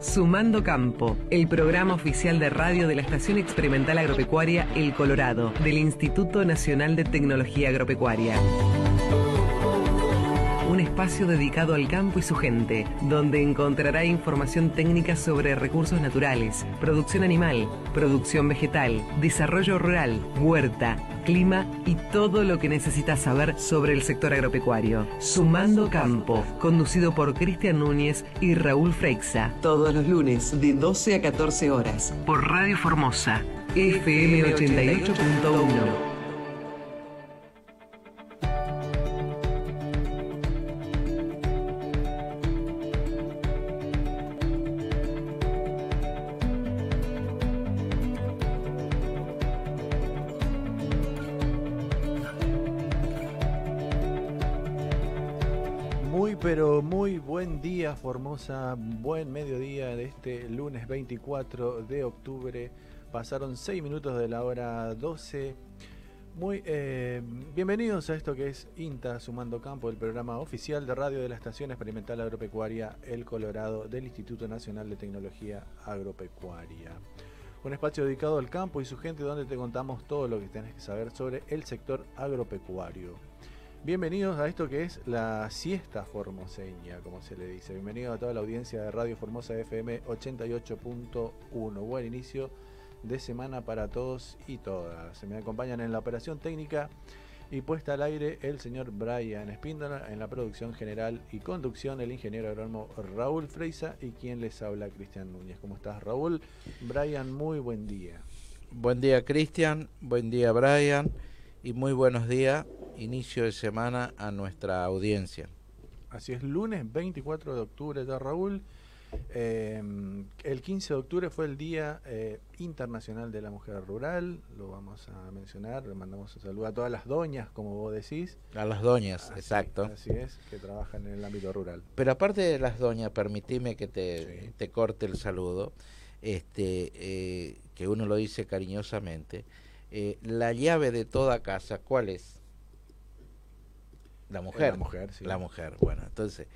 Sumando Campo, el programa oficial de radio de la Estación Experimental Agropecuaria El Colorado, del Instituto Nacional de Tecnología Agropecuaria. Un espacio dedicado al campo y su gente, donde encontrará información técnica sobre recursos naturales, producción animal, producción vegetal, desarrollo rural, huerta, clima y todo lo que necesitas saber sobre el sector agropecuario. Sumando Campo, conducido por Cristian Núñez y Raúl Freixa. Todos los lunes de 12 a 14 horas. Por Radio Formosa, FM 88.1. Formosa, buen mediodía de este lunes 24 de octubre. Pasaron 6 minutos de la hora 12. Muy eh, bienvenidos a esto que es INTA Sumando Campo, el programa oficial de radio de la Estación Experimental Agropecuaria El Colorado del Instituto Nacional de Tecnología Agropecuaria. Un espacio dedicado al campo y su gente donde te contamos todo lo que tienes que saber sobre el sector agropecuario. Bienvenidos a esto que es la siesta formoseña, como se le dice. Bienvenidos a toda la audiencia de Radio Formosa FM 88.1. Buen inicio de semana para todos y todas. Se me acompañan en la operación técnica y puesta al aire el señor Brian Espíndola, en la producción general y conducción el ingeniero agrónomo Raúl Freisa y quien les habla Cristian Núñez. ¿Cómo estás Raúl? Brian, muy buen día. Buen día Cristian, buen día Brian y muy buenos días inicio de semana a nuestra audiencia. Así es, lunes 24 de octubre ya Raúl. Eh, el 15 de octubre fue el Día eh, Internacional de la Mujer Rural, lo vamos a mencionar, le mandamos un saludo a todas las doñas, como vos decís. A las doñas, exacto. Así es, que trabajan en el ámbito rural. Pero aparte de las doñas, permitime que te, te corte el saludo, este, eh, que uno lo dice cariñosamente. la llave de toda casa, ¿cuál es? La mujer. La mujer, sí. La mujer, bueno, entonces,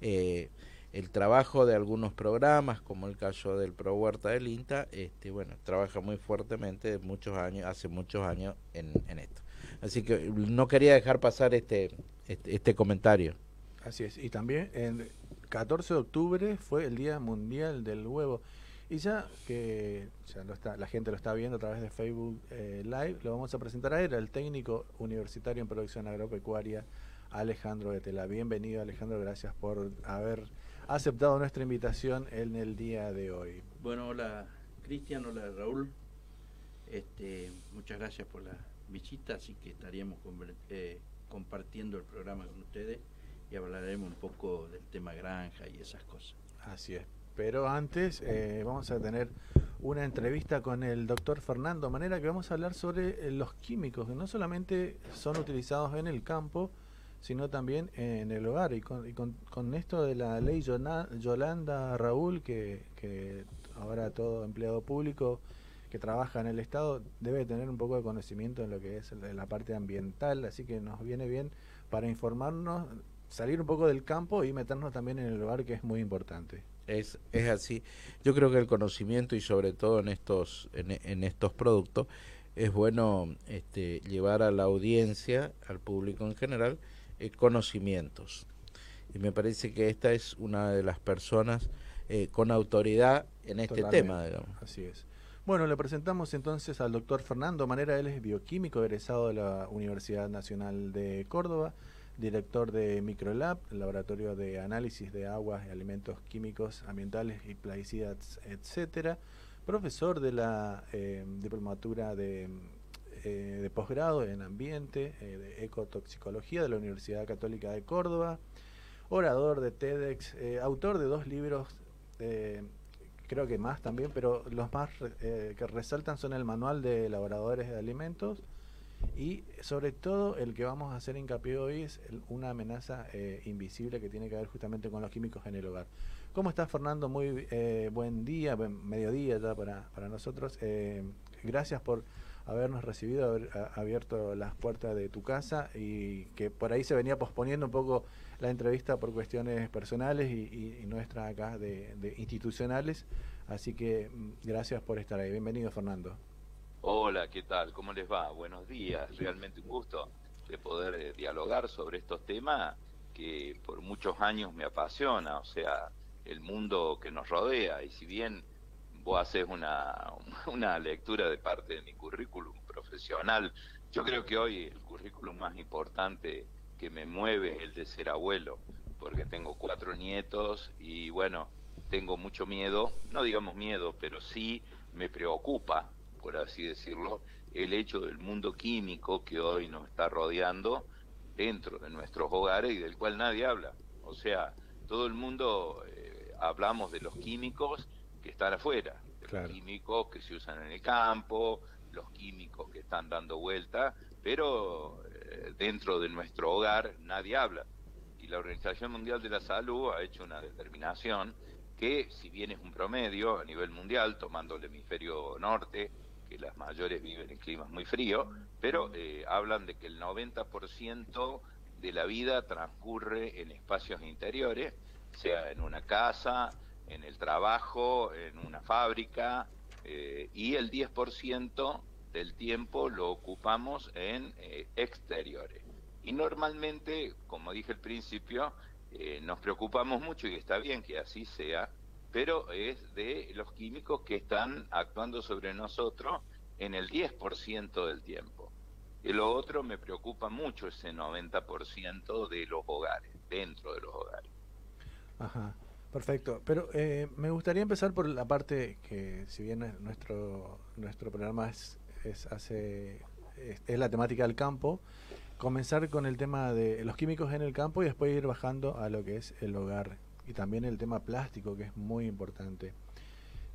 eh, el trabajo de algunos programas, como el caso del Pro Huerta del INTA, este, bueno, trabaja muy fuertemente muchos años, hace muchos años en, esto. Así que no quería dejar pasar este, este, este, comentario. Así es, y también el 14 de octubre fue el Día Mundial del Huevo. Y ya que ya lo está, la gente lo está viendo a través de Facebook eh, Live, lo vamos a presentar a él, el técnico universitario en producción agropecuaria Alejandro de Tela. Bienvenido Alejandro, gracias por haber aceptado nuestra invitación en el día de hoy. Bueno, hola Cristian, hola Raúl. Este, muchas gracias por la visita, así que estaríamos eh, compartiendo el programa con ustedes y hablaremos un poco del tema granja y esas cosas. Así es. Pero antes eh, vamos a tener una entrevista con el doctor Fernando Manera que vamos a hablar sobre eh, los químicos que no solamente son utilizados en el campo, sino también en el hogar. Y con, con, esto de la ley Yolanda Raúl, que, que ahora todo empleado público que trabaja en el Estado debe tener un poco de conocimiento en lo que es la parte ambiental, así que nos viene bien para informarnos, salir un poco del campo y meternos también en el hogar, que es muy importante. Es, es así. Yo creo que el conocimiento y sobre todo en estos, en, en estos productos es bueno este, llevar a la audiencia, al público en general, eh, conocimientos. Y me parece que esta es una de las personas eh, con autoridad en este tema. Así es. Bueno, le presentamos entonces al doctor Fernando Manera, él es bioquímico egresado de la Universidad Nacional de Córdoba, director de Microlab, laboratorio de análisis de aguas y alimentos químicos, ambientales y plaguicidas, etcétera, profesor de la eh, diplomatura de eh, de posgrado en ambiente, eh, de ecotoxicología de la Universidad Católica de Córdoba, orador de TEDx, eh, autor de dos libros, creo que más también, pero los más que resaltan son el Manual de Elaboradores de Alimentos y sobre todo el que vamos a hacer hincapié hoy es una amenaza invisible que tiene que ver justamente con los químicos en el hogar. ¿Cómo estás Fernando? Muy buen día, mediodía ya para, para nosotros. gracias por habernos recibido, haber abierto las puertas de tu casa y que por ahí se venía posponiendo un poco la entrevista por cuestiones personales y, y, nuestra acá de, de, institucionales. Así que mm, gracias por estar ahí. Bienvenido, Fernando. Hola, ¿qué tal? ¿Cómo les va? Buenos días. Realmente un gusto de poder eh, dialogar sobre estos temas que por muchos años me apasiona, o sea, el mundo que nos rodea. Y si bien vos haces una, una lectura de parte de mi currículum profesional, yo creo que hoy el currículum más importante que me mueve es el de ser abuelo, porque tengo cuatro nietos y bueno, tengo mucho miedo, no digamos miedo, pero sí me preocupa, por así decirlo, el hecho del mundo químico que hoy nos está rodeando dentro de nuestros hogares y del cual nadie habla. O sea, todo el mundo eh, hablamos de los químicos que están afuera, los químicos que se usan en el campo, los químicos que están dando vuelta, pero eh, dentro de nuestro hogar nadie habla. Y la Organización Mundial de la Salud ha hecho una determinación que, si bien es un promedio a nivel mundial, tomando el hemisferio norte, que las mayores viven en climas muy fríos, pero eh, hablan de que el 90% de la vida transcurre en espacios interiores, sea en una casa, en el trabajo, en una fábrica, eh, y el 10% del tiempo lo ocupamos en eh, exteriores. Y normalmente, como dije al principio, nos preocupamos mucho y está bien que así sea, pero es de los químicos que están actuando sobre nosotros en el 10% del tiempo. Y lo otro me preocupa mucho ese 90% de los hogares, dentro de los hogares. Ajá, perfecto. Pero eh, me gustaría empezar por la parte que, si bien nuestro, nuestro programa es, es, hace, es la temática del campo, comenzar con el tema de los químicos en el campo y después ir bajando a lo que es el hogar y también el tema plástico, que es muy importante.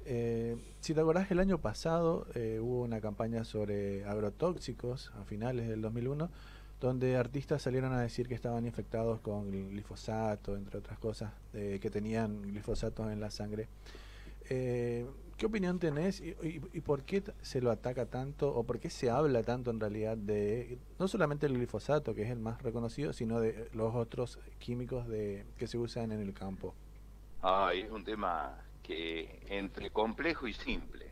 Eh, si te acordás, el año pasado eh, hubo una campaña sobre agrotóxicos a finales del 2001, donde artistas salieron a decir que estaban infectados con glifosato, entre otras cosas, que tenían glifosato en la sangre. Eh, ¿Qué opinión tenés y, y, por qué se lo ataca tanto o por qué se habla tanto en realidad de no solamente el glifosato, que es el más reconocido, sino de los otros químicos de, que se usan en el campo? Ah, es un tema que entre complejo y simple.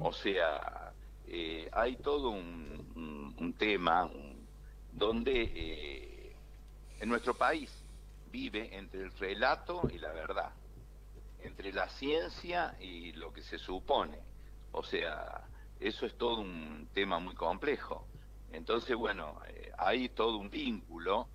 O sea, eh, hay todo un, tema donde eh, en nuestro país vive entre el relato y la verdad entre la ciencia y lo que se supone. O sea, eso es todo un tema muy complejo. Entonces, bueno, eh, hay todo un vínculo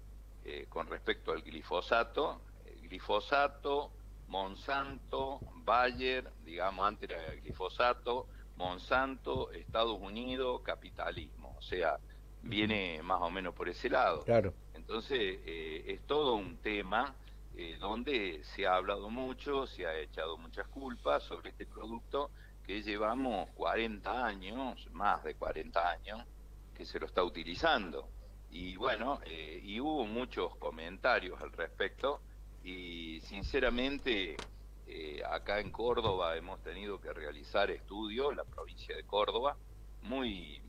eh, con respecto al glifosato. glifosato, Monsanto, Bayer, digamos, antes era el glifosato, Monsanto, Estados Unidos, capitalismo. O sea, viene más o menos por ese lado. Claro. Entonces, eh, es todo un tema eh, donde se ha hablado mucho, se ha echado muchas culpas sobre este producto que llevamos 40 años, más de 40 años, que se lo está utilizando. Y bueno, eh, y hubo muchos comentarios al respecto y sinceramente eh, acá en Córdoba hemos tenido que realizar estudios, la provincia de Córdoba, muy,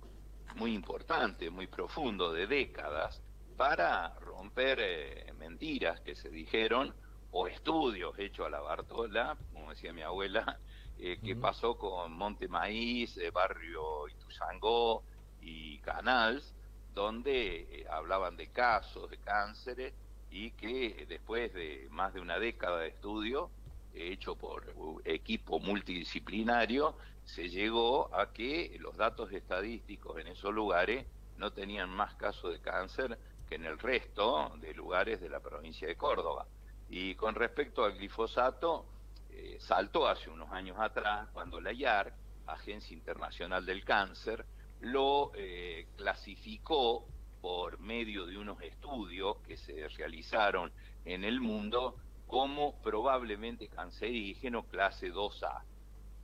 muy importante, muy profundo, de décadas, para romper eh, mentiras que se dijeron o estudios hechos a la Bartola, como decía mi abuela, eh, que pasó con Monte Maíz, eh, Barrio Ituzangó y Canals, donde hablaban de casos de cánceres y que después de más de una década de estudio, hecho por equipo multidisciplinario, se llegó a que los datos estadísticos en esos lugares no tenían más casos de cáncer en el resto de lugares de la provincia de Córdoba. Y con respecto al glifosato, eh, saltó hace unos años atrás cuando la IARC, Agencia Internacional del Cáncer, lo eh, clasificó por medio de unos estudios que se realizaron en el mundo como probablemente cancerígeno clase 2A.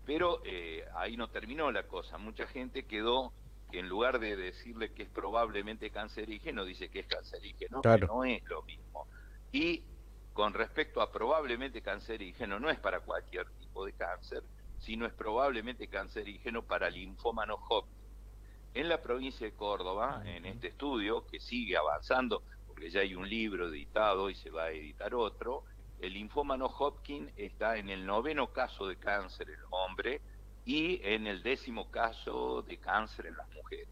Pero eh, ahí no terminó la cosa, mucha gente quedó que en lugar de decirle que es probablemente cancerígeno, dice que es cancerígeno, que no es lo mismo. Y con respecto a probablemente cancerígeno, no es para cualquier tipo de cáncer, sino es probablemente cancerígeno para linfoma no Hodgkin. En la provincia de Córdoba, en este estudio que sigue avanzando, porque ya hay un libro editado y se va a editar otro. El linfoma no Hopkins está en el noveno caso de cáncer en el hombre y en el décimo caso de cáncer en las mujeres.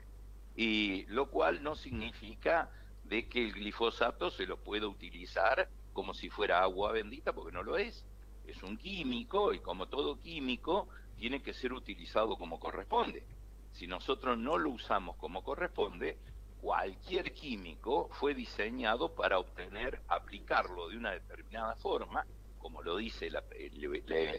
Y lo cual no significa de que el glifosato se lo pueda utilizar como si fuera agua bendita, porque no lo es. Es un químico y como todo químico tiene que ser utilizado como corresponde. Si nosotros no lo usamos como corresponde, cualquier químico fue diseñado para obtener, aplicarlo de una determinada forma, como lo dice el,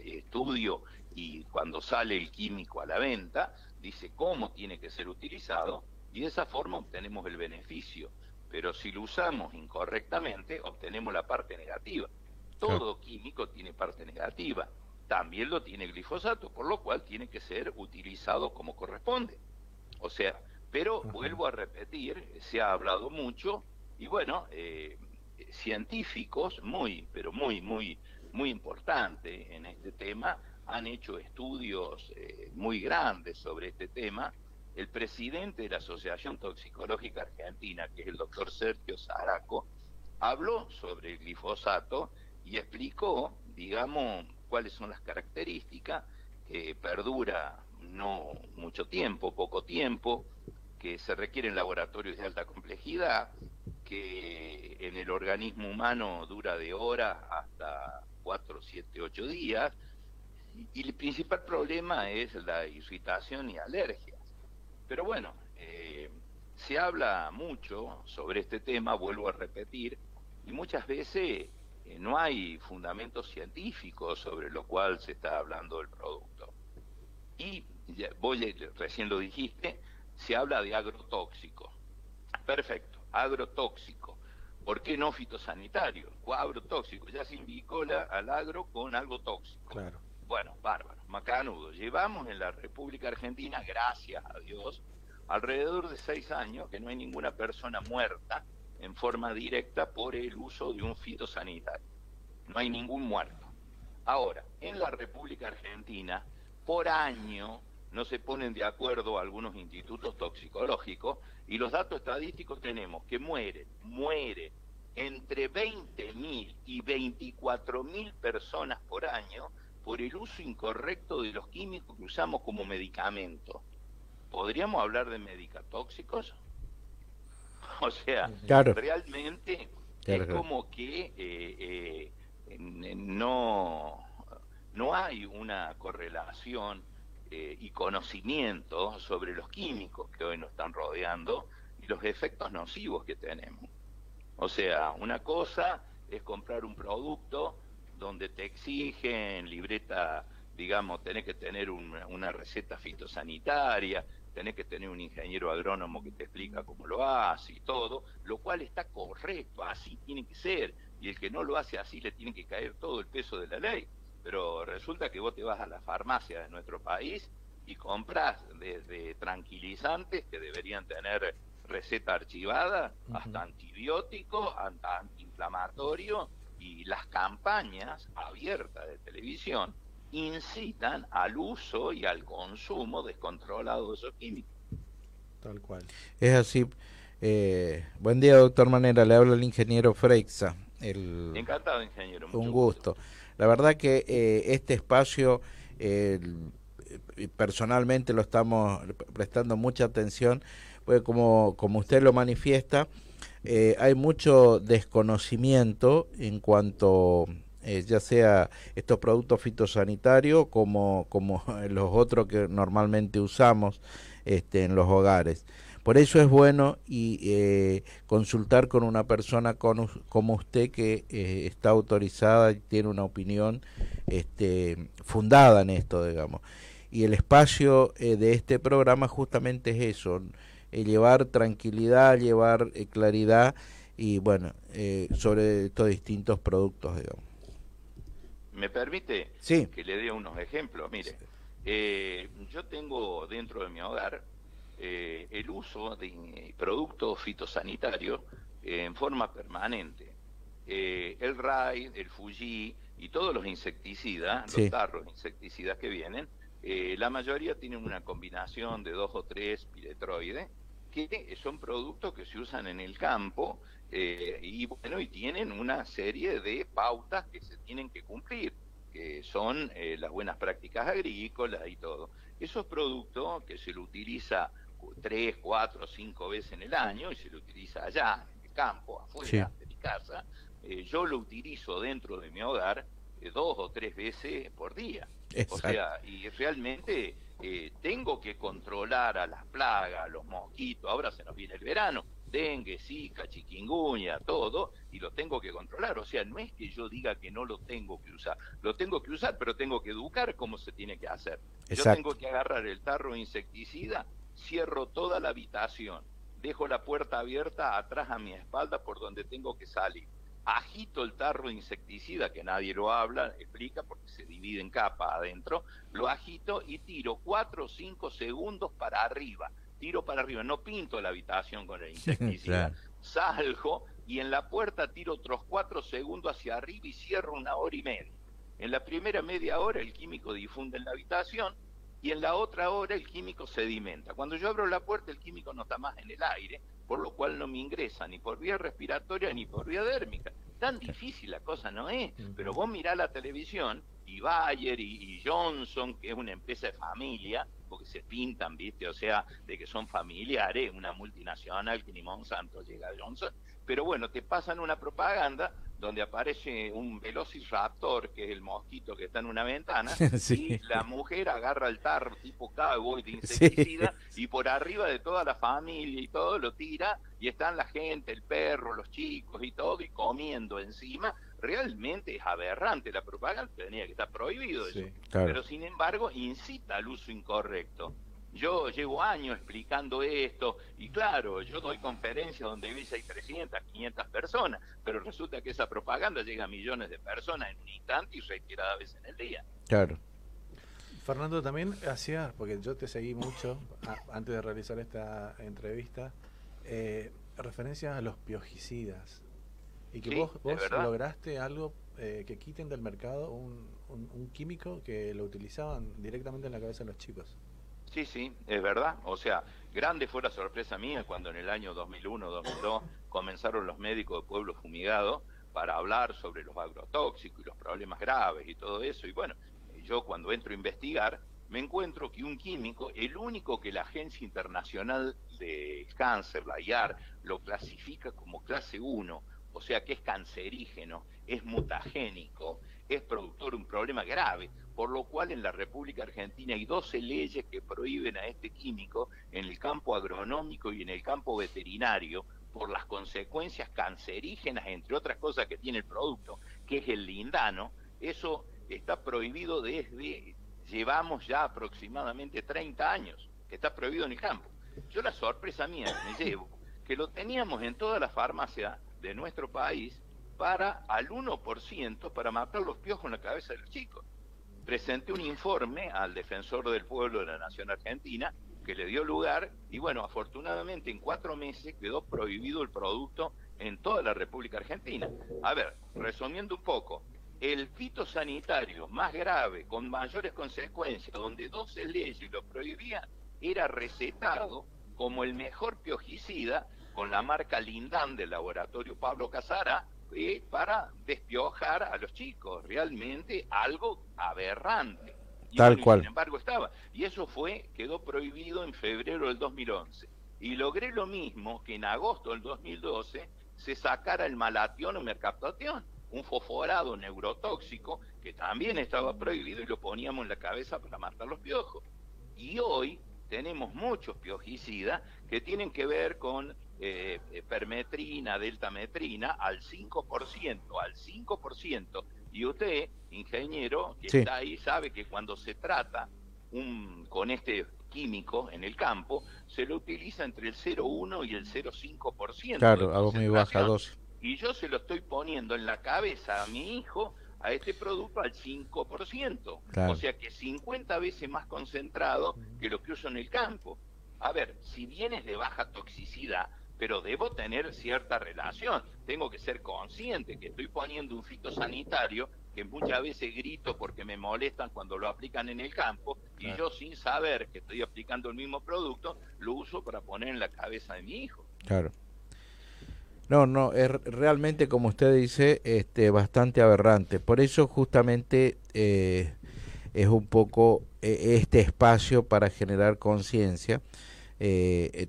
estudio y cuando sale el químico a la venta, dice cómo tiene que ser utilizado y de esa forma obtenemos el beneficio. Pero si lo usamos incorrectamente, obtenemos la parte negativa. Todo químico tiene parte negativa. También lo tiene el glifosato, por lo cual tiene que ser utilizado como corresponde. O sea, pero vuelvo a repetir, se ha hablado mucho y bueno, eh, científicos muy, pero muy, muy, muy importantes en este tema han hecho estudios eh, muy grandes sobre este tema. El presidente de la Asociación Toxicológica Argentina, que es el doctor Sergio Zaraco, habló sobre el glifosato y explicó, digamos, cuáles son las características, que perdura no mucho tiempo, poco tiempo, que se requieren laboratorios de alta complejidad, que en el organismo humano dura de horas hasta 4, 7, 8 días, y el principal problema es la irritación y alergias. Pero bueno, eh, se habla mucho sobre este tema, vuelvo a repetir, y muchas veces eh, no hay fundamentos científicos sobre lo cual se está hablando del producto. Y voy, recién lo dijiste, se habla de agrotóxico. Perfecto, agrotóxico. ¿Por qué no fitosanitario? Agrotóxico, ya se indicó al agro con algo tóxico. Claro. Bueno, bárbaro, macanudo. Llevamos en la República Argentina, gracias a Dios, alrededor de seis años que no hay ninguna persona muerta en forma directa por el uso de un fitosanitario. No hay ningún muerto. Ahora, en la República Argentina, por año no se ponen de acuerdo algunos institutos toxicológicos y los datos estadísticos tenemos que mueren, mueren entre 20.000 y 24.000 personas por año por el uso incorrecto de los químicos que usamos como medicamento. ¿Podríamos hablar de medicatóxicos? O sea, realmente es como que eh, eh, no, no hay una correlación eh, y conocimiento sobre los químicos que hoy nos están rodeando y los efectos nocivos que tenemos. O sea, una cosa es comprar un producto donde te exigen libreta, digamos, tenés que tener una receta fitosanitaria, tenés que tener un ingeniero agrónomo que te explica cómo lo hace y todo, lo cual está correcto, así tiene que ser, y el que no lo hace así le tiene que caer todo el peso de la ley pero resulta que vos te vas a la farmacia de nuestro país y compras desde tranquilizantes que deberían tener receta archivada hasta antibióticos, hasta antiinflamatorio y las campañas abiertas de televisión incitan al uso y al consumo descontrolado de esos químicos. Tal cual. Es así. Eh, buen día, doctor Manera. Le habla el ingeniero Freixa. El... Encantado, ingeniero. un gusto. La verdad que eh, este espacio eh, personalmente lo estamos prestando mucha atención, porque como, como usted lo manifiesta, eh, hay mucho desconocimiento en cuanto ya sea estos productos fitosanitarios como, como los otros que normalmente usamos este, en los hogares. Por eso es bueno y eh, consultar con una persona como usted que eh, está autorizada y tiene una opinión este, fundada en esto, digamos. Y el espacio eh, de este programa justamente es eso, llevar tranquilidad, llevar claridad y bueno, sobre estos distintos productos, digamos. ¿Me permite que le dé unos ejemplos? Mire, yo tengo dentro de mi hogar eh, el uso de productos fitosanitarios en forma permanente. Eh, el RAID, el Fuji y todos los insecticidas, los tarros insecticidas que vienen, eh, la mayoría tienen una combinación de dos o tres piretroides que son productos que se usan en el campo eh, y bueno, y tienen una serie de pautas que se tienen que cumplir, que son eh, las buenas prácticas agrícolas y todo. Esos productos que se lo utiliza tres, cuatro, cinco veces en el año y se lo utiliza allá, en el campo, afuera de mi casa, eh, yo lo utilizo dentro de mi hogar dos o tres veces por día. O sea, y realmente tengo que controlar a las plagas, a los mosquitos, ahora se nos viene el verano, dengue, zika, chiquinguña, todo, y lo tengo que controlar. O sea, no es que yo diga que no lo tengo que usar, lo tengo que usar, pero tengo que educar cómo se tiene que hacer. Yo tengo que agarrar el tarro de insecticida, cierro toda la habitación, dejo la puerta abierta atrás a mi espalda por donde tengo que salir. Agito el tarro de insecticida, que nadie lo habla, explica, porque se divide en capa adentro, lo agito y tiro cuatro o cinco segundos para arriba tiro para arriba, no pinto la habitación con el insecticida, salgo y en la puerta tiro otros cuatro segundos hacia arriba y cierro una hora y media. En la primera media hora el químico difunde en la habitación y en la otra hora el químico sedimenta. Cuando yo abro la puerta el químico no está más en el aire, por lo cual no me ingresa ni por vía respiratoria ni por vía dérmica. Tan difícil la cosa no es, pero vos mirás la televisión y Bayer y, Johnson, que es una empresa de familia, porque se pintan, ¿viste? O sea, de que son familiares, una multinacional que ni Monsanto llega a Johnson. Pero bueno, te pasan una propaganda donde aparece un velociraptor, que es el mosquito que está en una ventana, y la mujer agarra el tarro tipo cowboy de insecticida y por arriba de toda la familia y todo lo tira y están la gente, el perro, los chicos y todo y comiendo encima. Realmente es aberrante la propaganda, tenía que estar prohibido eso. Pero sin embargo incita al uso incorrecto. Yo llevo años explicando esto y claro, yo doy conferencias donde hay 300, 500 personas, pero resulta que esa propaganda llega a millones de personas en un instante y reiterada vez en el día. Claro. Fernando, también hacía, porque yo te seguí mucho antes de realizar esta entrevista, eh, referencias a los piojicidas. Y que vos, vos lograste algo eh, que quiten del mercado un, un químico que lo utilizaban directamente en la cabeza de los chicos. Sí, sí, es verdad. O sea, grande fue la sorpresa mía cuando en el año 2001-2002 comenzaron los médicos de pueblo fumigado para hablar sobre los agrotóxicos y los problemas graves y todo eso. Y bueno, yo cuando entro a investigar me encuentro que un químico, el único que la Agencia Internacional de Cáncer, la IAR, lo clasifica como clase 1, o sea que es cancerígeno, es mutagénico, es productor de un problema grave, por lo cual en la República Argentina hay 12 leyes que prohíben a este químico en el campo agronómico y en el campo veterinario por las consecuencias cancerígenas, entre otras cosas que tiene el producto, que es el lindano, eso está prohibido desde, llevamos ya aproximadamente 30 años, que está prohibido en el campo. Yo la sorpresa mía me llevo, que lo teníamos en toda la farmacia de nuestro país, para al 1% para matar los piojos en la cabeza de los chicos. Presenté un informe al defensor del pueblo de la Nación Argentina que le dio lugar y bueno, afortunadamente en cuatro meses quedó prohibido el producto en toda la República Argentina. A ver, resumiendo un poco, el fitosanitario más grave, con mayores consecuencias, donde 12 leyes lo prohibían, era recetado como el mejor piojicida con la marca Lindan del laboratorio Pablo Casara eh, para despiojar a los chicos, realmente algo aberrante. Tal cual. Sin embargo, estaba. Y eso fue, quedó prohibido en febrero del 2011. Y logré lo mismo que en agosto del 2012 se sacara el malatión o mercaptatión, un fosforado neurotóxico que también estaba prohibido y lo poníamos en la cabeza para matar los piojos. Y hoy tenemos muchos piojicidas que tienen que ver con eh, eh, permetrina, deltametrina al 5%, al 5%. Y usted, ingeniero, que está ahí, sabe que cuando se trata un, con este químico en el campo, se lo utiliza entre el 0,1 y el 0,5%. Claro, hago muy baja dosis. Y yo se lo estoy poniendo en la cabeza a mi hijo a este producto al 5%. O sea que 50 veces más concentrado que lo que uso en el campo. A ver, si bien es de baja toxicidad, pero debo tener cierta relación. Tengo que ser consciente que estoy poniendo un fitosanitario que muchas veces grito porque me molestan cuando lo aplican en el campo y yo sin saber que estoy aplicando el mismo producto, lo uso para poner en la cabeza de mi hijo. Claro. No, no, es realmente, como usted dice, este, bastante aberrante. Por eso justamente eh, es un poco eh, este espacio para generar conciencia. Eh,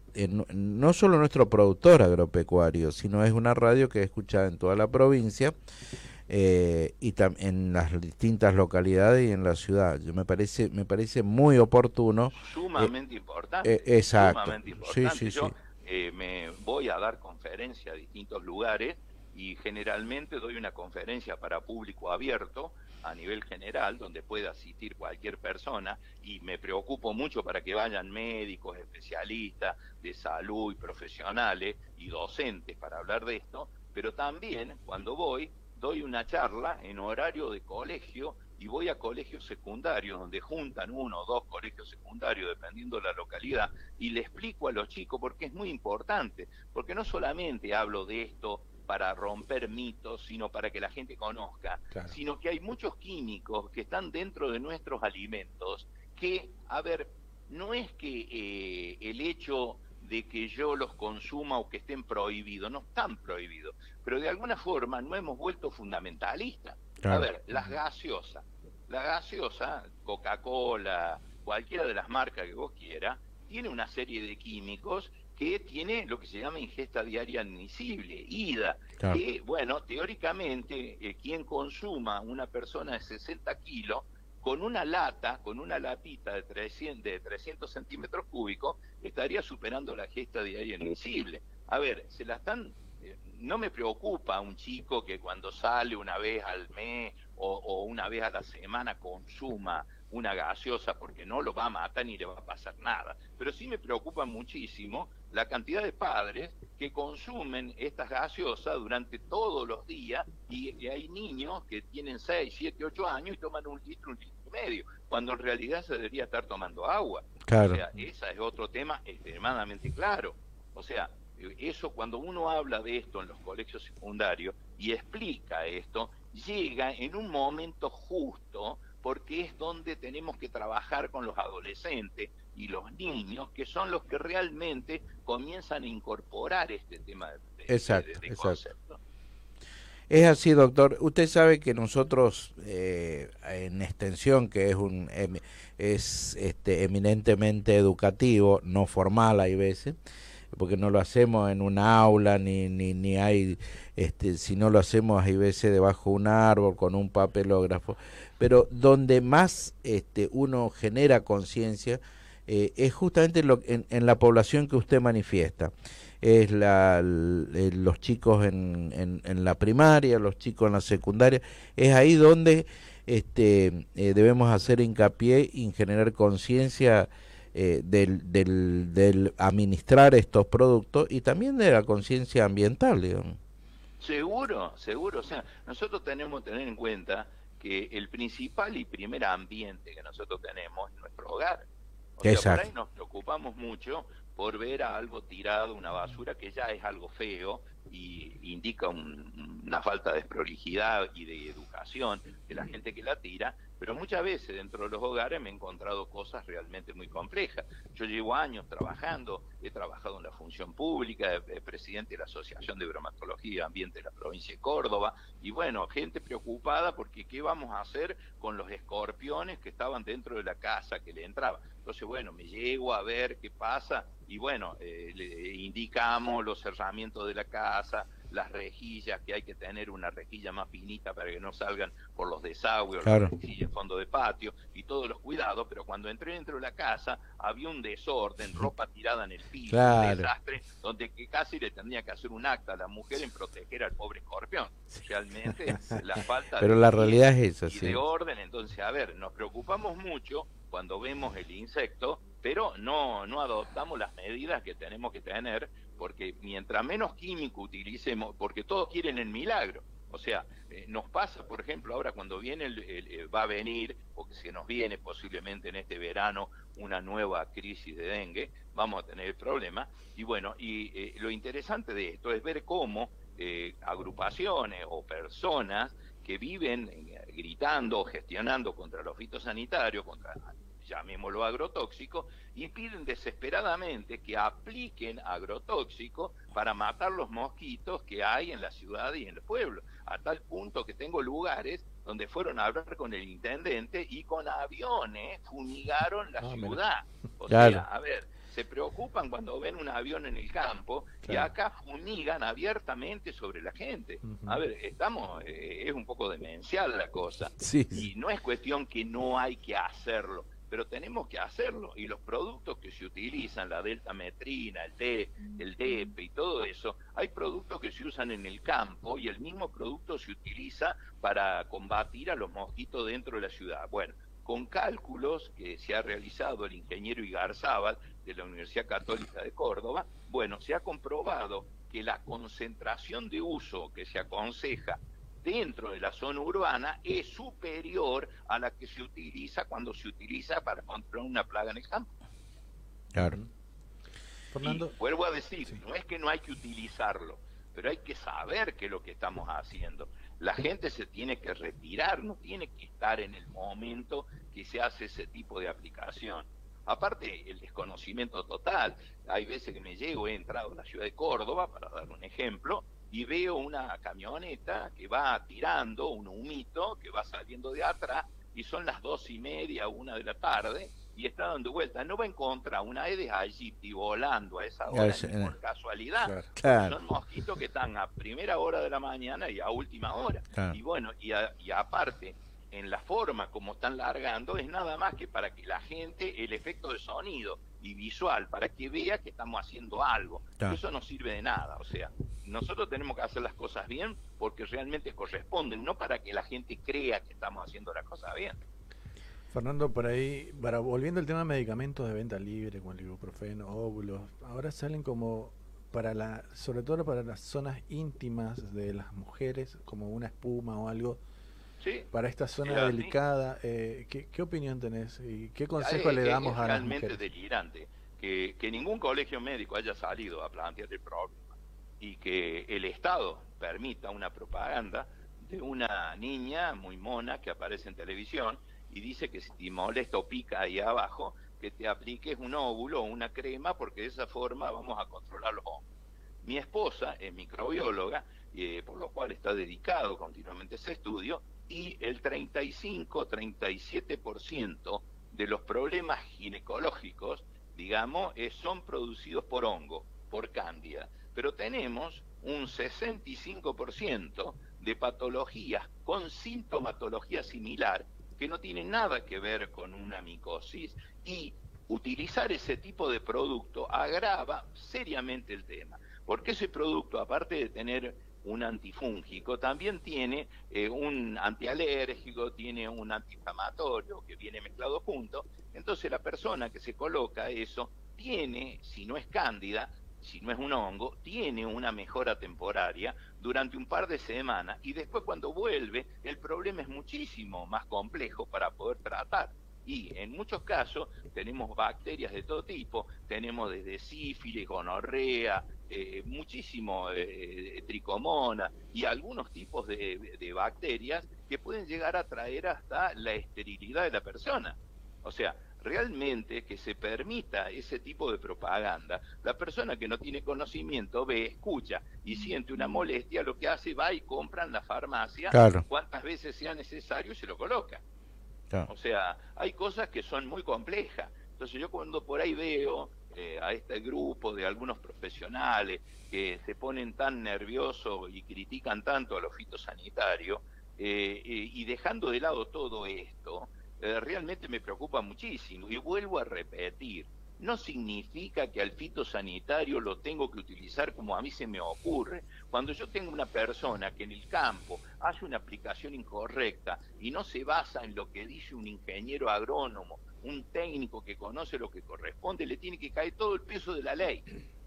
no solo nuestro productor agropecuario, sino es una radio que es escuchada en toda la provincia eh, y en las distintas localidades y en la ciudad. Yo me parece me parece muy oportuno. Sumamente importante. exacto. Sumamente importante. Yo me voy a dar conferencia a distintos lugares y generalmente doy una conferencia para público abierto a nivel general, donde pueda asistir cualquier persona, y me preocupo mucho para que vayan médicos, especialistas de salud y profesionales y docentes para hablar de esto, pero también cuando voy, doy una charla en horario de colegio y voy a colegios secundarios donde juntan uno o dos colegios secundarios dependiendo de la localidad y le explico a los chicos porque es muy importante, porque no solamente hablo de esto para romper mitos, sino para que la gente conozca, sino que hay muchos químicos que están dentro de nuestros alimentos que, a ver, no es que eh, el hecho de que yo los consuma o que estén prohibidos, no están prohibidos, pero de alguna forma no hemos vuelto fundamentalistas. A ver, las gaseosas, la gaseosa, Coca-Cola, cualquiera de las marcas que vos quieras, tiene una serie de químicos que tiene lo que se llama ingesta diaria admisible, IDA, que, bueno, teóricamente, eh, quien consuma una persona de 60 kilos, con una lata, con una latita de 300, de 300 centímetros cúbicos, estaría superando la ingesta diaria admisible. A ver, se la están... Eh, no me preocupa un chico que cuando sale una vez al mes o, o una vez a la semana consuma una gaseosa porque no lo va a matar ni le va a pasar nada. Pero sí me preocupa muchísimo la cantidad de padres que consumen estas gaseosas durante todos los días y, hay niños que tienen 6, 7, 8 años y toman un litro, un litro y medio, cuando en realidad se debería estar tomando agua. Claro. O sea, ese es otro tema extremadamente claro. O sea, eso cuando uno habla de esto en los colegios secundarios y explica esto, llega en un momento justo porque es donde tenemos que trabajar con los adolescentes y los niños, que son los que realmente comienzan a incorporar este tema de, exacto, exacto. Es así, doctor. Usted sabe que nosotros eh, en extensión, que es un em, es este, eminentemente educativo, no formal hay veces, porque no lo hacemos en un aula ni ni, ni hay este si no lo hacemos hay veces debajo de un árbol con un papelógrafo pero donde más este uno genera conciencia eh, es justamente en, la población que usted manifiesta. Es la, los chicos en, en, la primaria, los chicos en la secundaria, es ahí donde este, eh, debemos hacer hincapié y generar conciencia eh, del, del, del, administrar estos productos y también de la conciencia ambiental, digamos. Seguro, seguro. O sea, nosotros tenemos que tener en cuenta que el principal y primer ambiente que nosotros tenemos es nuestro hogar. O sea, por ahí nos preocupamos mucho por ver a algo tirado, una basura que ya es algo feo y indica una falta de prolijidad y de educación de la gente que la tira, pero muchas veces dentro de los hogares me he encontrado cosas realmente muy complejas. Yo llevo años trabajando, he trabajado en la función pública, he presidente de la Asociación de Bromatología y Ambiente de la provincia de Córdoba, y bueno, gente preocupada porque qué vamos a hacer con los escorpiones que estaban dentro de la casa que le entraba. Entonces, bueno, me llego a ver qué pasa y bueno, eh, le indicamos los cerramientos de la casa, las rejillas, que hay que tener una rejilla más finita para que no salgan por los desagües, claro. las fondo de patio y todos los cuidados, pero cuando entré dentro de la casa había un desorden, ropa tirada en el piso, un desastre, donde que casi le tendría que hacer un acta a la mujer en proteger al pobre escorpión. Realmente la falta pero de, la realidad es esa, de orden, entonces, a ver, nos preocupamos mucho cuando vemos el insecto, pero no, no adoptamos las medidas que tenemos que tener porque mientras menos químico utilicemos, porque todos quieren el milagro. O sea, eh, nos pasa, por ejemplo, ahora cuando viene, el, eh, va a venir, o que se nos viene posiblemente en este verano, una nueva crisis de dengue, vamos a tener el problema. Y bueno, y eh, lo interesante de esto es ver cómo agrupaciones o personas que viven eh, gritando, gestionando contra los fitosanitarios, contra llamémoslo agrotóxico, y piden desesperadamente que apliquen agrotóxico para matar los mosquitos que hay en la ciudad y en el pueblo, a tal punto que tengo lugares donde fueron a hablar con el intendente y con aviones fumigaron la ah, ciudad. O sea, a ver, se preocupan cuando ven un avión en el campo y acá fumigan abiertamente sobre la gente. A ver, estamos, eh, es un poco demencial la cosa. Y no es cuestión que no hay que hacerlo pero tenemos que hacerlo. Y los productos que se utilizan, la delta metrina, el D, el DEP y todo eso, hay productos que se usan en el campo y el mismo producto se utiliza para combatir a los mosquitos dentro de la ciudad. Bueno, con cálculos que se ha realizado el ingeniero Igarzábal de la Universidad Católica de Córdoba, bueno, se ha comprobado que la concentración de uso que se aconseja dentro de la zona urbana es superior a la que se utiliza cuando se utiliza para controlar una plaga en el campo. Claro. Fernando. vuelvo a decir, no es que no hay que utilizarlo, pero hay que saber qué es lo que estamos haciendo. La gente se tiene que retirar, no tiene que estar en el momento que se hace ese tipo de aplicación. Aparte, el desconocimiento total. Hay veces que me llego, he entrado a la ciudad de Córdoba, para dar un ejemplo, y veo una camioneta que va tirando un humito que va saliendo de atrás y son las dos y media, una de la tarde y está dando vuelta. No va a encontrar una Aedes aegypti volando a esa hora por casualidad. Son mosquitos que están a primera hora de la mañana y a última hora. Y bueno, y, y aparte, en la forma como están largando, es nada más que para que la gente, el efecto de sonido y visual, para que vea que estamos haciendo algo. Eso no sirve de nada. O sea, nosotros tenemos que hacer las cosas bien porque realmente corresponden, no para que la gente crea que estamos haciendo las cosas bien. Fernando, por ahí, para, volviendo al tema de medicamentos de venta libre, como el ibuprofeno, óvulos, ahora salen como para la, sobre todo para las zonas íntimas de las mujeres, como una espuma o algo, sí, para esta zona delicada. Eh, ¿qué, opinión tenés y qué consejo le damos a las mujeres? realmente delirante que, que ningún colegio médico haya salido a plantear el problema y que el Estado permita una propaganda de una niña muy mona que aparece en televisión y dice que si te molesta o pica ahí abajo, que te apliques un óvulo o una crema porque de esa forma vamos a controlar los hombres. Mi esposa es microbióloga, eh, por lo cual está dedicado continuamente a ese estudio, y el 35-37% de los problemas ginecológicos, digamos, eh, son producidos por hongo, por cándida pero tenemos un 65% de patologías con sintomatología similar que no tienen nada que ver con una micosis y utilizar ese tipo de producto agrava seriamente el tema, porque ese producto, aparte de tener un antifúngico, también tiene eh, un antialérgico, tiene un antiinflamatorio que viene mezclado junto, entonces la persona que se coloca eso tiene, si no es cándida, si no es un hongo, tiene una mejora temporaria durante un par de semanas y después cuando vuelve el problema es muchísimo más complejo para poder tratar. Y en muchos casos tenemos bacterias de todo tipo, tenemos desde sífilis, gonorrea, eh, muchísimo eh, tricomona y algunos tipos de, de bacterias que pueden llegar a traer hasta la esterilidad de la persona. O sea, realmente que se permita ese tipo de propaganda, la persona que no tiene conocimiento ve, escucha y siente una molestia, lo que hace va y compra en la farmacia cuantas veces sea necesario y se lo coloca. O sea, hay cosas que son muy complejas. Entonces yo cuando por ahí veo eh, a este grupo de algunos profesionales que se ponen tan nerviosos y critican tanto a los fitosanitarios, eh, eh, y dejando de lado todo esto, realmente me preocupa muchísimo. Y vuelvo a repetir, no significa que al fitosanitario lo tengo que utilizar como a mí se me ocurre. Cuando yo tengo una persona que en el campo hace una aplicación incorrecta y no se basa en lo que dice un ingeniero agrónomo, un técnico que conoce lo que corresponde, le tiene que caer todo el peso de la ley.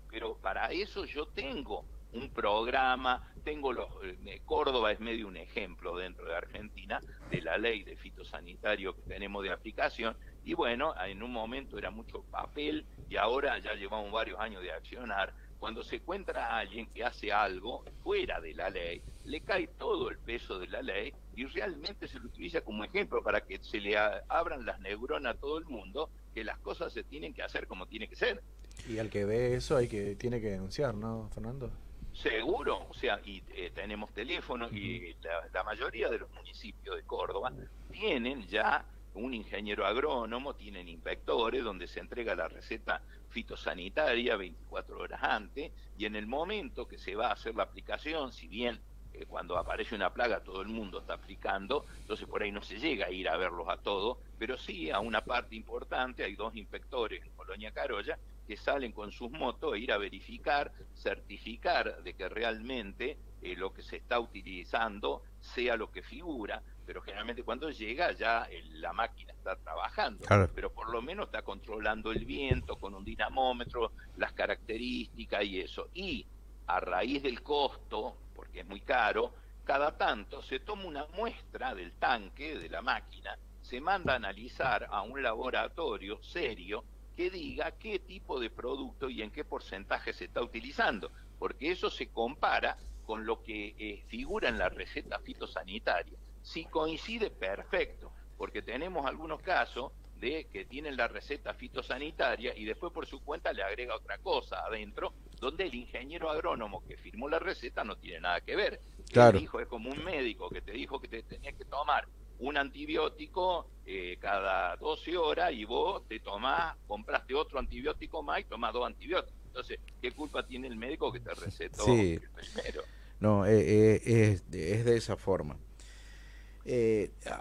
Pero para eso yo tengo un programa, tengo los, eh, Córdoba es medio un ejemplo dentro de Argentina de la ley de fitosanitario que tenemos de aplicación y bueno, en un momento era mucho papel y ahora ya llevamos varios años de accionar cuando se encuentra a alguien que hace algo fuera de la ley, le cae todo el peso de la ley y realmente se lo utiliza como ejemplo para que se le abran las neuronas a todo el mundo que las cosas se tienen que hacer como tiene que ser. Y al que ve eso hay que tiene que denunciar, ¿no, Fernando? Seguro, o sea, y eh, tenemos teléfono y la, mayoría de los municipios de Córdoba tienen ya un ingeniero agrónomo, tienen inspectores donde se entrega la receta fitosanitaria 24 horas antes y en el momento que se va a hacer la aplicación, si bien eh, cuando aparece una plaga todo el mundo está aplicando, entonces por ahí no se llega a ir a verlos a todos, pero sí a una parte importante, hay dos inspectores en Colonia Carolla que salen con sus motos a ir a verificar, certificar de que realmente eh, lo que se está utilizando sea lo que figura, pero generalmente cuando llega ya la máquina está trabajando, pero por lo menos está controlando el viento con un dinamómetro, las características y eso. Y a raíz del costo, porque es muy caro, cada tanto se toma una muestra del tanque de la máquina, se manda a analizar a un laboratorio serio que diga qué tipo de producto y en qué porcentaje se está utilizando, porque eso se compara con lo que eh, figura en la receta fitosanitaria. Si coincide, perfecto, porque tenemos algunos casos de que tienen la receta fitosanitaria y después por su cuenta le agrega otra cosa adentro, donde el ingeniero agrónomo que firmó la receta no tiene nada que ver. Claro. dijo, es como un médico que te dijo que te tenías que tomar un antibiótico eh, cada 12 horas y vos te tomás, compraste otro antibiótico más y tomás dos antibióticos. Entonces, ¿qué culpa tiene el médico que te recetó el primero? No, eh, eh, es, es, de esa forma.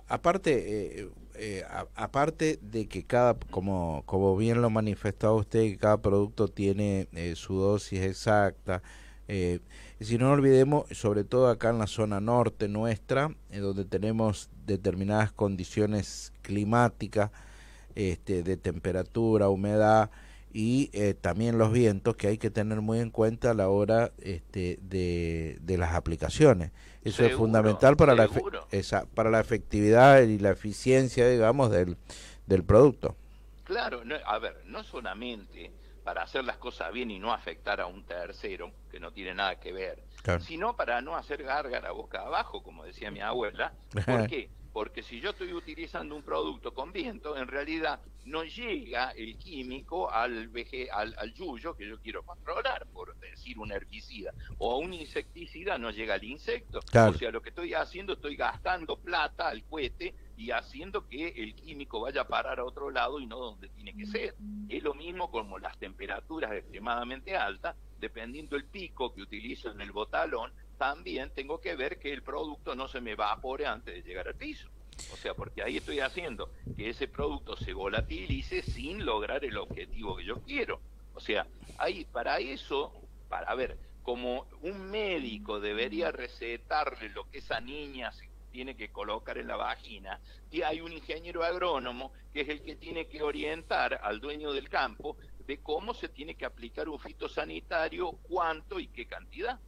Aparte, aparte de que cada, como, como bien lo manifestaba usted, cada producto tiene su dosis exacta, eh, si no olvidemos, sobre todo acá en la zona norte nuestra, donde tenemos determinadas condiciones climáticas, este, de temperatura, humedad y eh, también los vientos que hay que tener muy en cuenta a la hora este, de, las aplicaciones. Eso es fundamental para la, esa, para la efectividad y la eficiencia, digamos, del, del producto. Claro, a ver, no solamente para hacer las cosas bien y no afectar a un tercero que no tiene nada que ver, sino para no hacer gárgara boca abajo, como decía mi abuela. ¿Por qué? Porque si yo estoy utilizando un producto con viento, en realidad no llega el químico al, veje, al, al yuyo que yo quiero controlar, por decir un herbicida, o a un insecticida no llega al insecto. O sea, lo que estoy haciendo, estoy gastando plata al cohete y haciendo que el químico vaya a parar a otro lado y no donde tiene que ser. Es lo mismo como las temperaturas extremadamente altas, dependiendo el pico que utilizo en el botalón, también tengo que ver que el producto no se me evapore antes de llegar al piso. O sea, porque ahí estoy haciendo que ese producto se volatilice sin lograr el objetivo que yo quiero. O sea, ahí para eso, para ver, como un médico debería recetarle lo que esa niña tiene que colocar en la vagina, y hay un ingeniero agrónomo que es el que tiene que orientar al dueño del campo de cómo se tiene que aplicar un fitosanitario, cuánto y qué cantidad.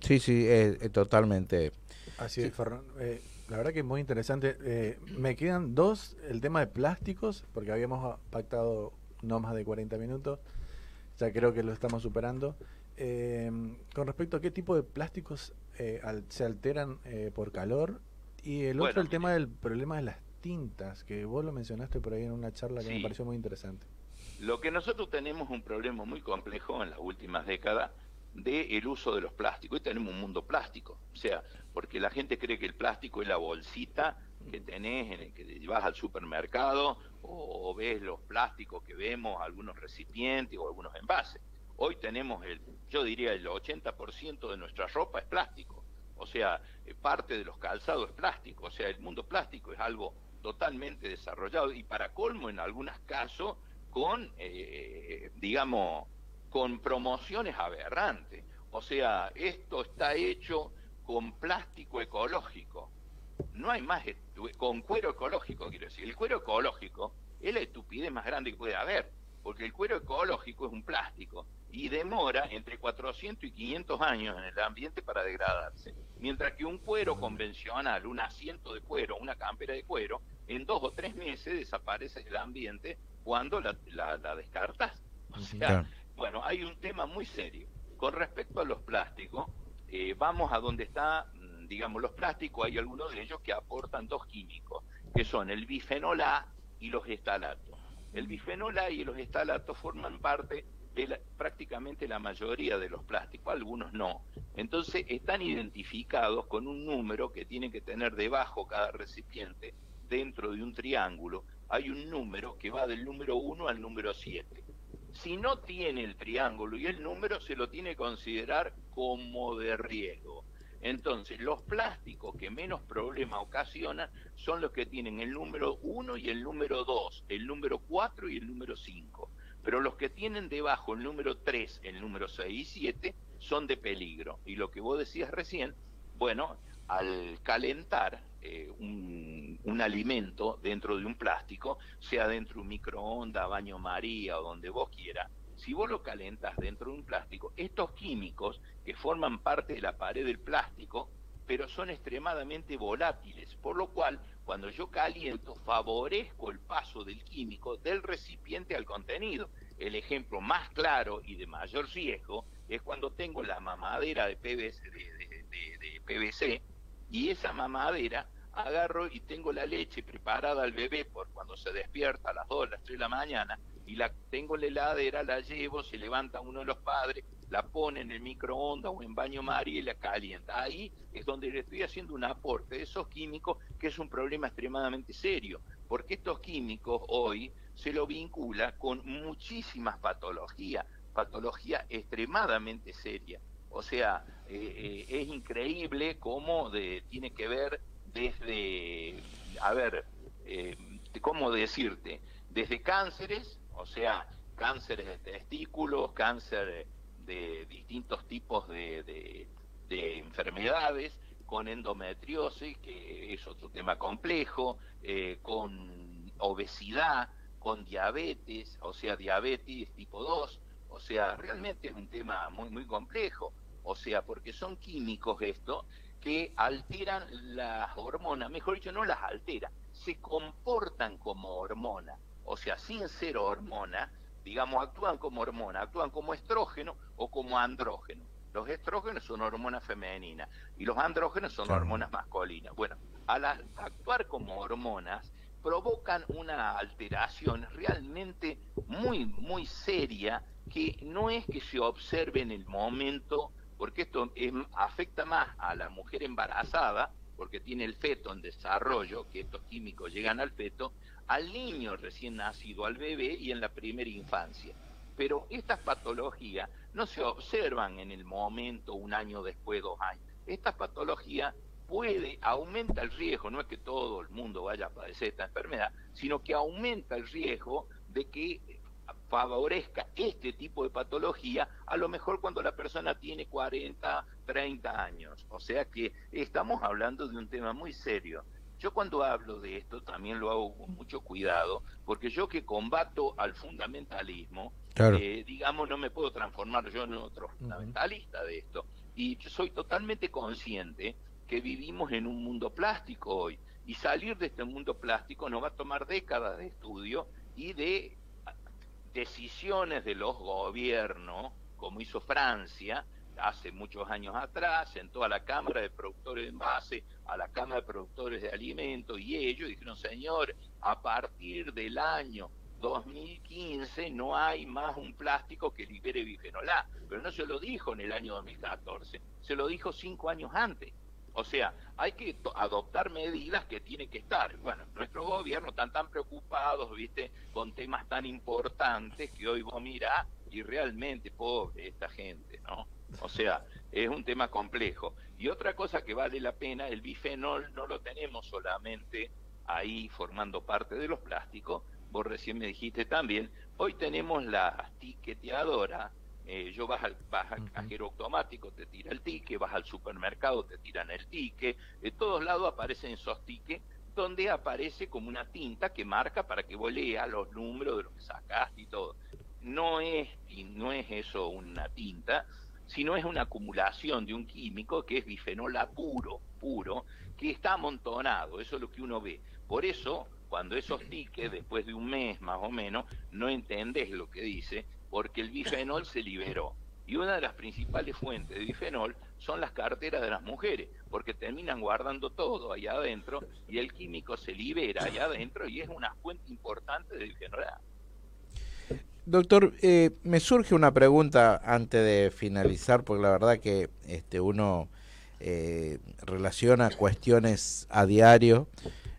Sí, sí, totalmente. Así es, Fernando. Eh, la verdad que es muy interesante. Eh, me quedan dos, el tema de plásticos, porque habíamos pactado no más de 40 minutos, ya creo que lo estamos superando. Eh, con respecto a qué tipo de plásticos se alteran por calor, y el otro, el tema del problema de las tintas, que vos lo mencionaste por ahí en una charla que me pareció muy interesante. Lo que nosotros tenemos un problema muy complejo en las últimas décadas del uso de los plásticos. Hoy tenemos un mundo plástico, o sea, porque la gente cree que el plástico es la bolsita que tenés, en el que vas al supermercado o, ves los plásticos que vemos, algunos recipientes o algunos envases. Hoy tenemos, el, yo diría, el 80% de nuestra ropa es plástico, o sea, eh, parte de los calzados es plástico, o sea, el mundo plástico es algo totalmente desarrollado y para colmo en algunos casos con, eh, digamos, con promociones aberrantes. O sea, esto está hecho con plástico ecológico. No hay más, con cuero ecológico, quiero decir. El cuero ecológico es la estupidez más grande que puede haber, porque el cuero ecológico es un plástico y demora entre 400 y 500 años en el ambiente para degradarse. Mientras que un cuero convencional, un asiento de cuero, una campera de cuero, en dos o tres meses desaparece del ambiente cuando la, la, descartas. O sea, bueno, hay un tema muy serio. Con respecto a los plásticos, eh, vamos a donde está, mm, digamos, los plásticos, hay algunos de ellos que aportan dos químicos, que son el bifenol A y los estalatos. El bifenol A y los estalatos forman parte de prácticamente la mayoría de los plásticos, algunos no. Entonces están identificados con un número que tiene que tener debajo cada recipiente, dentro de un triángulo, hay un número que va del número 1 al número 7. Si no tiene el triángulo y el número, se lo tiene que considerar como de riesgo. Entonces, los plásticos que menos problema ocasionan son los que tienen el número 1 y el número 2, el número 4 y el número 5. Pero los que tienen debajo el número 3, el número 6 y 7 son de peligro. Y lo que vos decías recién, bueno, al calentar eh, un, alimento dentro de un plástico, sea dentro de un microondas, baño María o donde vos quieras, si vos lo calentas dentro de un plástico, estos químicos que forman parte de la pared del plástico, pero son extremadamente volátiles, por lo cual cuando yo caliento favorezco el paso del químico del recipiente al contenido. El ejemplo más claro y de mayor riesgo es cuando tengo la mamadera de PVC, de, PVC y esa mamadera agarro y tengo la leche preparada al bebé por cuando se despierta a las 2, las 3 de la mañana y la tengo en la heladera, la llevo, se levanta uno de los padres, la pone en el microondas o en baño María y la calienta. Ahí es donde le estoy haciendo un aporte de esos químicos, que es un problema extremadamente serio, porque estos químicos hoy se lo vincula con muchísimas patologías, patología extremadamente seria. O sea, eh, eh, es increíble cómo de, tiene que ver desde, a ver, eh, ¿cómo decirte? Desde cánceres, o sea, cánceres de testículos, cáncer de distintos tipos de, enfermedades, con endometriosis, que es otro tema complejo, con obesidad, con diabetes, o sea, diabetes tipo 2, o sea, realmente es un tema muy, muy complejo, o sea, porque son químicos esto que alteran las hormonas, mejor dicho, no las alteran, se comportan como hormona o sea, sin ser hormona, digamos, actúan como hormona, actúan como estrógeno o como andrógeno. Los estrógenos son hormonas femeninas y los andrógenos son hormonas masculinas. Bueno, al actuar como hormonas, provocan una alteración realmente muy, muy seria que no es que se observe en el momento, porque esto afecta más a la mujer embarazada, porque tiene el feto en desarrollo, que estos químicos llegan al feto, al niño recién nacido, al bebé y en la primera infancia. Pero estas patologías no se observan en el momento, un año después, dos años. Esta patología puede, aumenta el riesgo, no es que todo el mundo vaya a padecer esta enfermedad, sino que aumenta el riesgo de que favorezca este tipo de patología, a lo mejor cuando la persona tiene 40, 30 años. O sea que estamos hablando de un tema muy serio. Yo cuando hablo de esto también lo hago con mucho cuidado, porque yo que combato al fundamentalismo, eh, digamos, no me puedo transformar yo en otro fundamentalista de esto. Y yo soy totalmente consciente que vivimos en un mundo plástico hoy. Y salir de este mundo plástico nos va a tomar décadas de estudio y de decisiones de los gobiernos, como hizo Francia, hace muchos años atrás, sentó a la Cámara de Productores de Envase, a la Cámara de Productores de Alimentos y ellos dijeron, señor, a partir del año 2015 no hay más un plástico que libere bifenol A, pero no se lo dijo en el año 2014, se lo dijo cinco años antes. O sea, hay que adoptar medidas que tienen que estar. Bueno, nuestros gobiernos están tan preocupados, viste, con temas tan importantes que hoy vos mirás y realmente pobre esta gente, ¿no? O sea, es un tema complejo. Y otra cosa que vale la pena, el bifenol no lo tenemos solamente ahí formando parte de los plásticos, vos recién me dijiste también, hoy tenemos la tiqueteadora, eh, yo vas al, vas al cajero automático, te tira el ticket, vas al supermercado, te tiran el ticket, de todos lados aparecen esos tickets donde aparece como una tinta que marca para que vos leas los números de lo que sacaste y todo. No es, y no es eso una tinta, sino es una acumulación de un químico que es bifenol puro, puro, que está amontonado, eso es lo que uno ve. Por eso, cuando esos tickets, después de un mes más o menos, no entendés lo que dice, porque el bifenol se liberó. Y una de las principales fuentes de bifenol son las carteras de las mujeres, porque terminan guardando todo allá adentro y el químico se libera allá adentro y es una fuente importante de bifenol. Doctor, eh, me surge una pregunta antes de finalizar, porque la verdad que este, uno eh, relaciona cuestiones a diario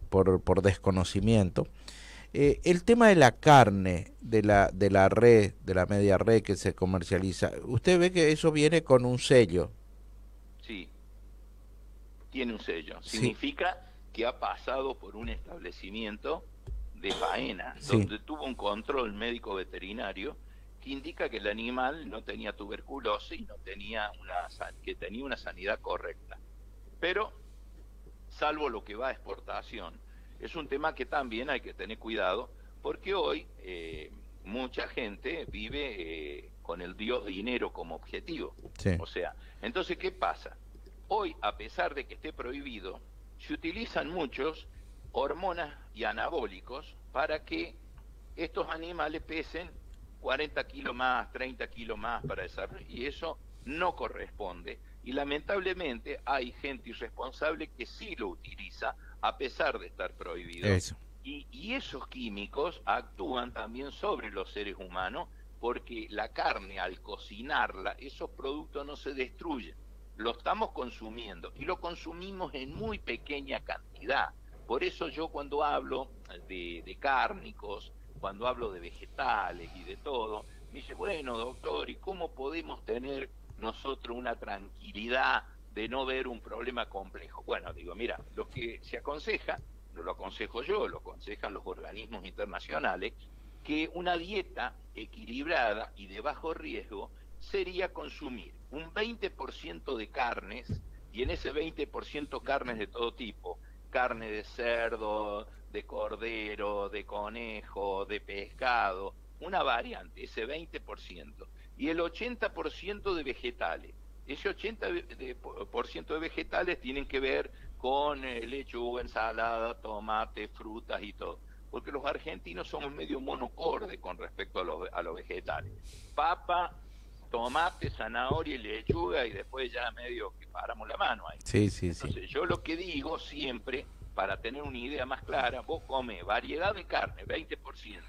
por, por desconocimiento. Eh, el tema de la carne, de la, de la red, de la media red que se comercializa, usted ve que eso viene con un sello. Sí, tiene un sello. Significa que ha pasado por un establecimiento de faena, donde tuvo un control médico veterinario que indica que el animal no tenía tuberculosis y no tenía una, que tenía una sanidad correcta. Pero, salvo lo que va a exportación, es un tema que también hay que tener cuidado, porque hoy eh, mucha gente vive eh, con el dios dinero como objetivo. O sea, entonces, ¿qué pasa? Hoy, a pesar de que esté prohibido, se utilizan muchos hormonas y anabólicos para que estos animales pesen 40 kilos más, 30 kilos más para desarrollar, y eso no corresponde. Y lamentablemente hay gente irresponsable que sí lo utiliza a pesar de estar prohibido. Y, y esos químicos actúan también sobre los seres humanos porque la carne al cocinarla, esos productos no se destruyen, lo estamos consumiendo y lo consumimos en muy pequeña cantidad. Por eso yo cuando hablo de, cárnicos, cuando hablo de vegetales y de todo, me dice, bueno, doctor, ¿y cómo podemos tener nosotros una tranquilidad de no ver un problema complejo? Bueno, digo, mira, lo que se aconseja, no lo aconsejo yo, lo aconsejan los organismos internacionales, que una dieta equilibrada y de bajo riesgo sería consumir un 20% de carnes, y en ese 20% carnes de todo tipo, carne de cerdo, de cordero, de conejo, de pescado, una variante, ese 20%, y el 80% de vegetales. Ese 80% de vegetales tienen que ver con eh, lechuga, ensalada, tomate, frutas y todo. Porque los argentinos somos medio monocorde con respecto a los, a los vegetales. Papa, tomate, zanahoria y lechuga y después ya medio que paramos la mano ahí. Sí, sí, Entonces, yo lo que digo siempre, para tener una idea más clara, vos come variedad de carne, 20%,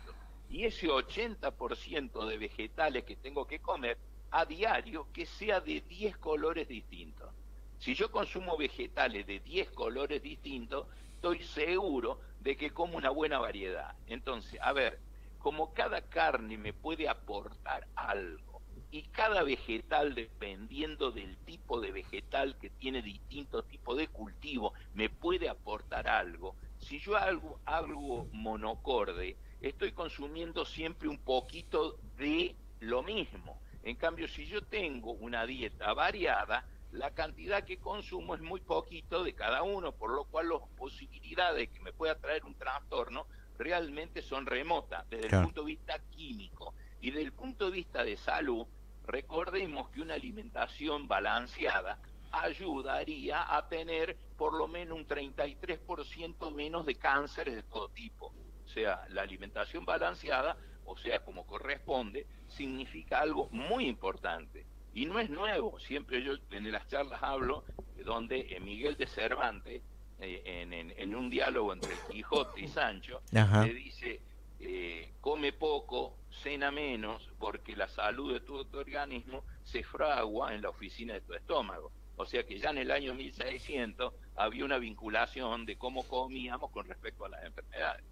y ese 80% de vegetales que tengo que comer a diario, que sea de 10 colores distintos. Si yo consumo vegetales de 10 colores distintos, estoy seguro de que como una buena variedad. Entonces, a ver, como cada carne me puede aportar algo, y cada vegetal, dependiendo del tipo de vegetal que tiene distinto tipo de cultivo, me puede aportar algo. Si yo hago algo monocorde, estoy consumiendo siempre un poquito de lo mismo. En cambio, si yo tengo una dieta variada, la cantidad que consumo es muy poquito de cada uno, por lo cual las posibilidades de que me pueda traer un trastorno realmente son remotas desde el punto de vista químico. Y desde el punto de vista de salud, Recordemos que una alimentación balanceada ayudaría a tener por lo menos un 33% menos de cánceres de todo tipo. O sea, la alimentación balanceada, o sea, como corresponde, significa algo muy importante. Y no es nuevo, siempre yo en las charlas hablo donde Miguel de Cervantes, eh, en, un diálogo entre Quijote y Sancho, le dice, eh, come poco, cena menos, porque la salud de tu, organismo se fragua en la oficina de tu estómago. O sea que ya en el año 1600 había una vinculación de cómo comíamos con respecto a las enfermedades.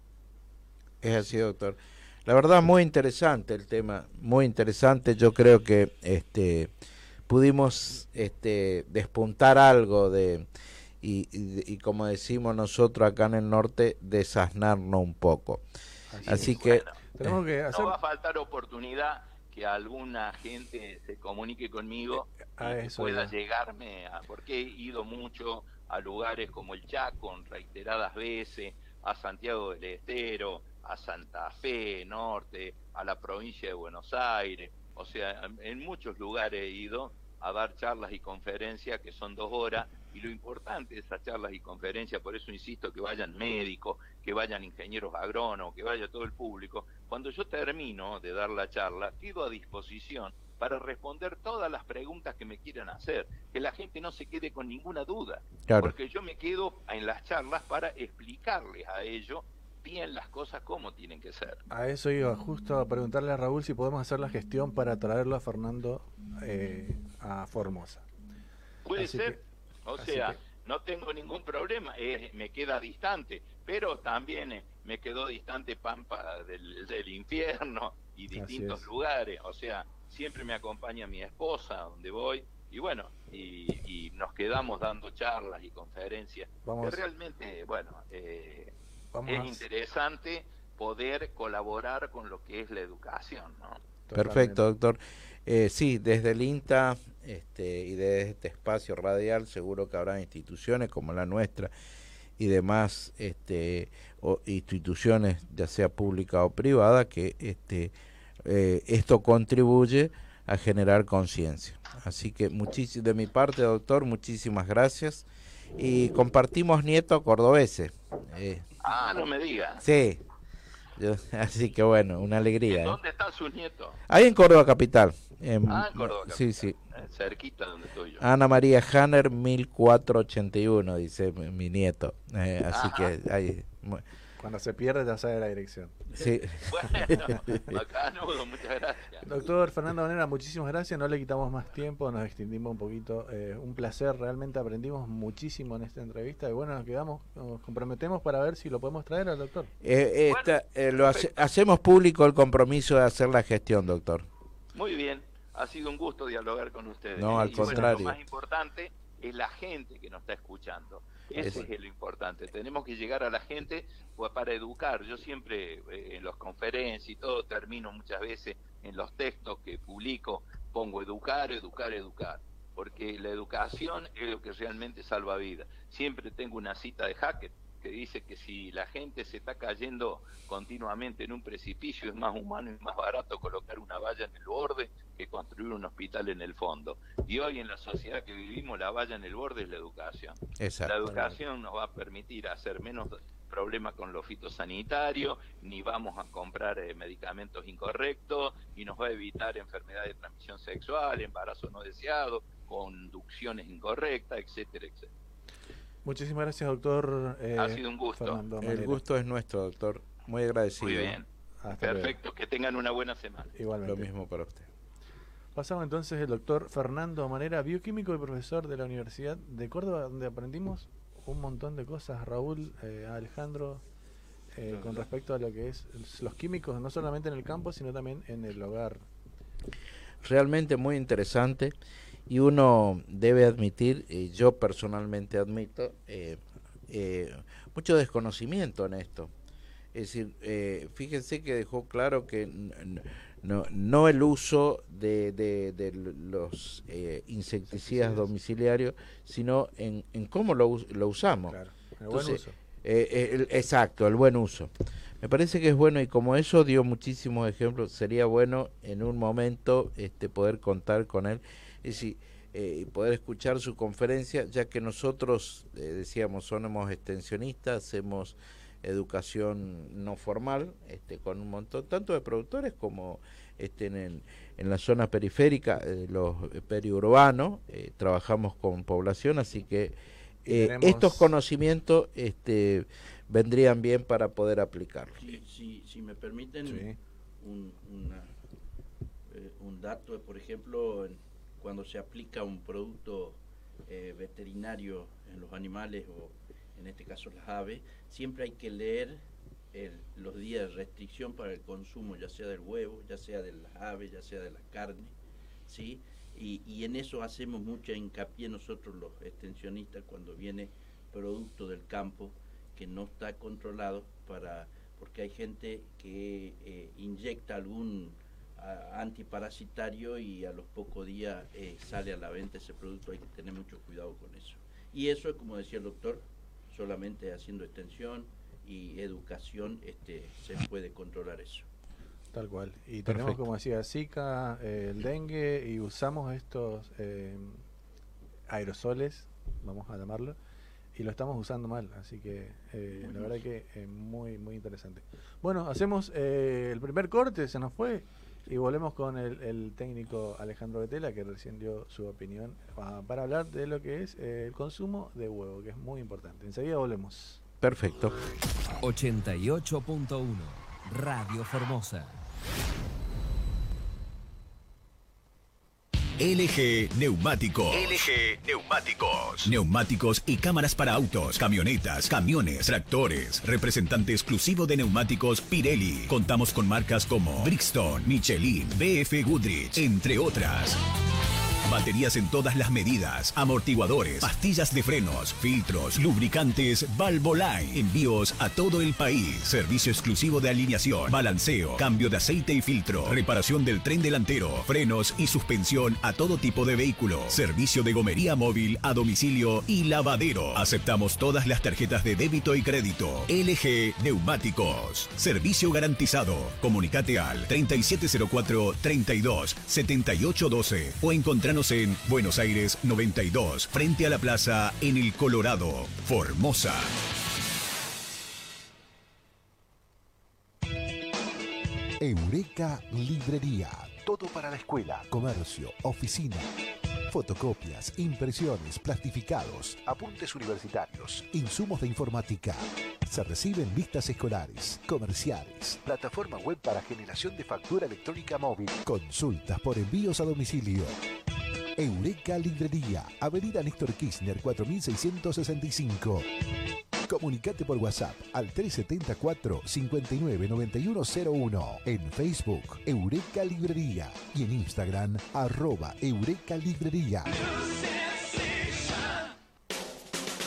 Es así, doctor. La verdad, muy interesante el tema, muy interesante. Yo creo que este pudimos este, despuntar algo de, y, y, como decimos nosotros acá en el norte, desasnarnos un poco. Así, que tenemos que hacer... no va a faltar oportunidad que alguna gente se comunique conmigo y pueda llegarme a porque he ido mucho a lugares como el Chaco reiteradas veces, a Santiago del Estero, a Santa Fe Norte, a la provincia de Buenos Aires, o sea, en muchos lugares he ido a dar charlas y conferencias que son dos horas y lo importante de esas charlas y conferencias, por eso insisto que vayan médicos, que vayan ingenieros agrónomos, que vaya todo el público. Cuando yo termino de dar la charla, quedo a disposición para responder todas las preguntas que me quieran hacer, que la gente no se quede con ninguna duda, porque yo me quedo en las charlas para explicarles a ellos bien las cosas como tienen que ser. A eso iba justo a preguntarle a Raúl si podemos hacer la gestión para traerlo a Fernando eh, a Formosa. Puede ser, o sea, no tengo ningún problema, me queda distante, pero también eh, me quedó distante Pampa del, del infierno y distintos lugares, o sea, siempre me acompaña mi esposa donde voy y bueno, y, nos quedamos dando charlas y conferencias. Vamos. realmente, bueno, eh, es interesante poder colaborar con lo que es la educación. ¿no? Perfecto, doctor. Eh, sí, desde el INTA este, y desde este espacio radial seguro que habrá instituciones como la nuestra y demás este, o instituciones, ya sea pública o privada, que este, eh, esto contribuye a generar conciencia. Así que de mi parte, doctor, muchísimas gracias. Y compartimos nieto cordobeses. Eh, ah, no me diga. Sí. así que bueno, una alegría. ¿eh? ¿Dónde están sus nietos? Ahí en Córdoba Capital. ah, en Córdoba Capital. Sí, sí. Cerquita donde estoy yo. Ana María Hanner, 1481, dice mi, nieto. así que ahí. Cuando se pierde ya sabe la dirección. Sí. bueno, nudo, muchas gracias. Doctor Fernando Manera, muchísimas gracias. No le quitamos más tiempo, nos extendimos un poquito. Eh, un placer, realmente aprendimos muchísimo en esta entrevista. Y bueno, nos quedamos, nos comprometemos para ver si lo podemos traer al doctor. Eh, eh, lo hacemos público el compromiso de hacer la gestión, doctor. Muy bien, ha sido un gusto dialogar con ustedes. No, al contrario. lo más importante es la gente que nos está escuchando. Ese es, lo importante. Tenemos que llegar a la gente pues, para educar. Yo siempre eh, en las conferencias y todo termino muchas veces en los textos que publico, pongo educar, educar, educar. Porque la educación es lo que realmente salva vidas. Siempre tengo una cita de Hackett que dice que si la gente se está cayendo continuamente en un precipicio es más humano y más barato colocar una valla en el borde que construir un hospital en el fondo. Y hoy en la sociedad que vivimos la valla en el borde es la educación. La educación nos va a permitir hacer menos problemas con lo fitosanitario, ni vamos a comprar eh, medicamentos incorrectos, y nos va a evitar enfermedades de transmisión sexual, embarazo no deseado, conducciones incorrectas, etcétera, etcétera. Muchísimas gracias, doctor. Eh, ha sido un gusto. El gusto es nuestro, doctor. Muy agradecido. Muy bien. Perfecto, que tengan una buena semana. Igualmente. Lo mismo para usted. Pasamos entonces el doctor Fernando Manera, bioquímico y profesor de la Universidad de Córdoba, donde aprendimos un montón de cosas, Raúl, eh, Alejandro, eh, con respecto a lo que es los químicos, no solamente en el campo, sino también en el hogar. Realmente muy interesante y uno debe admitir, y yo personalmente admito, eh, eh, mucho desconocimiento en esto. Es decir, eh, fíjense que dejó claro que no, no el uso de, de, los insecticidas domiciliarios, sino en, en cómo lo, lo usamos. Claro, el buen uso. exacto, el buen uso. Me parece que es bueno y como eso dio muchísimos ejemplos, sería bueno en un momento este, poder contar con él es decir, eh, poder escuchar su conferencia, ya que nosotros, eh, decíamos, somos extensionistas, hacemos educación no formal, este, con un montón, tanto de productores como este, en, en la zona periférica, eh, los periurbanos, trabajamos con población, así que estos conocimientos este, vendrían bien para poder aplicarlos. Si, me permiten un, un dato, por ejemplo, en, cuando se aplica un producto eh, veterinario en los animales o en este caso las aves, siempre hay que leer los días de restricción para el consumo, ya sea del huevo, ya sea de las aves, ya sea de la carne, ¿sí? Y, y en eso hacemos mucha hincapié nosotros los extensionistas cuando viene producto del campo que no está controlado para porque hay gente que eh, inyecta algún antiparasitario y a los pocos días eh, sale a la venta ese producto, hay que tener mucho cuidado con eso. Y eso, como decía el doctor, solamente haciendo extensión y educación este, se puede controlar eso. Tal cual. Y tenemos, como decía, Zika, eh, el dengue, y usamos estos eh, aerosoles, vamos a llamarlo, y lo estamos usando mal. Así que la verdad que es muy, muy interesante. Bueno, hacemos el primer corte, se nos fue. Y volvemos con el, técnico Alejandro Betela, que recién dio su opinión, ah, para hablar de lo que es eh, el consumo de huevo, que es muy importante. Enseguida volvemos. Perfecto. 88.1 Radio Formosa. LG Neumáticos. LG Neumáticos. Neumáticos y cámaras para autos, camionetas, camiones, tractores. Representante exclusivo de neumáticos Pirelli. Contamos con marcas como Brixton, Michelin, BF Goodrich, entre otras. Baterías en todas las medidas, amortiguadores, pastillas de frenos, filtros, lubricantes, Valvoline. Envíos a todo el país. Servicio exclusivo de alineación, balanceo, cambio de aceite y filtro, reparación del tren delantero, frenos y suspensión a todo tipo de vehículo. Servicio de gomería móvil a domicilio y lavadero. Aceptamos todas las tarjetas de débito y crédito. LG Neumáticos. Servicio garantizado. Comunicate al 3704 32 7812 o en Buenos Aires 92, frente a la plaza en el Colorado, Formosa. Eureka Librería. Todo para la escuela, comercio, oficina. Fotocopias, impresiones, plastificados, apuntes universitarios, insumos de informática. Se reciben listas escolares, comerciales, plataforma web para generación de factura electrónica móvil, consultas por envíos a domicilio. Eureka Librería, Avenida Néstor Kirchner 4665. Comunicate por WhatsApp al 374 599101 en Facebook Eureka Librería y en Instagram arroba Eureka Librería.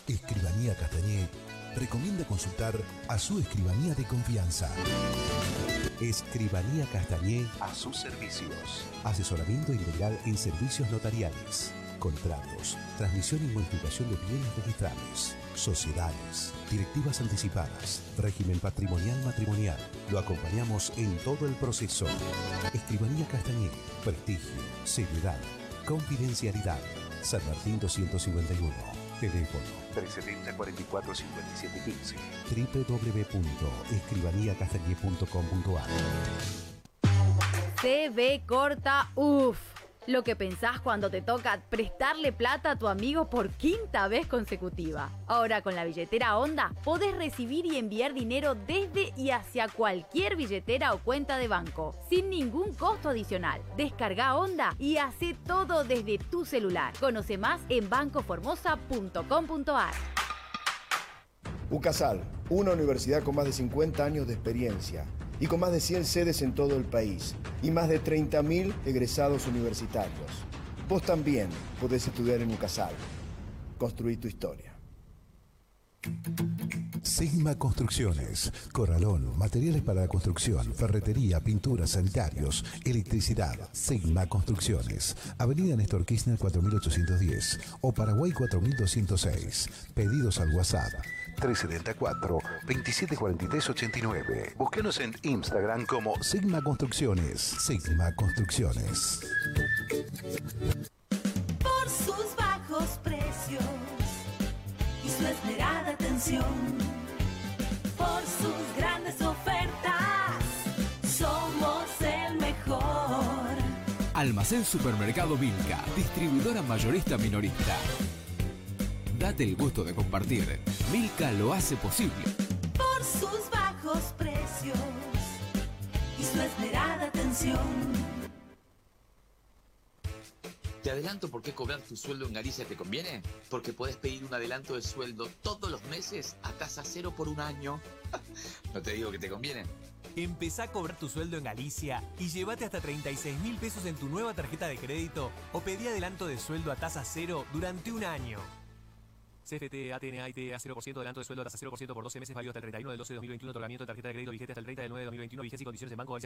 Escribanía Castañet recomienda consultar a su escribanía de confianza. Escribanía Castañé a sus servicios. Asesoramiento integral en servicios notariales, contratos, transmisión y modificación de bienes registrales, sociedades, directivas anticipadas, régimen patrimonial matrimonial. Lo acompañamos en todo el proceso. Escribanía Castañé, prestigio, seriedad, confidencialidad. San Martín 251. Teléfono. 370 44 57 15 www.escribaniacastañé.com.ar ve corta UF lo que pensás cuando te toca prestarle plata a tu amigo por quinta vez consecutiva. Ahora con la billetera Onda podés recibir y enviar dinero desde y hacia cualquier billetera o cuenta de banco, sin ningún costo adicional. Descarga Onda y hace todo desde tu celular. Conoce más en bancoformosa.com.ar. UCASAL, una universidad con más de 50 años de experiencia y con más de 100 sedes en todo el país y más de 30.000 egresados universitarios. Vos también podés estudiar en UCASAL. Construí tu historia. Sigma Construcciones, Corralón, materiales para la construcción, ferretería, pinturas, sanitarios, electricidad. Sigma Construcciones, Avenida Néstor Kirchner 4810 o Paraguay 4206. Pedidos al WhatsApp 374 274389. Búsquenos en Instagram como Sigma Construcciones. Sigma Construcciones. Por sus bajos precios y su esmerada atención. Por sus grandes ofertas, somos el mejor. Almacén Supermercado Vilca, distribuidora mayorista minorista Date el gusto de compartir. Milka lo hace posible. Por sus bajos precios y su esmerada atención. Te adelanto por qué cobrar tu sueldo en Galicia te conviene. Porque puedes pedir un adelanto de sueldo todos los meses a tasa cero por un año. no te digo que te conviene. Empezá a cobrar tu sueldo en Galicia y llévate hasta 36 mil pesos en tu nueva tarjeta de crédito o pedí adelanto de sueldo a tasa cero durante un año. CFT, ATN, AIT, a 0%, adelanto de sueldo a tasa 0% por 12 meses, válido hasta el 31 del 12 de 2021, otorgamiento de tarjeta de crédito vigente hasta el 30 del 9 de 2021, vigencia y condiciones en banco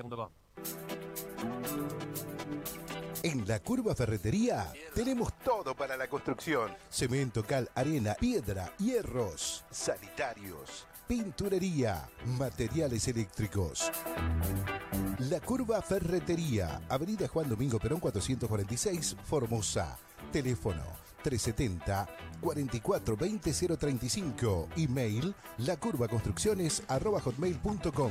En la Curva Ferretería tenemos todo para la construcción. Cemento, cal, arena, piedra, hierros, sanitarios, pinturería, materiales eléctricos. La Curva Ferretería, Avenida Juan Domingo Perón 446, Formosa. Teléfono 370 44 20 035. Email lacurvaconstrucciones arroba hotmail.com.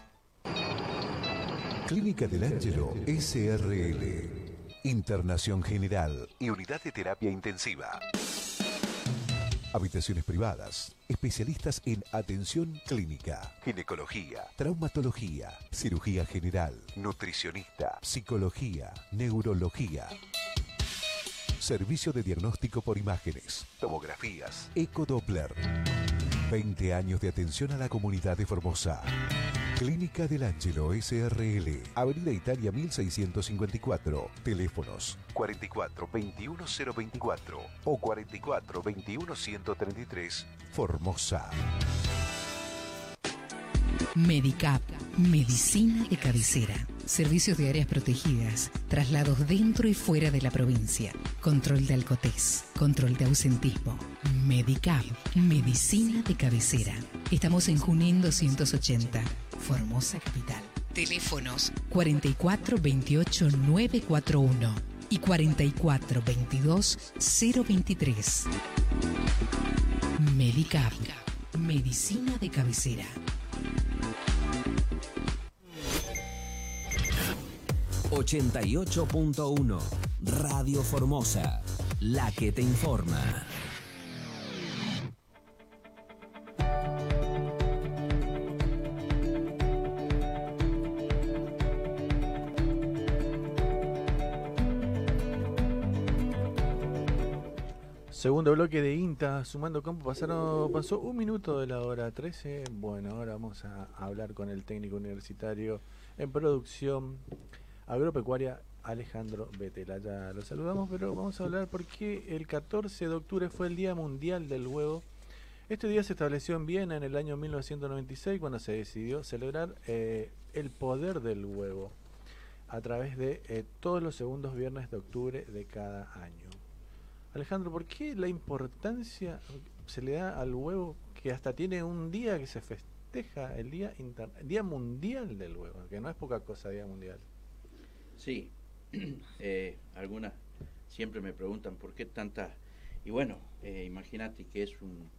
Clínica del Ángelo SRL. Internación General y Unidad de Terapia Intensiva. Habitaciones privadas. Especialistas en atención clínica, ginecología, traumatología, cirugía general, nutricionista, psicología, neurología. Servicio de diagnóstico por imágenes, tomografías, ecodoppler. 20 años de atención a la comunidad de Formosa. Clínica del Ángelo SRL, Avenida Italia 1654. Teléfonos 44 21 024 o 44 21 133. Formosa. Medicap, medicina de cabecera. Servicios de áreas protegidas, traslados dentro y fuera de la provincia, control de alcotés, control de ausentismo. Medicap, medicina de cabecera. Estamos en Junín 280, Formosa Capital. Teléfonos 44 28 941 y 44 22 023. Medicap, medicina de cabecera. ...88.1... Radio Formosa... ...la que te informa... Segundo bloque de INTA, sumando campo, pasaron, pasó un minuto de la hora 13. Bueno, ahora vamos a hablar con el técnico universitario en producción agropecuaria Alejandro Betela. Ya lo saludamos, pero vamos a hablar por qué el 14 de octubre fue el Día Mundial del Huevo. Este día se estableció en Viena en el año 1996 cuando se decidió celebrar eh, el poder del huevo a través de eh, todos los segundos viernes de octubre de cada año. Alejandro, ¿por qué la importancia se le da al huevo que hasta tiene un día que se festeja, el Día, Inter día Mundial del Huevo, que no es poca cosa Día Mundial? Sí, eh, algunas siempre me preguntan por qué tanta... Y bueno, eh, imagínate que es un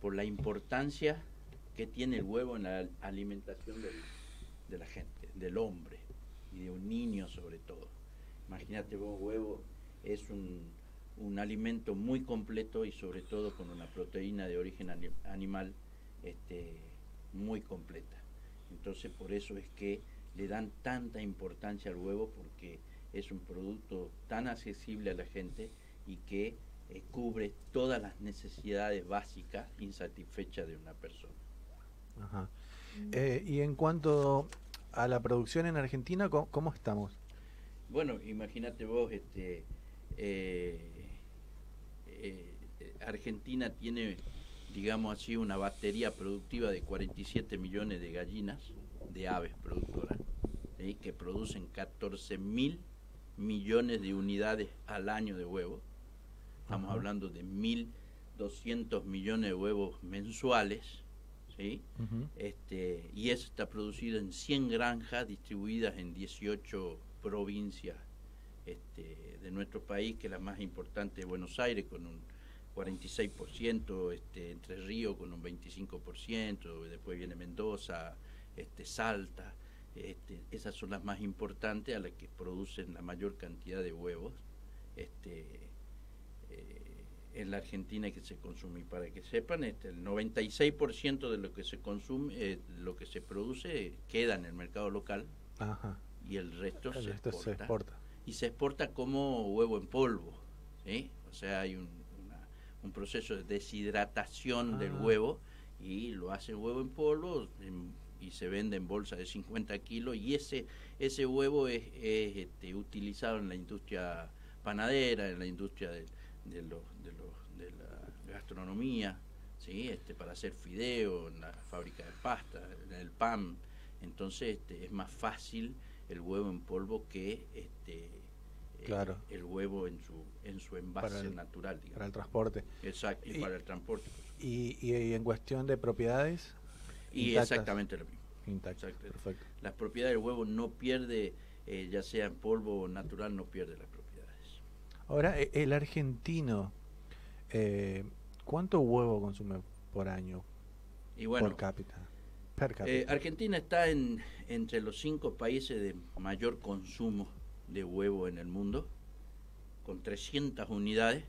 por la importancia que tiene el huevo en la alimentación de la gente, del hombre y de un niño sobre todo. Imagínate vos, huevo es un un alimento muy completo y sobre todo con una proteína de origen animal este, muy completa. Entonces por eso es que le dan tanta importancia al huevo porque es un producto tan accesible a la gente y que eh, cubre todas las necesidades básicas insatisfechas de una persona. Ajá. Eh, y en cuanto a la producción en Argentina, ¿cómo, estamos? Bueno, imagínate vos, este, eh, eh, Argentina tiene, digamos así, una batería productiva de 47 millones de gallinas, de aves productoras, que producen 14 mil millones de unidades al año de huevos. Estamos hablando de 1.200 millones de huevos mensuales. ¿sí? este, y eso está producido en 100 granjas distribuidas en 18 provincias este, de nuestro país, que es la más importante de Buenos Aires, con un 46%, este, Entre Ríos con un 25%, después viene Mendoza, este, Salta, este, esas son las más importantes a las que producen la mayor cantidad de huevos este, eh, en la Argentina que se consume. Y para que sepan, este, el 96% de lo que se consume, eh, lo que se produce, queda en el mercado local y el resto, se, exporta y se exporta como huevo en polvo. O sea, hay un, un proceso de deshidratación del ah. huevo y lo hace huevo en polvo y se vende en bolsa de 50 kilos y ese, ese huevo es, este, utilizado en la industria panadera, en la industria de, de, de, de la gastronomía, ¿sí? este, para hacer fideo, en la fábrica de pasta, en el pan. Entonces este, es más fácil el huevo en polvo que este Claro. el huevo en su en su envase el- natural digamos. Para el transporte. exacto y, Y- para el transporte Y, y- y en cuestión de propiedades. y intactas. exactamente lo mismo Intactas, Exacto. perfecto. las propiedades del huevo no pierde eh, ya sea en polvo o natural no pierde las propiedades Ahora, e- el argentino, eh, ¿cuánto huevo consume por año? Y bueno, por cápita. Eh, Argentina está en, entre los cinco países de mayor consumo de huevo en el mundo, con 300 unidades,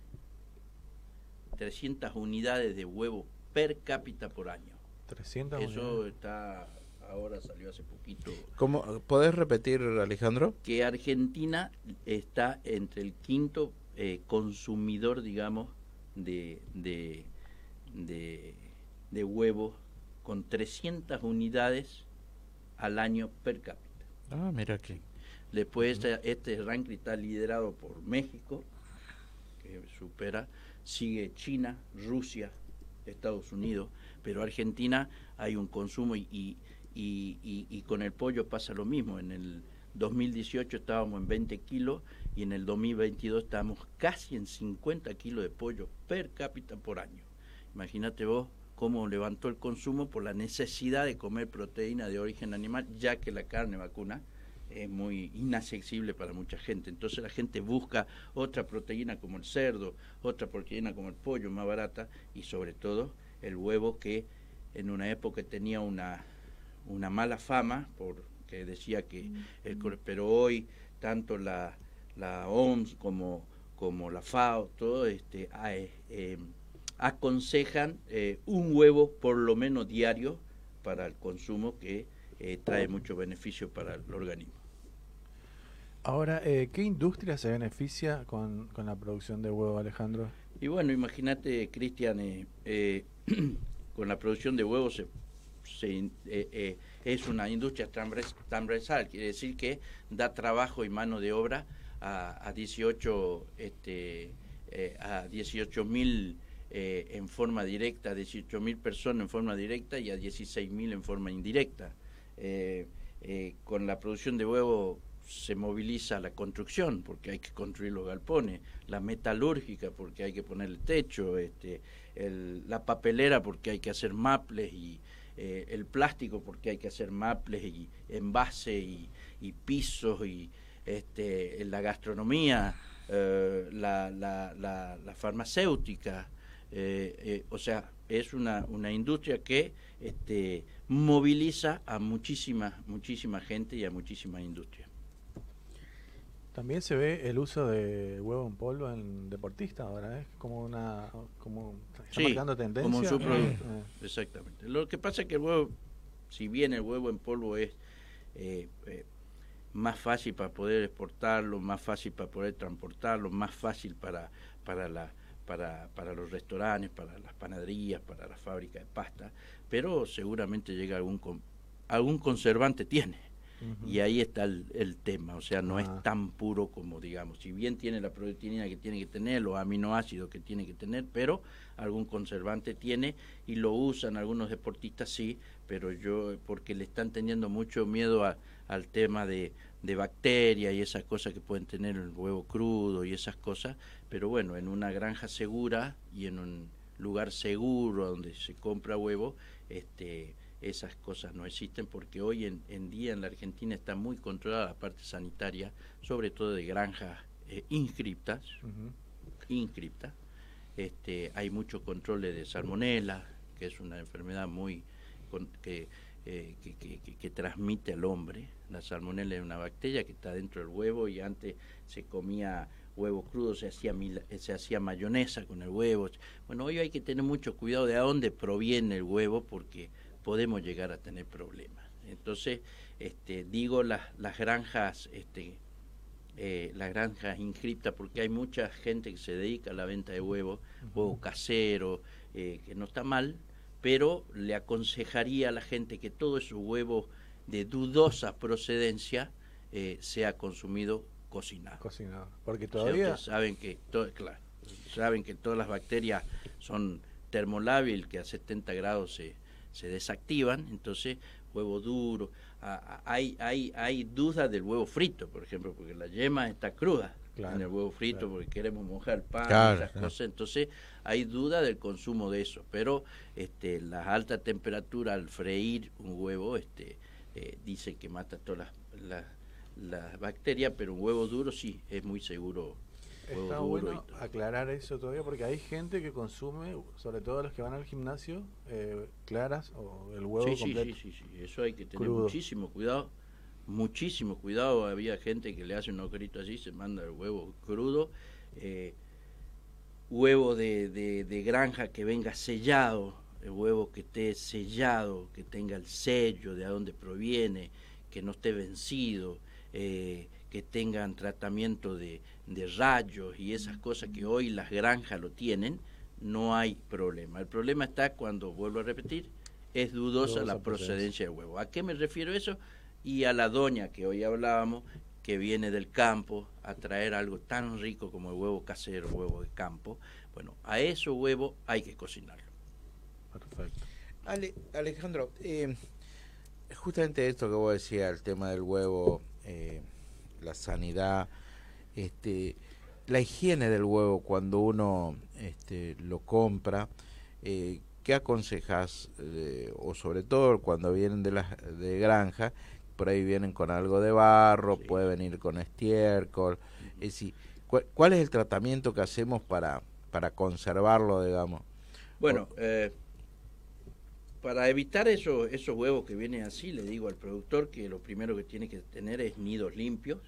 300 unidades de huevo per cápita por año. 300 Eso unidades. está, ahora salió hace poquito, ¿Cómo, ¿Podés repetir, Alejandro? que Argentina está entre el quinto eh, consumidor, digamos, de, de, de, de huevo, con 300 unidades al año per cápita. Ah, mira aquí. Después este, este ranking está liderado por México, que supera, sigue China, Rusia, Estados Unidos, pero Argentina hay un consumo y, y, y- y- y con el pollo pasa lo mismo. En el 2018 estábamos en 20 kilos y en el 2022 estamos casi en 50 kilos de pollo per cápita por año. Imagínate vos cómo levantó el consumo por la necesidad de comer proteína de origen animal, ya que la carne vacuna es muy inaccesible para mucha gente. Entonces la gente busca otra proteína como el cerdo, otra proteína como el pollo más barata y sobre todo el huevo que en una época tenía una, una mala fama porque decía que el pero hoy tanto la, la OMS como, como la FAO, todo este a- eh, eh, aconsejan eh, un huevo por lo menos diario para el consumo que eh, trae mucho beneficio para el organismo. Ahora, eh, ¿qué industria se beneficia con, con la producción de huevo, Alejandro? Y bueno, imagínate, Cristian, eh, con la producción de huevos se, se, es una industria transvers- transversal, quiere decir que da trabajo y mano de obra a, a 18 este, a 18 mil eh, en forma directa, 18 mil personas en forma directa y a 16 mil en forma indirecta. Eh, eh, con la producción de huevo se moviliza la construcción porque hay que construir los galpones, la metalúrgica porque hay que poner el techo, este, la papelera porque hay que hacer maples y eh, el plástico porque hay que hacer maples y envase y, pisos y este, la gastronomía, eh, la, farmacéutica, o sea, es una, una industria que este, moviliza a muchísima, muchísima gente y a muchísima industria. También se ve el uso de huevo en polvo en deportistas ahora, ¿es como una... Como, está marcando tendencia. como un subproducto. Eh, Exactamente. Lo que pasa es que el huevo, si bien el huevo en polvo es eh, eh, más fácil para poder exportarlo, más fácil para poder transportarlo, más fácil para, para, la, para, para los restaurantes, para las panaderías, para la fábrica de pasta, pero seguramente llega algún, con- algún conservante tiene. Y ahí está el, el tema, o sea, no es tan puro como digamos, si bien tiene la proteína que tiene que tener, los aminoácidos que tiene que tener, pero algún conservante tiene y lo usan algunos deportistas sí, pero yo, porque le están teniendo mucho miedo a- al tema de, de bacterias y esas cosas que pueden tener el huevo crudo y esas cosas, pero bueno, en una granja segura y en un lugar seguro donde se compra huevo, este esas cosas no existen porque hoy en, en día en la Argentina está muy controlada la parte sanitaria, sobre todo de granjas eh, inscriptas, inscriptas. Este, hay mucho control de salmonela, que es una enfermedad muy con- que, eh, que, que- que- que transmite al hombre. La salmonela es una bacteria que está dentro del huevo y antes se comía huevo crudo, se hacía, se hacía mayonesa con el huevo. Bueno, hoy hay que tener mucho cuidado de a dónde proviene el huevo porque podemos llegar a tener problemas. Entonces, este, digo las, las granjas, este, eh, las granjas inscriptas, porque hay mucha gente que se dedica a la venta de huevos, huevo casero, eh, que no está mal, pero le aconsejaría a la gente que todo esos huevos de dudosa procedencia eh, sea consumido cocinado. Cocinado. Porque O sea, todavía... ustedes saben que to- claro, saben que todas las bacterias son termolábil, que a 70 grados se, se desactivan, entonces huevo duro. hay, hay, hay dudas del huevo frito, por ejemplo, porque la yema está cruda en el huevo frito porque queremos mojar el pan y esas cosas. Entonces hay duda del consumo de eso, pero este, la alta temperatura al freír un huevo este, eh, dice que mata todas las, las, bacterias, pero un huevo duro sí, es muy seguro. Está bueno aclarar eso todavía porque hay gente que consume, sobre todo los que van al gimnasio, eh, claras o el huevo sí, completo. Sí, sí, sí, eso hay que tener muchísimo cuidado muchísimo cuidado. Había gente que le hace un agujerito así, se manda el huevo crudo. Eh, huevo de, de, granja que venga sellado, el huevo que esté sellado, que tenga el sello de a dónde proviene, que no esté vencido, eh, que tengan tratamiento de, de rayos y esas cosas que hoy las granjas lo tienen, no hay problema. El problema está cuando, vuelvo a repetir, es dudosa la procedencia del huevo. ¿A qué me refiero eso? Y a la doña que hoy hablábamos, que viene del campo a traer algo tan rico como el huevo casero, huevo de campo. Bueno, a esos huevos hay que cocinarlo. Perfecto. Alejandro, eh, justamente esto que vos decías, el tema del huevo, eh, la sanidad, este, la higiene del huevo cuando uno este, lo compra, eh, ¿qué aconsejas? o sobre todo cuando vienen de, la, de granja, por ahí vienen con algo de barro, puede venir con estiércol. Es decir, ¿cuál, es el tratamiento que hacemos para, para conservarlo, digamos? Bueno, eh, para evitar eso, esos huevos que vienen así, le digo al productor que lo primero que tiene que tener es nidos limpios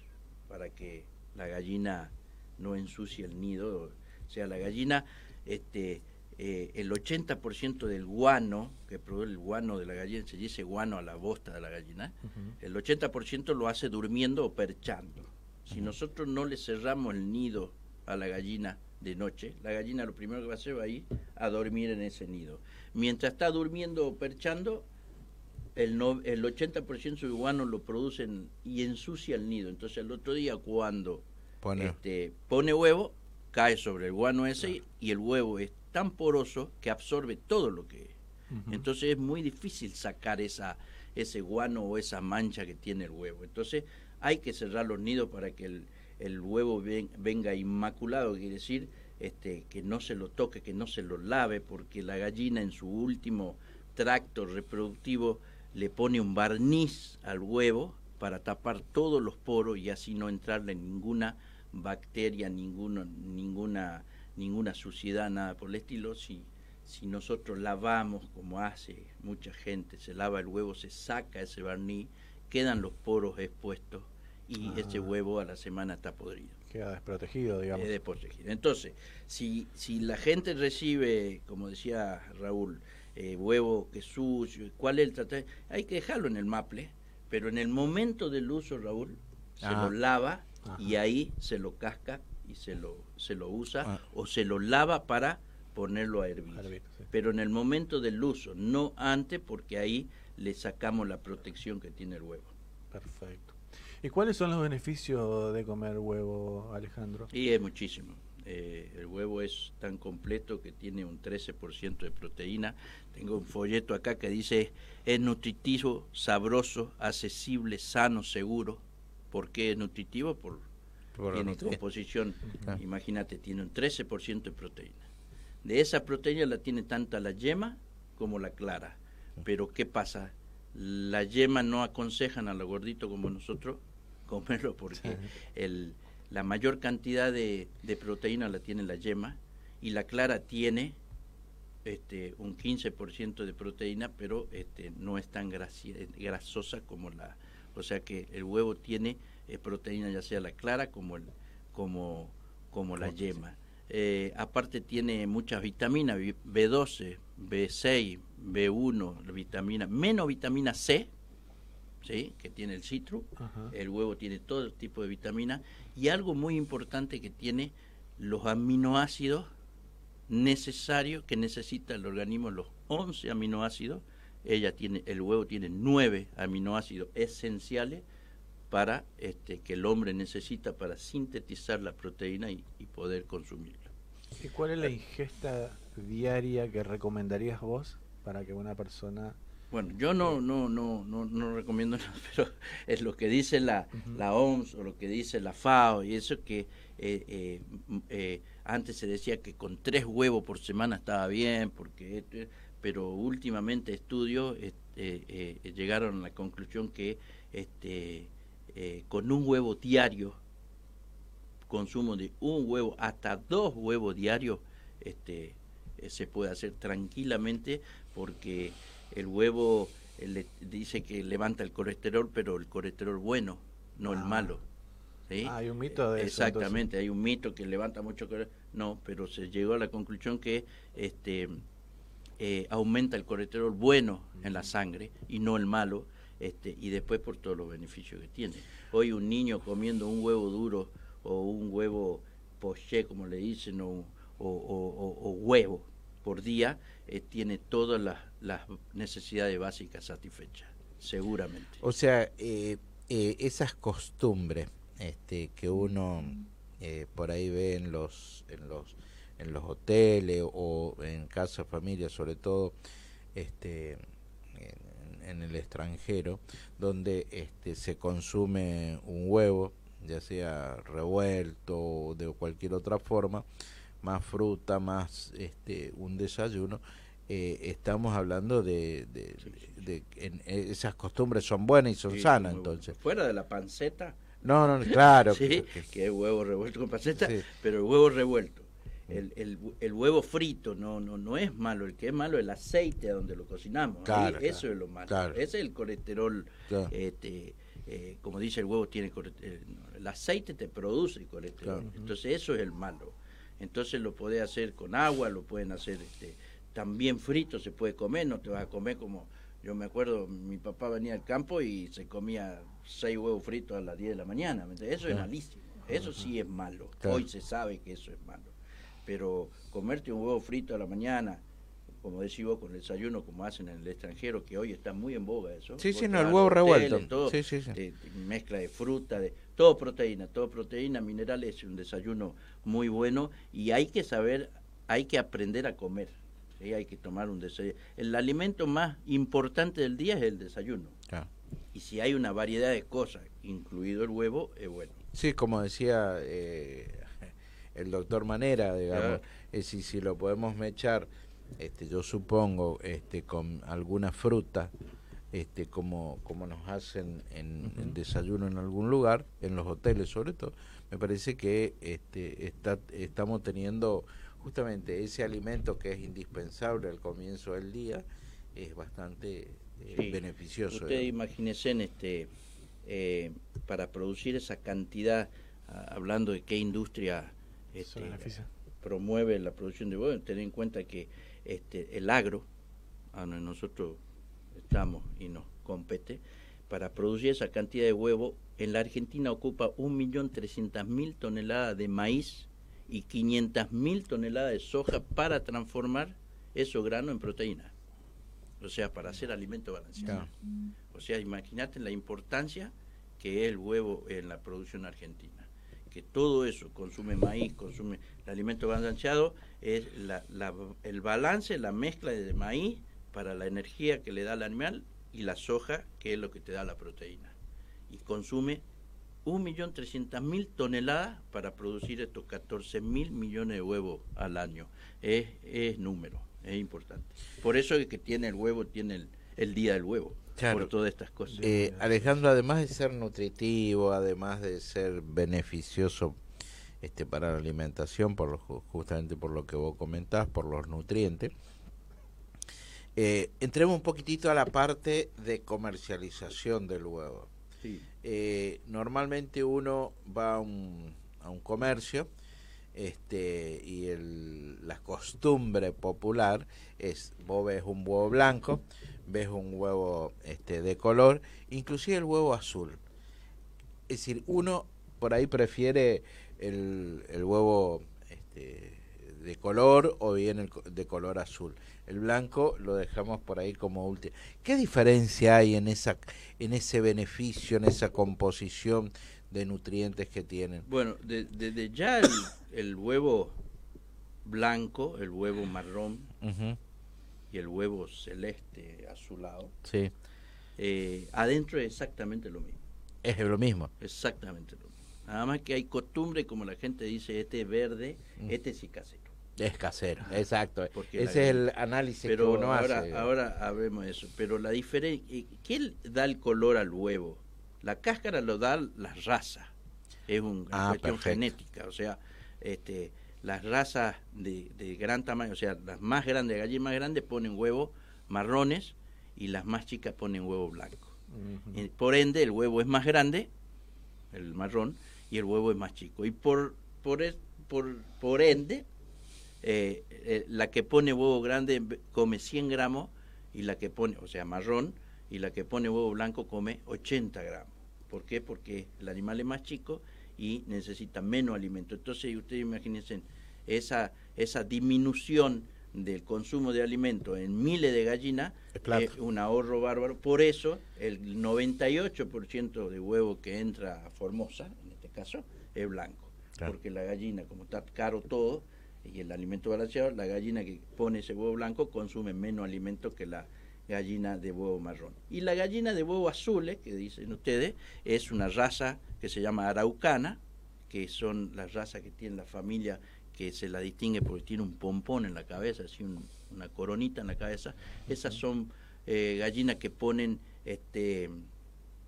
para que la gallina no ensucie el nido. O sea, la gallina este, eh, el 80% del guano, que produce el guano de la gallina, se dice guano a la bosta de la gallina, el 80% lo hace durmiendo o perchando. Si nosotros no le cerramos el nido a la gallina de noche, la gallina lo primero que va a hacer va a ir a dormir en ese nido. Mientras está durmiendo o perchando, el, no, el 80% del guano lo producen y ensucia el nido. Entonces el otro día cuando pone, este, pone huevo, cae sobre el guano ese y el huevo es tan poroso que absorbe todo lo que... Entonces es muy difícil sacar esa, ese guano o esa mancha que tiene el huevo. Entonces hay que cerrar los nidos para que el, el huevo venga inmaculado, quiere decir este, que no se lo toque, que no se lo lave, porque la gallina en su último tracto reproductivo le pone un barniz al huevo para tapar todos los poros y así no entrarle ninguna bacteria, ninguna, ninguna ninguna suciedad, nada por el estilo, si, si nosotros lavamos, como hace mucha gente, se lava el huevo, se saca ese barniz, quedan los poros expuestos y ese huevo a la semana está podrido. Queda desprotegido, digamos. desprotegido. Entonces, si, si la gente recibe, como decía Raúl, eh, huevo que sucio, ¿cuál es el tratamiento? Hay que dejarlo en el maple, pero en el momento del uso, Raúl, se lo lava y ahí se lo casca y se lo, se lo usa ah. o se lo lava para ponerlo a hervir. Pero en el momento del uso, no antes porque ahí le sacamos la protección que tiene el huevo. Perfecto. ¿Y cuáles son los beneficios de comer huevo, Alejandro? Y es muchísimo. Eh, el huevo es tan completo que tiene un 13% de proteína. Tengo un folleto acá que dice es nutritivo, sabroso, accesible, sano, seguro. ¿Por qué es nutritivo? Por tiene composición, imagínate, tiene un 13% de proteína. De esa proteína la tiene tanto la yema como la clara. Pero ¿qué pasa? La yema no aconsejan a los gorditos como nosotros comerlo porque el, la mayor cantidad de, proteína la tiene la yema y la clara tiene este, un 15% de proteína, pero este, no es tan grasosa como la... O sea que el huevo tiene eh, proteína, ya sea la clara como, el, como, como la yema. Eh, aparte tiene muchas vitaminas, B12, B6, B1, vitamina, menos vitamina C, ¿sí? que tiene el citro, el huevo tiene todo tipo de vitaminas, y algo muy importante que tiene los aminoácidos necesarios que necesita el organismo, los 11 aminoácidos, ella tiene, el huevo tiene 9 aminoácidos esenciales para este, que el hombre necesita para sintetizar la proteína y, poder consumirla. ¿Y cuál es la ingesta diaria que recomendarías vos para que una persona Bueno, yo no, no, no, no, no recomiendo nada, pero es lo que dice la, la OMS o lo que dice la FAO y eso que eh, eh, eh, antes se decía que con tres huevos por semana estaba bien, porque esto- pero últimamente estudios eh, eh, eh, llegaron a la conclusión que este, eh, con un huevo diario, consumo de un huevo hasta dos huevos diarios, este, eh, se puede hacer tranquilamente porque el huevo eh, le- dice que levanta el colesterol, pero el colesterol bueno, no el Ah. malo. ¿sí? Ah, hay un mito de eso, Exactamente, hay un mito que levanta mucho colesterol. No, pero se llegó a la conclusión que este eh, aumenta el colesterol bueno en la sangre y no el malo, este, y después por todos los beneficios que tiene. Hoy un niño comiendo un huevo duro o un huevo poché, como le dicen, o, huevo por día, eh, tiene todas las, las necesidades básicas satisfechas, seguramente. O sea, eh, eh, esas costumbres este, que uno eh, por ahí ve en los, en los, en los hoteles o en casa familia, sobre todo este, en, el extranjero, donde este, se consume un huevo, ya sea revuelto o de cualquier otra forma, más fruta, más este, un desayuno, eh, estamos hablando de, de, de- en- eh, esas costumbres son buenas y son Sí, sanas, entonces. Fuera de la panceta. No, no, claro. sí, que- que, es huevo revuelto con panceta, pero el huevo revuelto. El, el, el huevo frito no, no, no es malo, el que es malo es el aceite a donde lo cocinamos. Ahí Claro, eso es lo malo. claro. Ese es el colesterol, este, eh, como dice el huevo, tiene eh, el aceite te produce el colesterol. Entonces eso es el malo. Entonces lo podés hacer con agua, lo pueden hacer este, también frito, se puede comer, no te vas a comer como... Yo me acuerdo, mi papá venía al campo y se comía seis huevos fritos a las 10 de la mañana. Eso es malísimo. Eso sí es malo. Hoy se sabe que eso es malo. Pero comerte un huevo frito a la mañana, como decís vos, con el desayuno, como hacen en el extranjero, que hoy está muy en boga eso. Sí, sí, no, el huevo revuelto. todo, Sí, sí, sí. de mezcla de fruta, de todo proteína, todo proteína, minerales, es un desayuno muy bueno y hay que saber, hay que aprender a comer. ¿sí? Hay que tomar un desayuno. El alimento más importante del día es el desayuno. Y si hay una variedad de cosas, incluido el huevo, es bueno. Sí, como decía eh, el doctor Manera, digamos, es decir, si lo podemos mechar, este, yo supongo, este, con alguna fruta, este, como, como nos hacen en, en desayuno en algún lugar, en los hoteles sobre todo, me parece que este, está, estamos teniendo justamente ese alimento que es indispensable al comienzo del día, es bastante eh, Sí. beneficioso. Usted imagínese en este, eh, para producir esa cantidad, ah, hablando de qué industria este, promueve la producción de huevos, tener en cuenta que este, el agro, a donde nosotros estamos y nos compete, para producir esa cantidad de huevo, en la Argentina ocupa 1.300.000 toneladas de maíz y 500.000 toneladas de soja para transformar esos granos en proteína. O sea, para hacer alimento balanceado. O sea, imagínate la importancia que es el huevo en la producción argentina. Que todo eso consume maíz, consume el alimento balanceado, es la- la- el balance, la mezcla de maíz para la energía que le da al animal y la soja, que es lo que te da la proteína. Y consume 1.300.000 toneladas para producir estos 14.000 millones de huevos al año. Es, es número, es importante. Por eso es que tiene el huevo, tiene el, el día del huevo, Claro. por todas estas cosas. Eh, Alejandro, además de ser nutritivo, además de ser beneficioso este, para la alimentación, por lo, ju- justamente por lo que vos comentás, por los nutrientes, eh, entremos un poquitito a la parte de comercialización del huevo. Sí. Eh, normalmente uno va a un, a un comercio este y el, la costumbre popular es vos ves un huevo blanco ves un huevo este de color inclusive el huevo azul. Es decir uno por ahí prefiere el, el huevo este, de color o bien el de color azul. El blanco lo dejamos por ahí como último qué diferencia hay en esa en ese beneficio en esa composición de nutrientes que tienen Bueno, de- desde ya el, el huevo blanco, el huevo marrón. Y el huevo celeste azulado, Sí, eh, adentro es exactamente lo mismo. es lo mismo. Exactamente lo mismo. Nada más que hay costumbre, como la gente dice, este es verde, Mm. este sí casero. Es casero, exacto. Porque Ese es el análisis Pero que uno ahora, hace. ahora hablemos de eso. Pero la diferencia, ¿qué da el color al huevo? La cáscara lo da la raza. Es un- una Ah, cuestión perfecto. genética. O sea, este, las razas de, de gran tamaño, o sea, las más grandes, gallinas más grandes ponen huevos marrones y las más chicas ponen huevo blanco. Por ende, el huevo es más grande, el marrón, y el huevo es más chico. Y por, por, es- por, por ende, eh, eh, la que pone huevo grande come 100 gramos, y la que pone, o sea, marrón, y la que pone huevo blanco come 80 gramos. ¿Por qué? Porque el animal es más chico y necesita menos alimento. Entonces, ustedes imagínense esa, esa disminución del consumo de alimento en miles de gallinas Es es un ahorro bárbaro. Por eso, el 98% de huevo que entra a Formosa, en este caso, es blanco. Claro. Porque la gallina, como está caro todo, y el alimento balanceado, la gallina que pone ese huevo blanco consume menos alimento que la gallina de huevo marrón. Y la gallina de huevo azules, que dicen ustedes, es una raza que se llama araucana, que son las razas que tiene la familia que se la distingue porque tiene un pompón en la cabeza, así un- una coronita en la cabeza. Esas son eh, gallinas que ponen este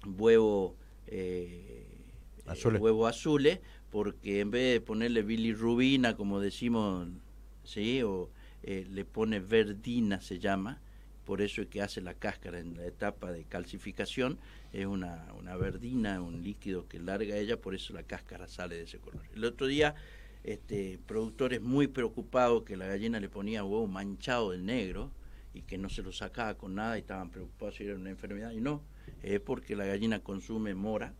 huevo eh, Azules. eh, huevo azules porque en vez de ponerle bilirrubina como decimos sí o eh, le pone verdina se llama por eso es que hace la cáscara en la etapa de calcificación es una, una verdina un líquido que larga ella por eso la cáscara sale de ese color el otro día este productores muy preocupados que la gallina le ponía huevo manchado de negro y que no se lo sacaba con nada y estaban preocupados si era una enfermedad y no es porque la gallina consume mora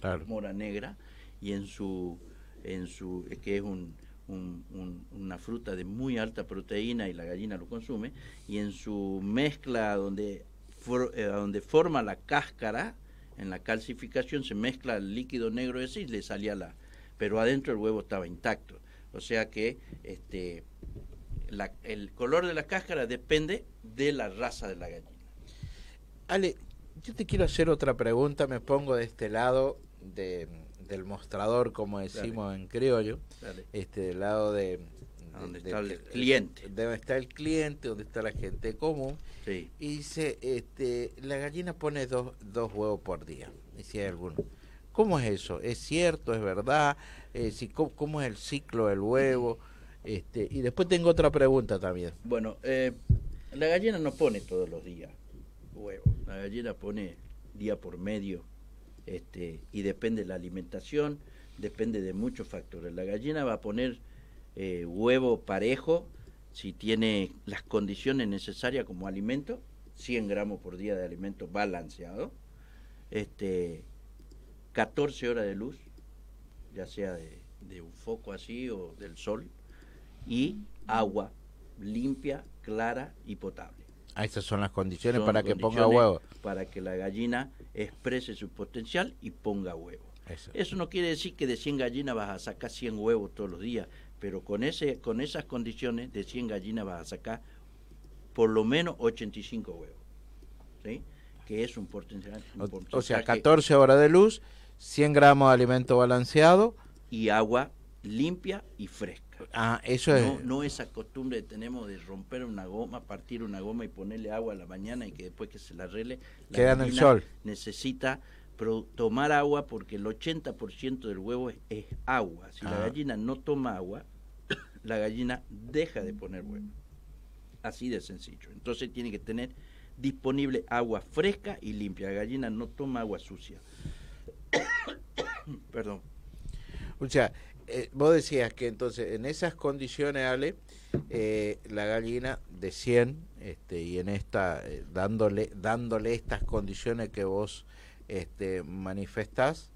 Claro. mora negra y en su en su eh, que es un, un- un- una fruta de muy alta proteína y la gallina lo consume y en su mezcla donde for- eh, donde forma la cáscara en la calcificación se mezcla el líquido negro ese y le salía la pero adentro el huevo estaba intacto. O sea que este la- el color de la cáscara depende de la raza de la gallina. Ale, yo te quiero hacer otra pregunta, me pongo de este lado de, del mostrador, como decimos en criollo, Dale. este del lado de... A donde de- está de- el cliente. de Donde está el cliente, donde está la gente común. Sí. Y dice, este, la gallina pone dos, dos huevos por día, hay alguno. ¿Cómo es eso? ¿Es cierto? ¿Es verdad? Eh, si, ¿cómo, cómo es el ciclo del huevo? Este, y después tengo otra pregunta también. Bueno, eh, la gallina no pone todos los días huevo. La gallina pone día por medio este, y depende de la alimentación, depende de muchos factores. La gallina va a poner eh, huevo parejo si tiene las condiciones necesarias como alimento, 100 gramos por día de alimento balanceado, este, 14 horas de luz, ya sea de, de un foco así o del sol, y agua limpia, clara y potable. Ah, esas son las condiciones Son para que ponga huevo. Para que la gallina exprese su potencial y ponga huevo. Eso. Eso no quiere decir que de 100 gallinas vas a sacar 100 huevos todos los días, pero con, ese, con esas condiciones de 100 gallinas vas a sacar por lo menos 85 huevos. ¿Sí? Que es un potencial. un O, porcentaje- sea, 14 horas de luz, 100 gramos de alimento balanceado. Y agua limpia y fresca. Ah, eso es... No, no esa costumbre que tenemos de romper una goma, partir una goma y ponerle agua a la mañana y que después que se la arregle, la Queda en el sol. necesita tomar agua porque el 80% del huevo es, es agua. Si la Ah. gallina no toma agua, la gallina deja de poner huevo. Así de sencillo. Entonces tiene que tener disponible agua fresca y limpia. La gallina no toma agua sucia. Perdón. O sea, eh, vos decías que entonces en esas condiciones, Ale, eh, la gallina de 100, este, y en esta, eh, dándole, dándole estas condiciones que vos este, manifestás,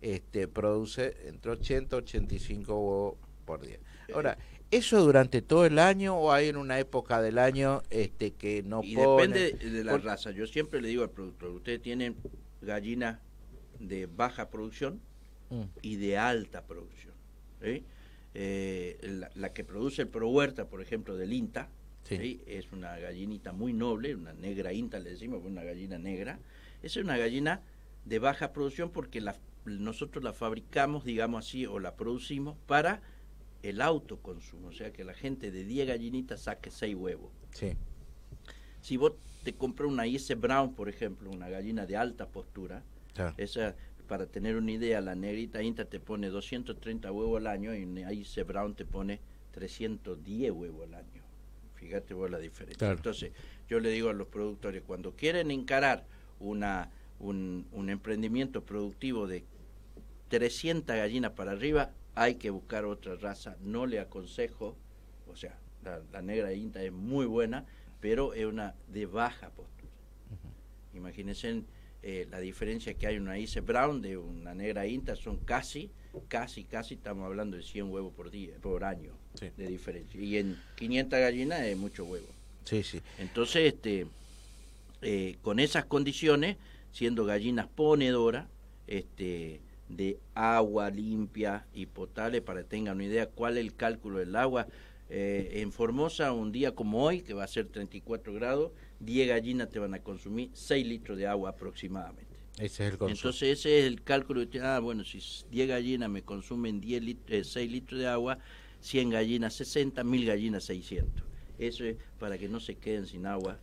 este, produce entre 80 y 85 huevos por día. Ahora, ¿eso durante todo el año o hay en una época del año este, que no Y depende de la Por- raza. Yo siempre le digo al productor, ustedes tienen gallinas de baja producción Mm. y de alta producción. ¿sí? Eh, la, la que produce el Pro Huerta, por ejemplo, del INTA, Sí. Es una gallinita muy noble, una negra inta, le decimos, una gallina negra. Esa es una gallina de baja producción porque la, nosotros la fabricamos, digamos así, o la producimos para el autoconsumo, o sea que la gente de 10 gallinitas saque 6 huevos. Sí. Si vos te compras una IS Brown, por ejemplo, una gallina de alta postura, Claro. esa, para tener una idea, la negrita Inta te pone 230 huevos al año y una IS Brown te pone 310 huevos al año. Fíjate vos la diferencia. Claro. Entonces, yo le digo a los productores, cuando quieren encarar una, un, un emprendimiento productivo de 300 gallinas para arriba, hay que buscar otra raza. No le aconsejo, o sea, la, la negra Inta es muy buena, pero es una de baja postura. Imagínense eh, la diferencia que hay una Ice Brown de una negra Inta, son casi, casi, casi, estamos hablando de 100 huevos por día, por año de diferencia. Y en 500 gallinas es mucho huevo. Sí, sí. Entonces, este, eh, con esas condiciones, siendo gallinas ponedoras, este, de agua limpia y potable, para que tengan una idea cuál es el cálculo del agua. Eh, en Formosa, un día como hoy, que va a ser 34 grados, 10 gallinas te van a consumir 6 litros de agua aproximadamente. Ese es el consumo. Entonces ese es el cálculo. Ah, bueno, si 10 gallinas me consumen 10 lit- eh, 6 litros de agua, 100 gallinas 60, 1000 gallinas 600. Eso es para que no se queden sin agua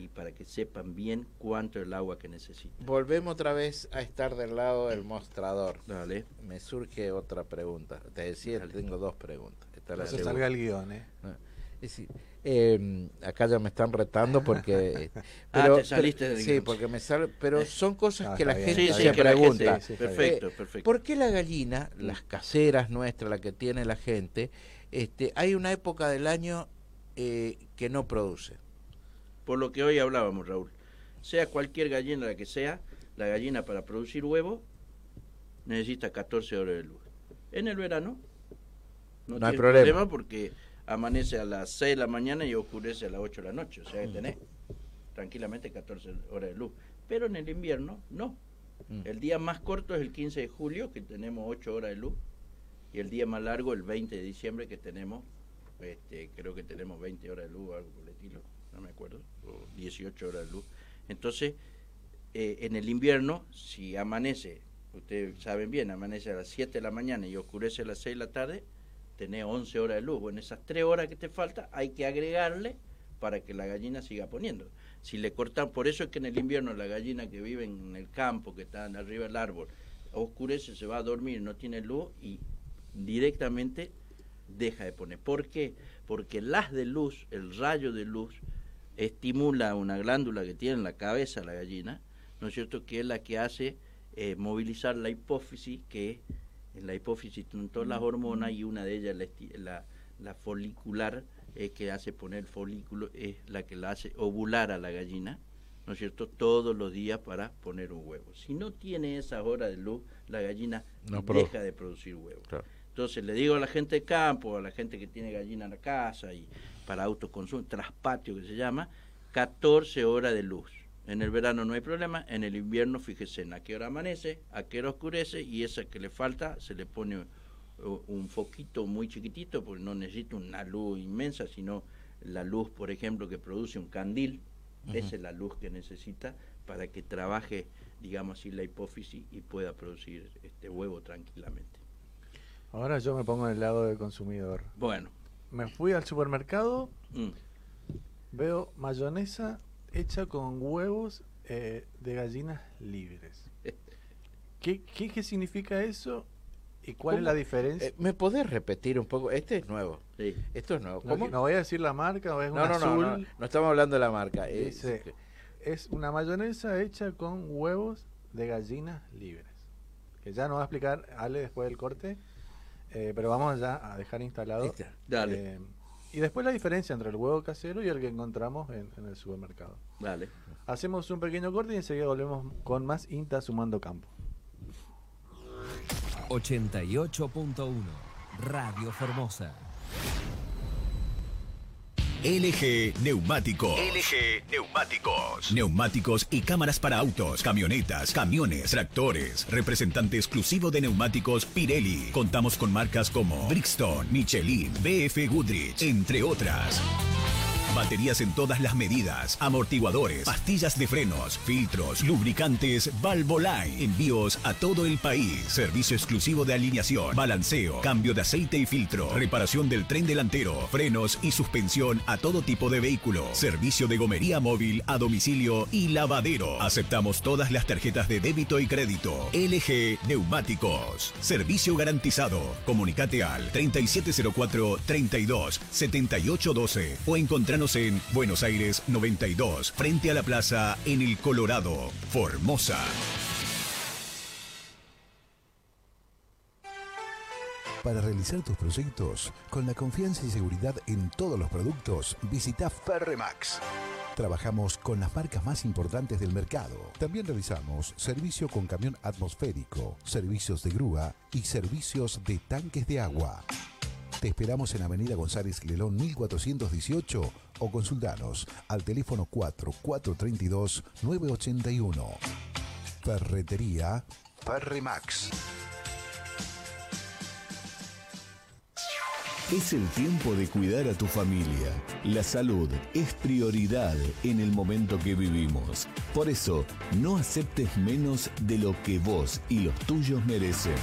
y para que sepan bien cuánto es el agua que necesitan. Volvemos otra vez a estar del lado del mostrador. Dale. Me surge otra pregunta. Te decía, tengo dos preguntas. Esta la se segunda. salga el guion, ¿eh? Ah, es decir, eh, acá ya me están retando porque... eh, Ah, pero, te saliste pero- del Sí, guion. porque me sale... Pero son cosas Ah, que la bien, se. Sí, sí, que la gente- pregunta. sí, sí, perfecto, Eh, perfecto. ¿Por qué la gallina, las caseras nuestras, la que tiene la gente, este, hay una época del año eh, que no produce? Por lo que hoy hablábamos, Raúl. Sea cualquier gallina la que sea, la gallina para producir huevo necesita 14 horas de luz. En el verano no, No hay tiene problema. porque amanece a las 6 de la mañana y oscurece a las 8 de la noche. O sea que tenés tranquilamente 14 horas de luz. Pero en el invierno no. Mm. El día más corto es el 15 de julio, que tenemos 8 horas de luz. Y el día más largo, el 20 de diciembre, que tenemos, este, creo que tenemos 20 horas de luz o algo por el estilo, no me acuerdo, o 18 horas de luz. Entonces, eh, en el invierno, si amanece, ustedes saben bien, amanece a las 7 de la mañana y oscurece a las 6 de la tarde, tenés 11 horas de luz. Bueno, esas 3 horas que te falta hay que agregarle para que la gallina siga poniendo. Si le cortan, por eso es que en el invierno la gallina que vive en el campo, que está arriba del árbol, oscurece, se va a dormir, no tiene luz y directamente deja de poner. ¿Por qué? Porque el haz de luz, el rayo de luz, estimula una glándula que tiene en la cabeza la gallina, ¿no es cierto? Que es la que hace eh, movilizar la hipófisis, que en la hipófisis tienen todas las hormonas y una de ellas, la, la, la folicular, es que hace poner el folículo, es la que la hace ovular a la gallina, ¿no es cierto? Todos los días para poner un huevo. Si no tiene esas horas de luz, la gallina No deja de producir huevos. Claro. Entonces le digo a la gente de campo, a la gente que tiene gallina en la casa y para autoconsumo, traspatio que se llama, 14 horas de luz. En el verano no hay problema, en el invierno fíjese en a qué hora amanece, a qué hora oscurece y esa que le falta se le pone un foquito muy chiquitito porque no necesita una luz inmensa, sino la luz, por ejemplo, que produce un candil, esa es la luz que necesita para que trabaje, digamos así, la hipófisis y pueda producir este huevo tranquilamente. Ahora yo me pongo en el lado del consumidor. Bueno. Me fui al supermercado, Mm. veo mayonesa hecha con huevos eh, de gallinas libres. ¿Qué, qué, qué significa eso? ¿Y cuál es la diferencia? Eh, ¿Me podés repetir un poco? Este es nuevo. Sí. Esto es nuevo. no, ¿Cómo? no voy a decir la marca, o es No, un no, no, azul. no, no estamos hablando de la marca. es- Dice, es una mayonesa hecha con huevos de gallinas libres. Que ya nos va a explicar Ale después del corte, eh, pero vamos ya a dejar instalado. Dale. Eh, y después la diferencia entre el huevo casero y el que encontramos en, en el supermercado. Dale. Hacemos un pequeño corte y enseguida volvemos con más INTA sumando campo. 88.1 Radio Formosa. LG Neumáticos. LG Neumáticos. Neumáticos y cámaras para autos, camionetas, camiones, tractores. Representante exclusivo de neumáticos Pirelli. Contamos con marcas como Brixton, Michelin, BF Goodrich, entre otras. Baterías en todas las medidas, amortiguadores, pastillas de frenos, filtros, lubricantes, Valvoline. Envíos a todo el país. Servicio exclusivo de alineación, balanceo, cambio de aceite y filtro, reparación del tren delantero, frenos y suspensión a todo tipo de vehículo. Servicio de gomería móvil a domicilio y lavadero. Aceptamos todas las tarjetas de débito y crédito. LG Neumáticos. Servicio garantizado. Comunicate al 3704 32 7812 o en Buenos Aires 92, frente a la plaza en el Colorado, Formosa. Para realizar tus proyectos con la confianza y seguridad en todos los productos, visita Ferremax. Trabajamos con las marcas más importantes del mercado. También realizamos servicio con camión atmosférico, servicios de grúa y servicios de tanques de agua. Te esperamos en Avenida González Lelón 1418 o consultanos al teléfono 4432 981. Ferretería Ferremax. Es el tiempo de cuidar a tu familia. La salud es prioridad en el momento que vivimos. Por eso, no aceptes menos de lo que vos y los tuyos merecen.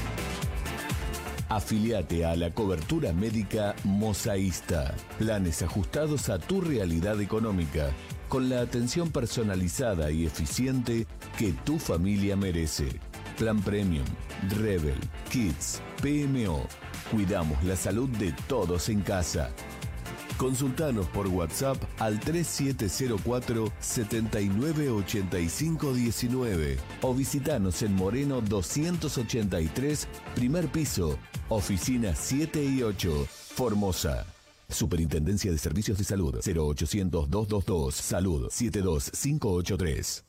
Afiliate a la cobertura médica Mosaísta. Planes ajustados a tu realidad económica, con la atención personalizada y eficiente que tu familia merece. Plan Premium, Rebel, Kids, PMO. Cuidamos la salud de todos en casa. Consultanos por WhatsApp al 3704 798519 o visitanos en Moreno 283, primer piso, oficina 7 y 8, Formosa. Superintendencia de Servicios de Salud 0800 222 Salud 72583.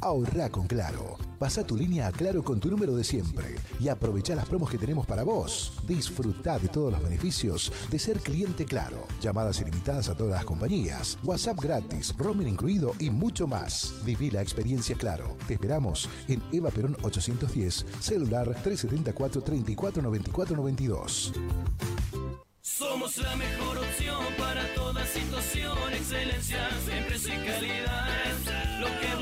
Ahorra con Claro. Pasa tu línea a Claro con tu número de siempre y aprovecha las promos que tenemos para vos. Disfruta de todos los beneficios de ser cliente Claro. Llamadas ilimitadas a todas las compañías, WhatsApp gratis, roaming incluido y mucho más. Viví la experiencia Claro. Te esperamos en Eva Perón 810, celular 374 34 94 92. Somos la mejor opción para toda situación, excelencia, siempre y calidad. Lo que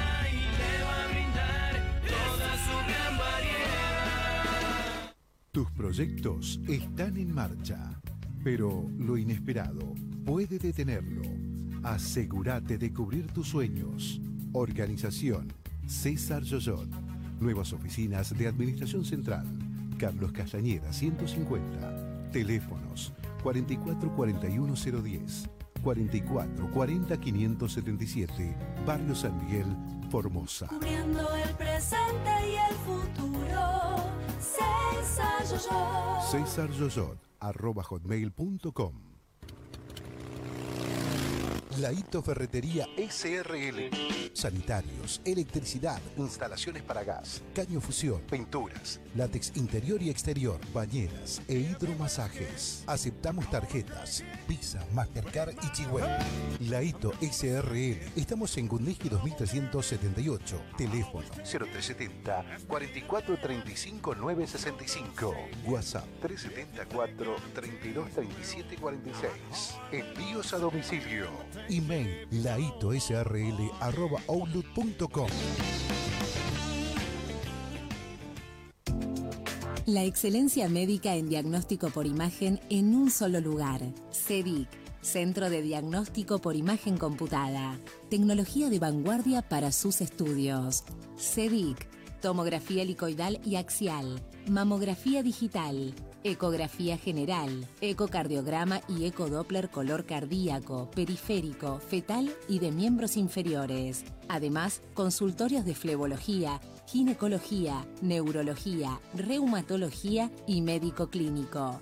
Tus proyectos están en marcha, pero lo inesperado puede detenerlo. Asegúrate de cubrir tus sueños. Organización César Yoyot. Nuevas oficinas de Administración Central. Carlos Castañeda 150. Teléfonos 4441010. 4440 577. Barrio San Miguel, Formosa. Cubriendo el presente y el futuro. César Yoyo. César Yoyot, arroba hotmail.com. La Hito Ferretería SRL. Sanitarios, electricidad, instalaciones para gas, caño fusión, pinturas, látex interior y exterior, bañeras e hidromasajes. Aceptamos tarjetas, Visa, Mastercard y Chihuahua. La Hito SRL. Estamos en Gundiski 2378. Teléfono 0370 4435 965. WhatsApp 374 3237 46. Envíos a domicilio. Email. La excelencia médica en diagnóstico por imagen en un solo lugar. CEDIC, Centro de Diagnóstico por Imagen Computada. Tecnología de vanguardia para sus estudios. CEDIC, tomografía helicoidal y axial, mamografía digital, ecografía general, ecocardiograma y ecodoppler color cardíaco, periférico, fetal y de miembros inferiores. Además, consultorios de flebología, ginecología, neurología, reumatología y médico clínico.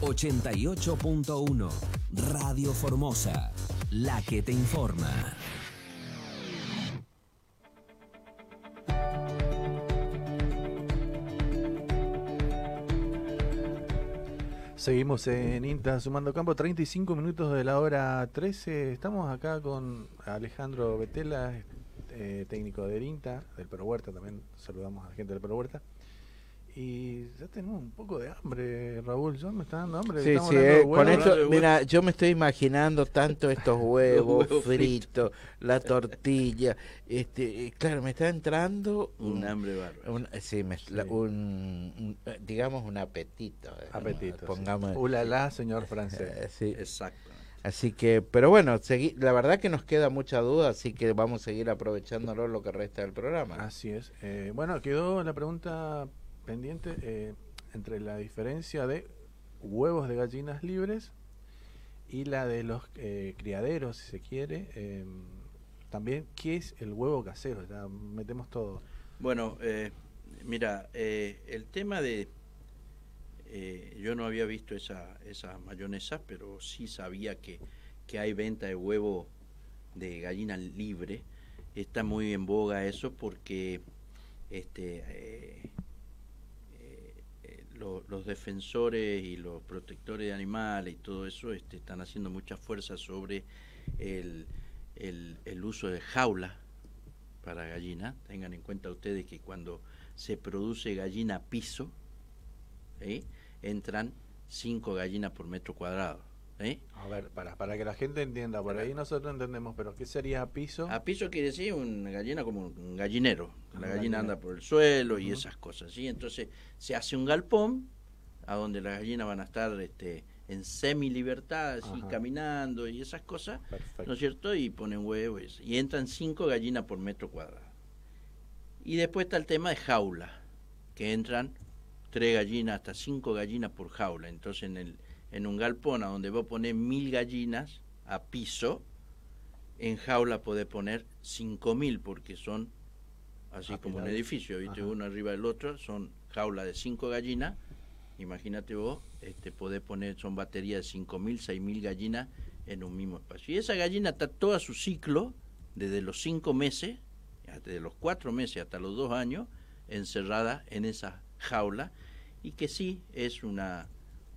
88.1 Radio Formosa, la que te informa. Seguimos en INTA sumando campo, 35 minutos de la hora 13. Estamos acá con Alejandro Betela, eh, técnico del INTA, del Perro Huerta, también saludamos a la gente del Perro Huerta. Y ya tenemos un poco de hambre, Raúl. Yo me está dando hambre. Sí, sí, eh, con esto, mira, yo me estoy imaginando tanto estos huevos, fritos, la tortilla. Este, eh, claro, me está entrando un, hambre bárbaro. sí, un, digamos un apetito. Eh, apetito. Pongamos. Ulala, señor francés. sí. Exacto. Así que, pero bueno, segui la verdad que nos queda mucha duda, así que vamos a seguir aprovechándolo lo que resta del programa. Así es. bueno, quedó la pregunta eh, entre la diferencia de huevos de gallinas libres y la de los eh, criaderos, si se quiere. Eh, también, ¿qué es el huevo casero? Metemos todo. Bueno, mira, el tema de... yo no había visto esa, esa mayonesa, pero sí sabía que, que hay venta de huevo de gallina libre. Está muy en boga eso porque este los defensores y los protectores de animales y todo eso este, están haciendo mucha fuerza sobre el, el, uso de jaula para gallina. Tengan en cuenta ustedes que cuando se produce gallina piso, entran cinco gallinas por metro cuadrado. A ver, para, para que la gente entienda, por ahí nosotros entendemos, pero ¿qué sería a piso? A piso quiere decir una gallina como un gallinero. La gallina anda por el suelo y esas cosas, ¿sí? Entonces se hace un galpón a donde las gallinas van a estar este, en semi-libertad, así, caminando y esas cosas, ¿no es cierto? Y ponen huevos y entran cinco gallinas por metro cuadrado. Y después está el tema de jaula, que entran tres gallinas, hasta cinco gallinas por jaula. Entonces en el en un galpón a donde vos poner mil gallinas a piso, en jaula podés poner cinco mil porque son así como un edificio, ¿viste? uno arriba del otro, son jaula de cinco gallinas, imagínate vos, este, podés poner, son baterías de cinco mil, seis mil gallinas en un mismo espacio. Y esa gallina está todo su ciclo, desde los cinco meses, desde los cuatro meses hasta los dos años, encerrada en esa jaula, y que sí es una,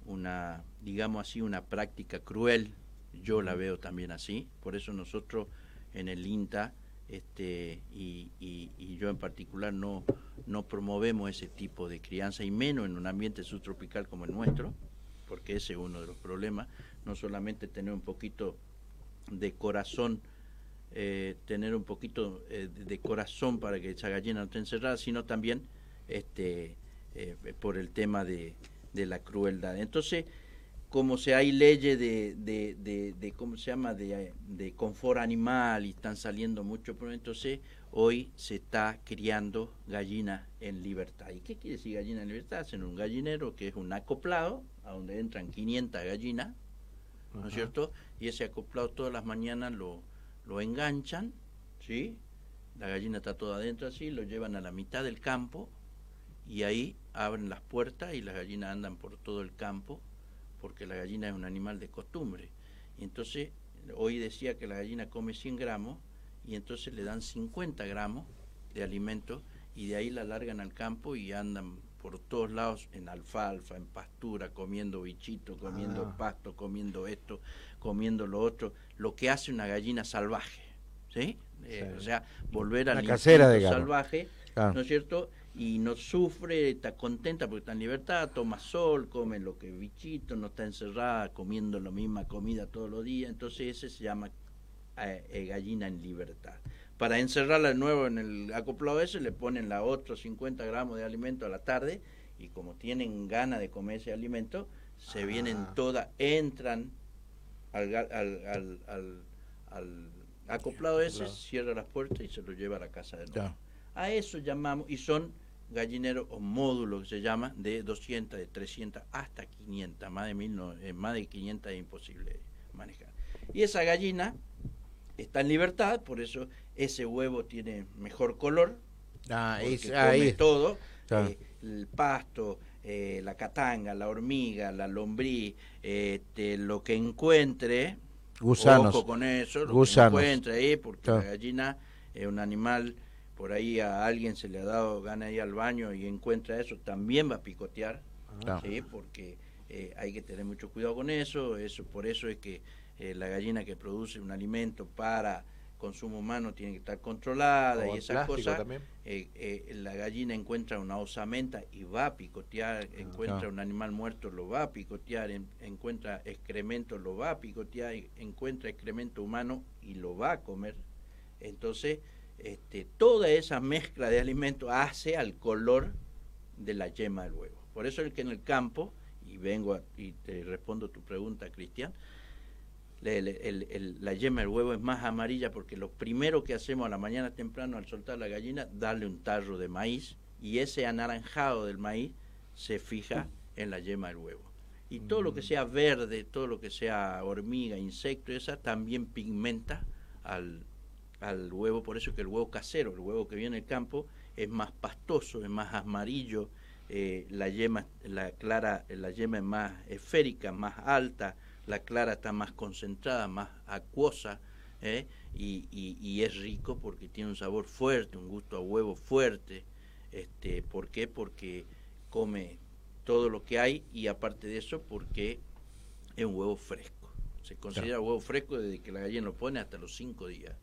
una digamos así, una práctica cruel, yo la veo también así, por eso nosotros en el INTA este, y, y, yo en particular no, no promovemos ese tipo de crianza y menos en un ambiente subtropical como el nuestro, porque ese es uno de los problemas, no solamente tener un poquito de corazón, eh, tener un poquito eh, de corazón para que esa gallina no esté encerrada, sino también este, eh, por el tema de, de la crueldad. Entonces, como se hay leyes de, de, de, ¿cómo se llama?, de, de confort animal y están saliendo mucho, pero entonces hoy se está criando gallina en libertad. ¿Y qué quiere decir gallina en libertad? Hacen un gallinero que es un acoplado, a donde entran 500 gallinas, ¿no es cierto? Y ese acoplado todas las mañanas lo, lo enganchan, ¿sí? La gallina está toda adentro así, lo llevan a la mitad del campo y ahí abren las puertas y las gallinas andan por todo el campo porque la gallina es un animal de costumbre. Y entonces, hoy decía que la gallina come 100 gramos y entonces le dan 50 gramos de alimento y de ahí la largan al campo y andan por todos lados en alfalfa, en pastura, comiendo bichito, comiendo ah. pasto, comiendo esto, comiendo lo otro, lo que hace una gallina salvaje, ¿sí? Eh, o sea, volver al casera, salvaje Claro. ¿no es cierto? Y no sufre, está contenta porque está en libertad, toma sol, come lo que es bichito, no está encerrada comiendo la misma comida todos los días, entonces ese se llama eh, eh, gallina en libertad. Para encerrarla de nuevo en el acoplado ese le ponen la otros 50 gramos de alimento a la tarde y como tienen ganas de comer ese alimento, se vienen todas, entran al, al, al, al, al acoplado ese, Claro. cierra las puertas y se lo lleva a la casa de nuevo. Ya. A eso llamamos, y son gallineros o módulos que se llama, de 200, de 300 hasta 500, más de, mil no- eh, más de 500 es imposible manejar. Y esa gallina está en libertad, por eso ese huevo tiene mejor color, Ah, es- come ahí. todo, Claro. eh, el pasto, eh, la catanga, la hormiga, la lombriz, este, lo que encuentre, Gusanos. ojo con eso, lo Gusanos. que encuentre ahí, porque Claro. la gallina es un animal, por ahí a alguien se le ha dado gana ir al baño y encuentra eso, también va a picotear, Claro. ¿sí? porque eh, hay que tener mucho cuidado con eso, eso por eso es que eh, la gallina que produce un alimento para consumo humano tiene que estar controlada Como y esas cosas eh, eh, la gallina encuentra una osamenta y va a picotear, encuentra Ah. un animal muerto, lo va a picotear, en- encuentra excremento, lo va a picotear, encuentra excremento humano y lo va a comer. Entonces, este, toda esa mezcla de alimentos hace al color de la yema del huevo. Por eso es que en el campo, y vengo a- y te respondo tu pregunta, Cristian, el- el- la yema del huevo es más amarilla porque lo primero que hacemos a la mañana temprano al soltar la gallina, darle un tarro de maíz y ese anaranjado del maíz se fija en la yema del huevo. Y todo lo que sea verde, todo lo que sea hormiga, insecto, esa también pigmenta al, al huevo, por eso es que el huevo casero, el huevo que viene del campo, es más pastoso, es más amarillo, eh, la yema, la clara, la yema es más esférica, más alta, la clara está más concentrada, más acuosa, ¿eh? y, y- y es rico porque tiene un sabor fuerte, un gusto a huevo fuerte. Este, ¿Por qué? Porque come todo lo que hay y aparte de eso porque es un huevo fresco. Se considera huevo fresco desde que la gallina lo pone hasta los cinco días.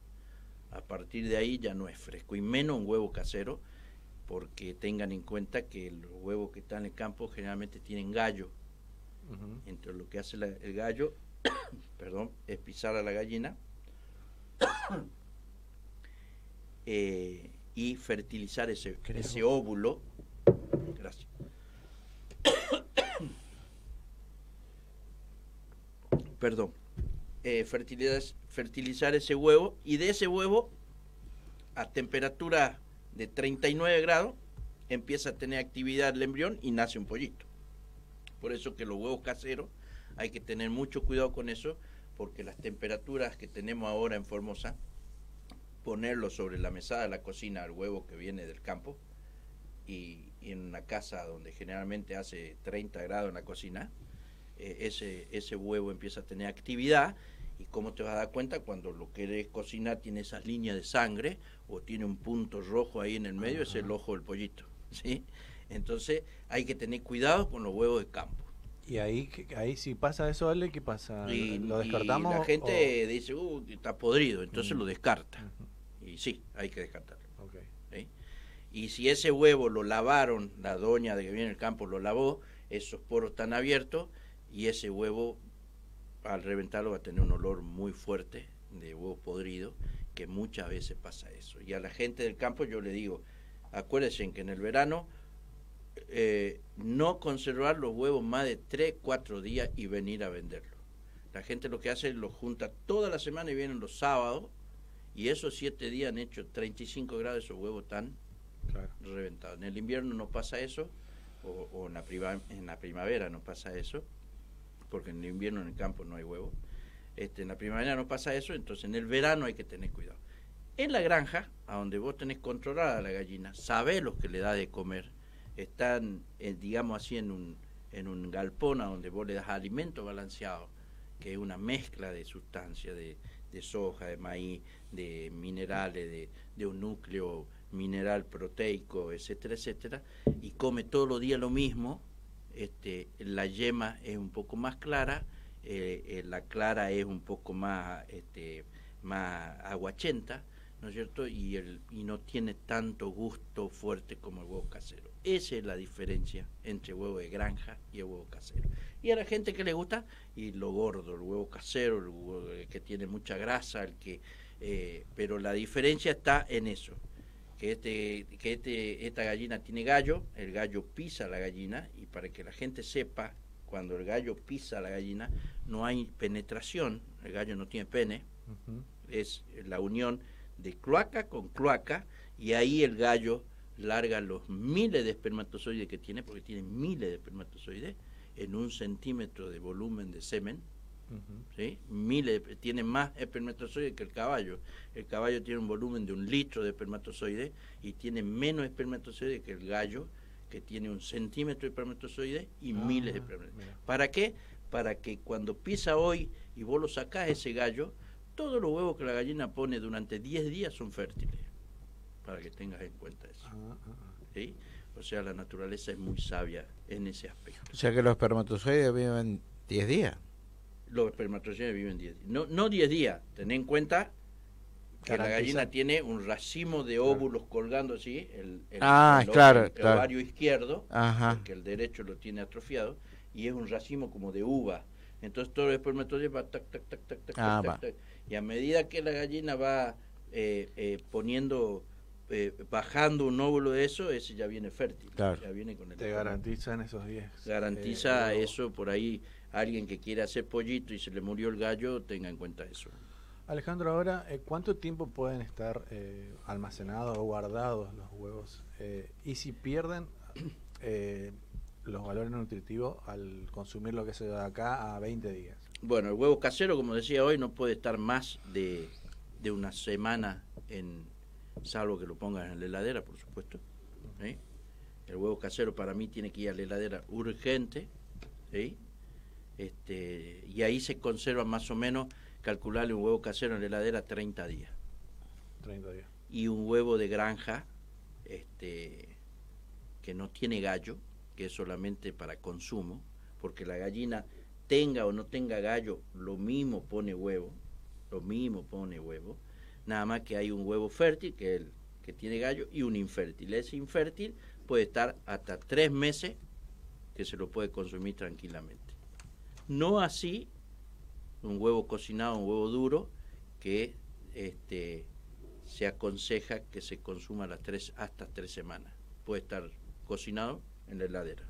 A partir de ahí ya no es fresco y menos un huevo casero porque tengan en cuenta que los huevos que están en el campo generalmente tienen gallo. Entonces lo que hace la- el gallo, perdón, es pisar a la gallina eh, y fertilizar ese, ese óvulo. Gracias. Perdón. Eh, fertilizar, ese huevo y de ese huevo a temperatura de 39 grados empieza a tener actividad el embrión y nace un pollito. Por eso que los huevos caseros hay que tener mucho cuidado con eso, porque las temperaturas que tenemos ahora en Formosa, ponerlo sobre la mesada de la cocina al huevo que viene del campo, y, y en una casa donde generalmente hace 30 grados en la cocina, eh, ese, ese huevo empieza a tener actividad y cómo te vas a dar cuenta cuando lo querés cocinar tiene esas líneas de sangre o tiene un punto rojo ahí en el medio, es el ojo del pollito, ¿sí? Entonces hay que tener cuidado con los huevos de campo. Y ahí, ahí si pasa eso, Ale, ¿qué pasa? Y, ¿Lo y descartamos? la o- gente dice, uh, está podrido, entonces lo descarta. Y sí, hay que descartarlo. Ok. ¿sí? Y si ese huevo lo lavaron, la doña de que viene el campo lo lavó, esos poros están abiertos y ese huevo al reventarlo va a tener un olor muy fuerte de huevo podrido, que muchas veces pasa eso. Y a la gente del campo yo le digo, acuérdense que en el verano eh, no conservar los huevos más de 3, 4 días y venir a venderlos. La gente lo que hace es lo junta toda la semana y vienen los sábados y esos 7 días han hecho 35 grados, esos huevos están reventados. En el invierno no pasa eso, o, o en, la en la primavera no pasa eso, porque en el invierno en el campo no hay huevos. Este, en la primavera no pasa eso, entonces en el verano hay que tener cuidado. En la granja, a donde vos tenés controlada la gallina, sabés lo que le da de comer, están, eh, digamos así, en un, en un galpón a donde vos le das alimento balanceado, que es una mezcla de sustancias, de, de soja, de maíz, de minerales, de, de un núcleo mineral proteico, etcétera, etcétera, y come todos los días lo mismo, este, la yema es un poco más clara, eh, eh, la clara es un poco más, este, más aguachenta, ¿no es cierto? Y, el, y no tiene tanto gusto fuerte como el huevo casero. Esa es la diferencia entre huevo de granja y el huevo casero. Y a la gente que le gusta, y lo gordo, el huevo casero, el huevo que tiene mucha grasa, el que, eh, pero la diferencia está en eso, que, este, que este, esta gallina tiene gallo, el gallo pisa la gallina, y para que la gente sepa, cuando el gallo pisa la gallina, no hay penetración, el gallo no tiene pene, es la unión de cloaca con cloaca, y ahí el gallo larga los miles de espermatozoides que tiene, porque tiene miles de espermatozoides, en un centímetro de volumen de semen, ¿sí? miles, tiene más espermatozoides que el caballo. El caballo tiene un volumen de un litro de espermatozoides y tiene menos espermatozoides que el gallo, que tiene un centímetro de espermatozoides y ah, miles de espermatozoides. ¿Para qué? Para que cuando pisa hoy y vos lo sacás ese gallo, todos los huevos que la gallina pone durante 10 días son fértiles para que tengas en cuenta eso. Ah, ah, ah. O sea, la naturaleza es muy sabia en ese aspecto. O sea que los espermatozoides viven 10 días. Los espermatozoides viven 10 días. No, no 10 días, ten en cuenta que la gallina tiene un racimo de óvulos colgando así, el, el, ah, claro, ovario izquierdo, porque el derecho lo tiene atrofiado, y es un racimo como de uva. Entonces todo el espermatozoide va tac, tac, tac, tac, tac, tac, tac, Y a medida que la gallina va eh, eh, poniendo eh, bajando un óvulo de eso, ese ya viene fértil. Ya viene con el Te garantizan esos 10. Garantiza eh, eso por ahí. Alguien que quiere hacer pollito y se le murió el gallo, tenga en cuenta eso. Alejandro, ahora, eh, ¿cuánto tiempo pueden estar almacenados o guardados los huevos? y si pierden los valores nutritivos al consumir lo que se da acá a 20 días. Bueno, el huevo casero, como decía hoy, no puede estar más de, de una semana en, salvo que lo pongas en la heladera, por supuesto. El huevo casero para mí tiene que ir a la heladera urgente, este, y ahí se conserva más o menos, calcularle un huevo casero en la heladera 30 días. 30 días. Y un huevo de granja este, que no tiene gallo, que es solamente para consumo, porque la gallina tenga o no tenga gallo, lo mismo pone huevo, lo mismo pone huevo nada más que hay un huevo fértil, que el que tiene gallo, y un infértil. Ese infértil puede estar hasta tres meses que se lo puede consumir tranquilamente. No así un huevo cocinado, un huevo duro, que este, se aconseja que se consuma las tres, hasta tres semanas. Puede estar cocinado en la heladera.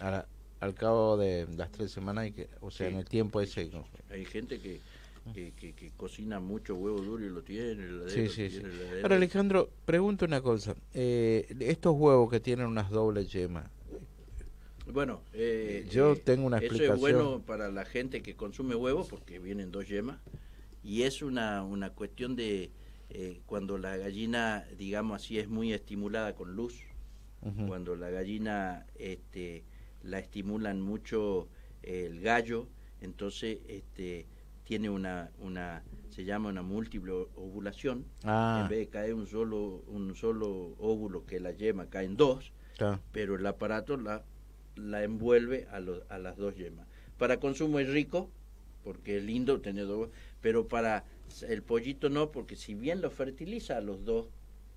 Ahora, al cabo de las tres semanas, hay que, o sea, en el tiempo ese... Hay gente que que, cocina mucho huevo duro y lo tiene. sí, sí, sí. Ahora, Alejandro, pregunto una cosa. Eh, estos huevos que tienen unas dobles yemas. Bueno, eh, yo eh, tengo una explicación. Eso es bueno para la gente que consume huevos porque vienen dos yemas. Y es una, una cuestión de cuando la gallina, digamos así, es muy estimulada con luz. Cuando la gallina este, la estimulan mucho el gallo, entonces este, tiene una, una se llama una múltiple ovulación. Ah. En vez de caer un solo, un solo óvulo que la yema, caen dos, pero el aparato la, la envuelve a, a las dos yemas. Para consumo es rico, porque es lindo tener dos, pero para el pollito no, porque si bien lo fertiliza a los dos,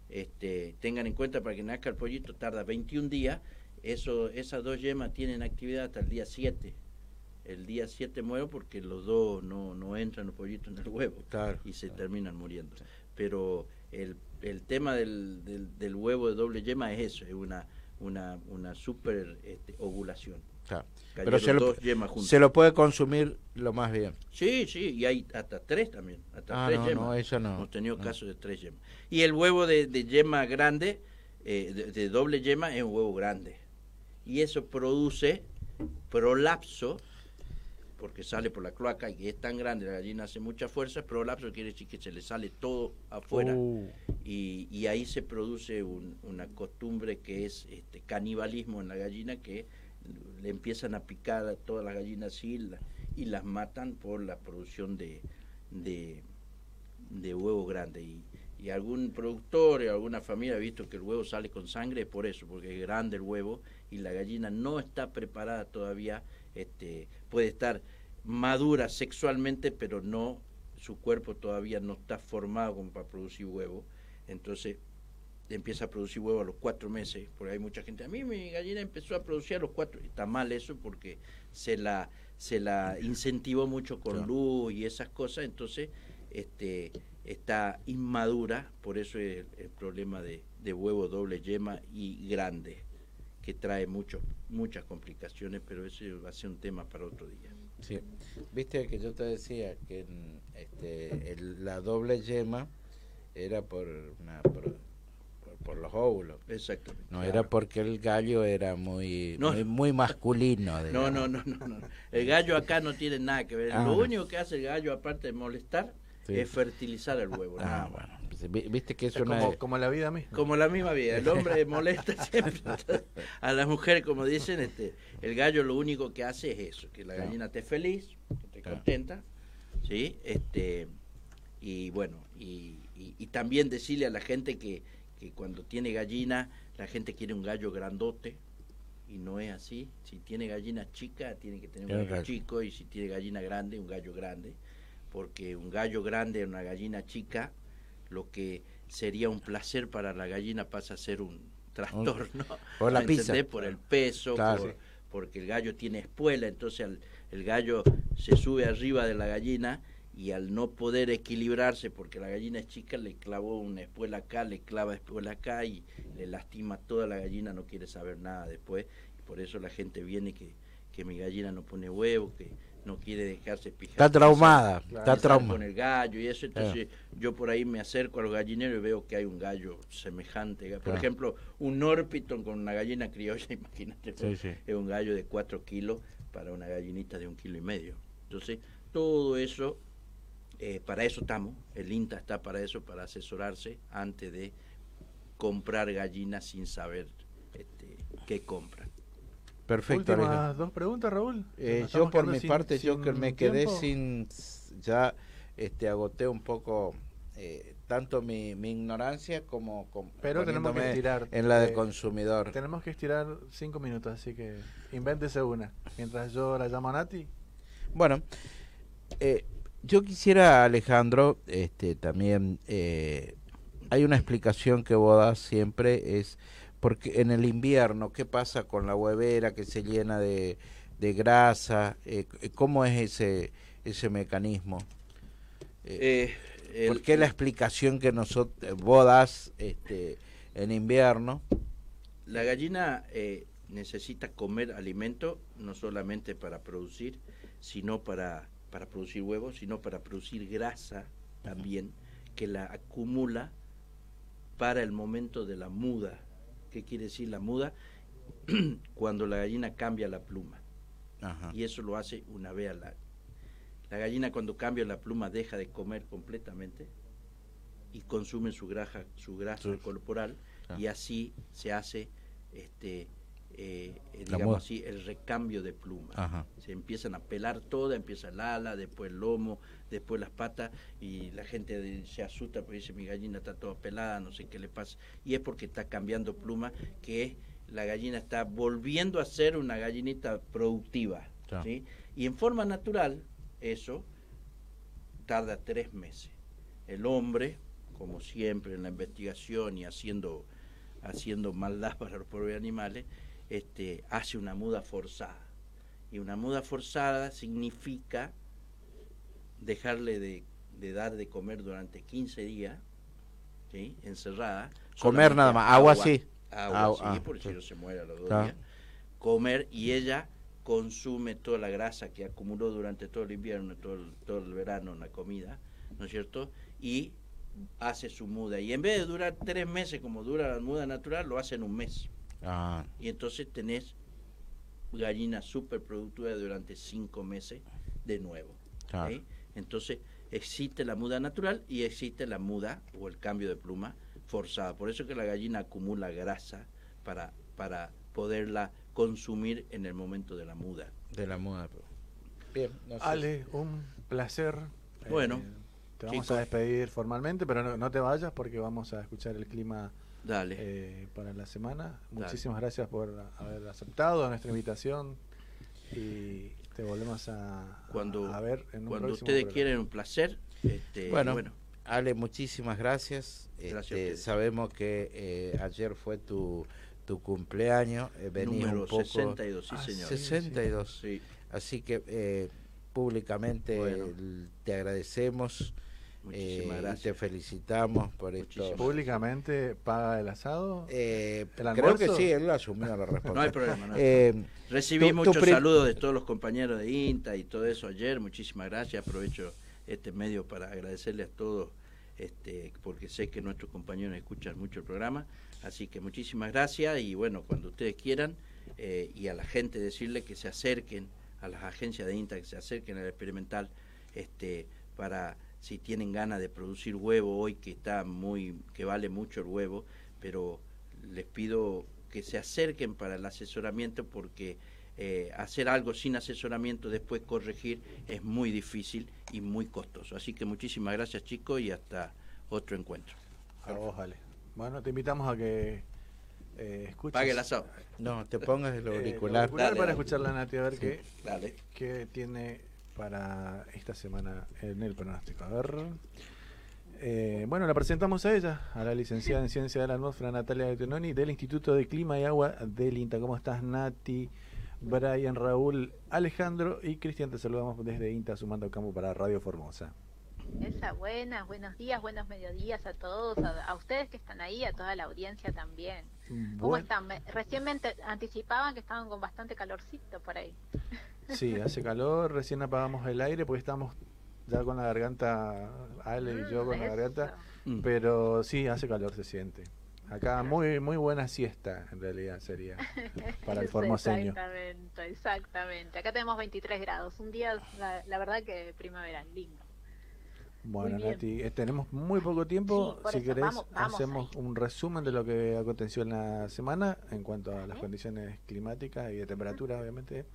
este, tengan en cuenta para que nazca el pollito tarda 21 días, eso, esas dos yemas tienen actividad hasta el día 7 el día 7 muero porque los dos no, no entran los pollitos en el huevo y se terminan muriendo. Pero el, el tema del, del, huevo de doble yema es eso, es una, una, una super este, ovulación. Pero se lo, se lo, puede consumir lo más bien. Sí, sí, y hay hasta tres también, hasta ah, tres yemas. No, eso no. Hemos tenido casos de tres yemas. Y el huevo de, de yema grande, eh, de doble yema, es un huevo grande. Y eso produce prolapso porque sale por la cloaca y es tan grande, la gallina hace mucha fuerza, prolapso quiere decir que se le sale todo afuera oh. y, ahí se produce una costumbre que es este, canibalismo en la gallina que le empiezan a picar a todas las gallinas y, y las matan por la producción de, de, huevo grande. Y, y algún productor o alguna familia ha visto que el huevo sale con sangre por eso, porque es grande el huevo y la gallina no está preparada todavía este, puede estar madura sexualmente, pero no su cuerpo todavía no está formado como para producir huevo, entonces empieza a producir huevo a los cuatro meses, porque hay mucha gente, a mí mi gallina empezó a producir a los cuatro, está mal eso porque se la, se la incentivó mucho con luz y esas cosas, entonces este, está inmadura, por eso es el, problema de, de, huevo doble yema y grande, que trae mucho, muchas complicaciones, pero eso va a ser un tema para otro día. Sí, viste que yo te decía que este, la doble yema era por una por los óvulos. Exactamente. No era porque el gallo era muy muy, masculino. No, no, no, no, El gallo acá no tiene nada que ver. Ah, Lo único que hace el gallo, aparte de molestar, es fertilizar el huevo. Ah, bueno. Viste que es, como, como, la vida misma. Como la misma vida. El hombre molesta siempre a la mujer, como dicen, este, el gallo lo único que hace es eso, que la gallina esté feliz, esté contenta, ¿sí? Este, y bueno, y, y también decirle a la gente que que cuando tiene gallina la gente quiere un gallo grandote y no es así. Si tiene gallina chica tiene que tener un gallo chico y si tiene gallina grande un gallo grande, porque un gallo grande una gallina chica lo que sería un placer para la gallina pasa a ser un trastorno. Por la pizza. Por el peso, porque el gallo tiene espuela, entonces el gallo se sube arriba de la gallina y al no poder equilibrarse porque la gallina es chica le clavó una espuela acá, le clava espuela acá y le lastima toda la gallina, no quiere saber nada después y por eso la gente viene que, que mi gallina no pone huevo, que no quiere dejarse pijar. Está traumada, está traumada. Con el gallo y eso, entonces yo por ahí me acerco a los gallineros y veo que hay un gallo semejante. Por ejemplo, un Norpiton con una gallina criolla, imagínate, es un gallo de 4 kilos para una gallinita de un kilo y medio. Entonces, todo eso eh, para eso estamos, el INTA está para eso, para asesorarse antes de comprar gallinas sin saber este, qué compran. Perfecto. Últimas dos preguntas, Raúl. Eh, yo por mi parte, yo que me quedé sin, ya este, agoté un poco eh, tanto mi, ignorancia como, pero tenemos que estirar en la de consumidor. Tenemos que estirar cinco minutos, así que invéntese una. Mientras yo la llamo a Nati. Bueno, eh, yo quisiera, Alejandro, este, también eh, hay una explicación que vos das siempre, es porque en el invierno, ¿qué pasa con la huevera que se llena de, de grasa? Eh, ¿Cómo es ese, ese mecanismo? Eh, ¿Por qué la explicación que nosotros, vos das este, en invierno? La gallina necesita comer alimento no solamente para producir, sino para para producir huevos, sino para producir grasa también, que la acumula para el momento de la muda. ¿Qué quiere decir la muda? Cuando la gallina cambia la pluma. Y eso lo hace una vez al año. La gallina cuando cambia la pluma deja de comer completamente y consume su grasa, su grasa corporal y así se hace este eh, digamos así, el recambio de pluma. Se empiezan a pelar toda, empieza el ala, después el lomo, después las patas, y la gente se asusta porque dice mi gallina está toda pelada, no sé qué le pasa. Y es porque está cambiando pluma, que la gallina está volviendo a ser una gallinita productiva. Y en forma natural, eso tarda tres meses. El hombre, como siempre en la investigación y haciendo haciendo maldad para los pobres animales, este, hace una muda forzada. Y una muda forzada significa dejarle de, dar de comer durante 15 días, ¿sí? encerrada. Comer nada más, agua, sí. Agua, sí, ah, porque si no se muere a los dos días. Comer y ella consume toda la grasa que acumuló durante todo el invierno, todo el, todo el verano en la comida, ¿no es cierto? Y hace su muda. Y en vez de durar tres meses como dura la muda natural, lo hace en un mes. Ah. Y entonces tenés gallina súper productiva durante cinco meses de nuevo. Entonces existe la muda natural y existe la muda o el cambio de pluma forzada. Por eso que la gallina acumula grasa para, para poderla consumir en el momento de la muda. De la muda. Bien. Ale, un placer. Bueno. Eh, te vamos a despedir formalmente, pero no, no, te vayas porque vamos a escuchar el clima Dale. Eh, para la semana. Muchísimas gracias por haber aceptado nuestra invitación y te volvemos a, cuando, a ver en un Cuando ustedes quieren un placer, Este, bueno, Ale, muchísimas gracias. Este, sabemos que eh, ayer fue tu, tu cumpleaños. Eh, un poco, 62, sí, señor. 62. Sí. Así que eh, públicamente te agradecemos. Eh, te felicitamos por esto. ¿Públicamente paga el asado? Eh, creo que sí, él asumió la responsabilidad. no hay problema. Eh, Recibí muchos saludos de todos los compañeros de INTA y todo eso ayer. Muchísimas gracias. Aprovecho este medio para agradecerle a todos, este, porque sé que nuestros compañeros escuchan mucho el programa. Así que muchísimas gracias y bueno, cuando ustedes quieran y a la gente decirle que se acerquen a las agencias de INTA, que se acerquen al experimental este, para si tienen ganas de producir huevo hoy que está muy que vale mucho el huevo pero les pido que se acerquen para el asesoramiento porque eh, hacer algo sin asesoramiento después corregir es muy difícil y muy costoso. Así que muchísimas gracias chicos y hasta otro encuentro. Ojalá bueno te invitamos a que eh, escuches. Pague el asado. No te pongas el auricular, eh, para escuchar la Nati a ver qué, qué tiene para esta semana en el pronóstico. A ver. Eh, bueno, la presentamos a ella, a la licenciada en Ciencia de la Atmósfera Natalia Tenoni del Instituto de Clima y Agua del INTA. ¿Cómo estás, Nati? Brian, Raúl, Alejandro y Cristian, te saludamos desde INTA sumando campo para Radio Formosa. Esa, buenas, buenos días, buenos mediodías a todos, a, ustedes que están ahí, a toda la audiencia también. ¿Cómo están? Recién me anticipaban que estaban con bastante calorcito por ahí. Sí, hace calor, recién apagamos el aire porque estamos ya con la garganta, Ale y yo con la garganta, mm. pero sí, hace calor, se siente. Acá muy muy buena siesta en realidad sería para el formoseño. Exactamente, exactamente. Acá tenemos 23 grados, un día la, verdad que primavera, lindo. Bueno, Nati, eh, tenemos muy poco tiempo. si querés, hacemos un resumen de lo que aconteció en la semana en cuanto a las condiciones climáticas y de temperatura, obviamente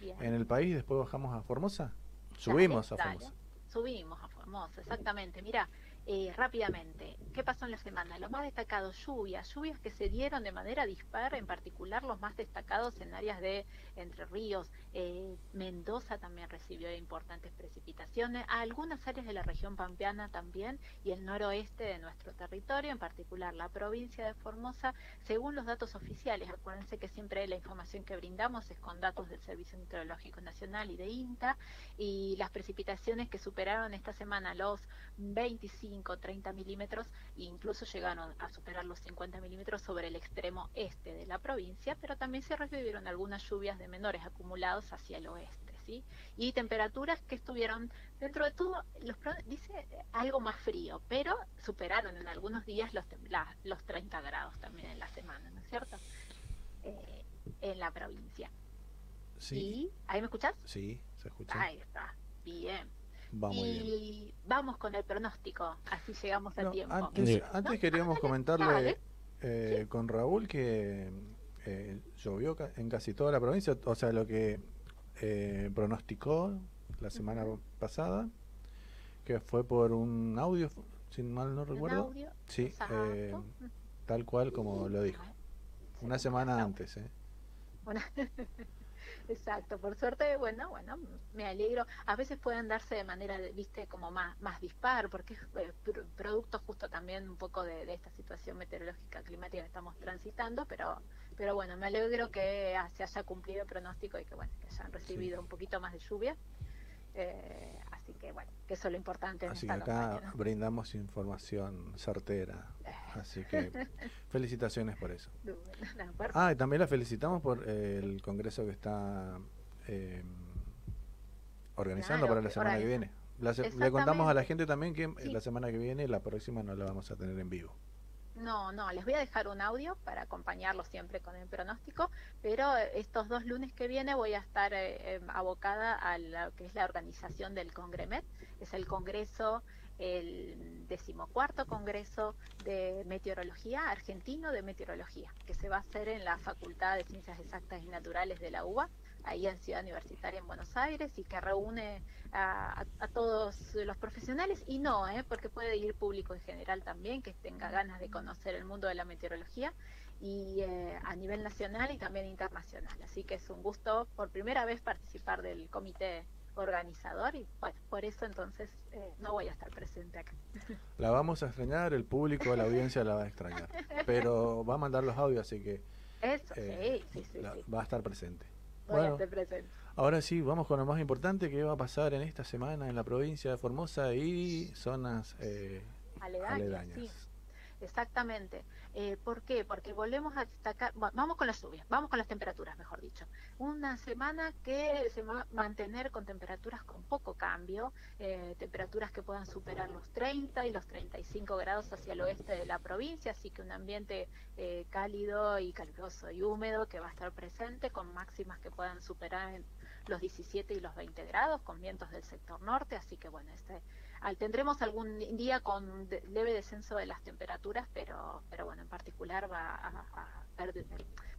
en el país, después bajamos a Formosa. Subimos a Formosa. Subimos a Formosa, exactamente. Mira, eh, rápidamente, ¿qué pasó en la semana? Lo más destacado, lluvias, lluvias que se dieron de manera dispar, en particular los más destacados en áreas de Entre Ríos. Eh, Mendoza también recibió importantes precipitaciones, algunas áreas de la región pampeana también y el noroeste de nuestro territorio, en particular la provincia de Formosa, según los datos oficiales. Acuérdense que siempre la información que brindamos es con datos del Servicio Meteorológico Nacional y de INTA y las precipitaciones que superaron esta semana los 25 30 milímetros e incluso llegaron a superar los 50 milímetros sobre el extremo este de la provincia, pero también se recibieron algunas lluvias de menores acumulados hacia el oeste. ¿sí? Y temperaturas que estuvieron, dentro de todo, los, dice algo más frío, pero superaron en algunos días los, los 30 grados también en la semana, ¿no es cierto? Eh, en la provincia. Sí. ¿Ahí me escuchás? Sí, se escucha. Ahí está. Bien y vamos con el pronóstico, así llegamos a tiempo. Antes, queríamos comentarle eh, con Raúl que eh, llovió en casi toda la provincia, o sea, lo que eh, pronosticó la semana pasada, que fue por un audio, sin mal no recuerdo. Sí, tal cual como lo dijo. Una semana antes, ¿eh? Exacto, por suerte, bueno, bueno, me alegro. A veces pueden darse de manera, viste, como más, más dispar, porque es eh, producto justo también un poco de, esta situación meteorológica climática que estamos transitando, pero, pero bueno, me alegro que se haya cumplido el pronóstico y que bueno, que hayan recibido un poquito más de lluvia. Eh, así que bueno, que eso es lo importante. así que acá brindamos información certera. Eh. Así que felicitaciones por eso. Ah, y también la felicitamos por el congreso que está eh, organizando para la semana que viene. le contamos a la gente también que la semana que viene, la próxima no la vamos a tener en vivo. No, no, les voy a dejar un audio para acompañarlos siempre con el pronóstico, pero estos dos lunes que viene voy a estar eh, em, abocada a lo que es la organización del Congremet, es el Congreso, el decimocuarto Congreso de Meteorología argentino de Meteorología, que se va a hacer en la Facultad de Ciencias Exactas y Naturales de la UBA ahí en Ciudad Universitaria en Buenos Aires y que reúne a, todos los profesionales y no, ¿eh? porque puede ir público en general también que tenga ganas de conocer el mundo de la meteorología y eh, a nivel nacional y también internacional. Así que es un gusto por primera vez participar del comité organizador y bueno, por eso entonces eh, no voy a estar presente acá. La vamos a extrañar, el público, la audiencia la va a extrañar, pero va a mandar los audios, así que eso, eh, sí, sí, sí, la- sí. va a estar presente. Bueno, presente. ahora sí, vamos con lo más importante que va a pasar en esta semana en la provincia de Formosa y zonas eh, Aledañas, aledañas. sí. Exactamente. Eh, ¿Por qué? Porque volvemos a destacar, va- vamos con las lluvias, vamos con las temperaturas, mejor dicho. Una semana que se va a mantener con temperaturas con poco cambio, eh, temperaturas que puedan superar los 30 y los 35 grados hacia el oeste de la provincia, así que un ambiente eh, cálido y caluroso y húmedo que va a estar presente con máximas que puedan superar los 17 y los 20 grados con vientos del sector norte, así que bueno, este tendremos algún día con leve descenso de las temperaturas, pero, bueno, en particular va a, a per-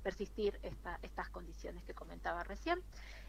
persistir esta- estas condiciones que comentaba recién.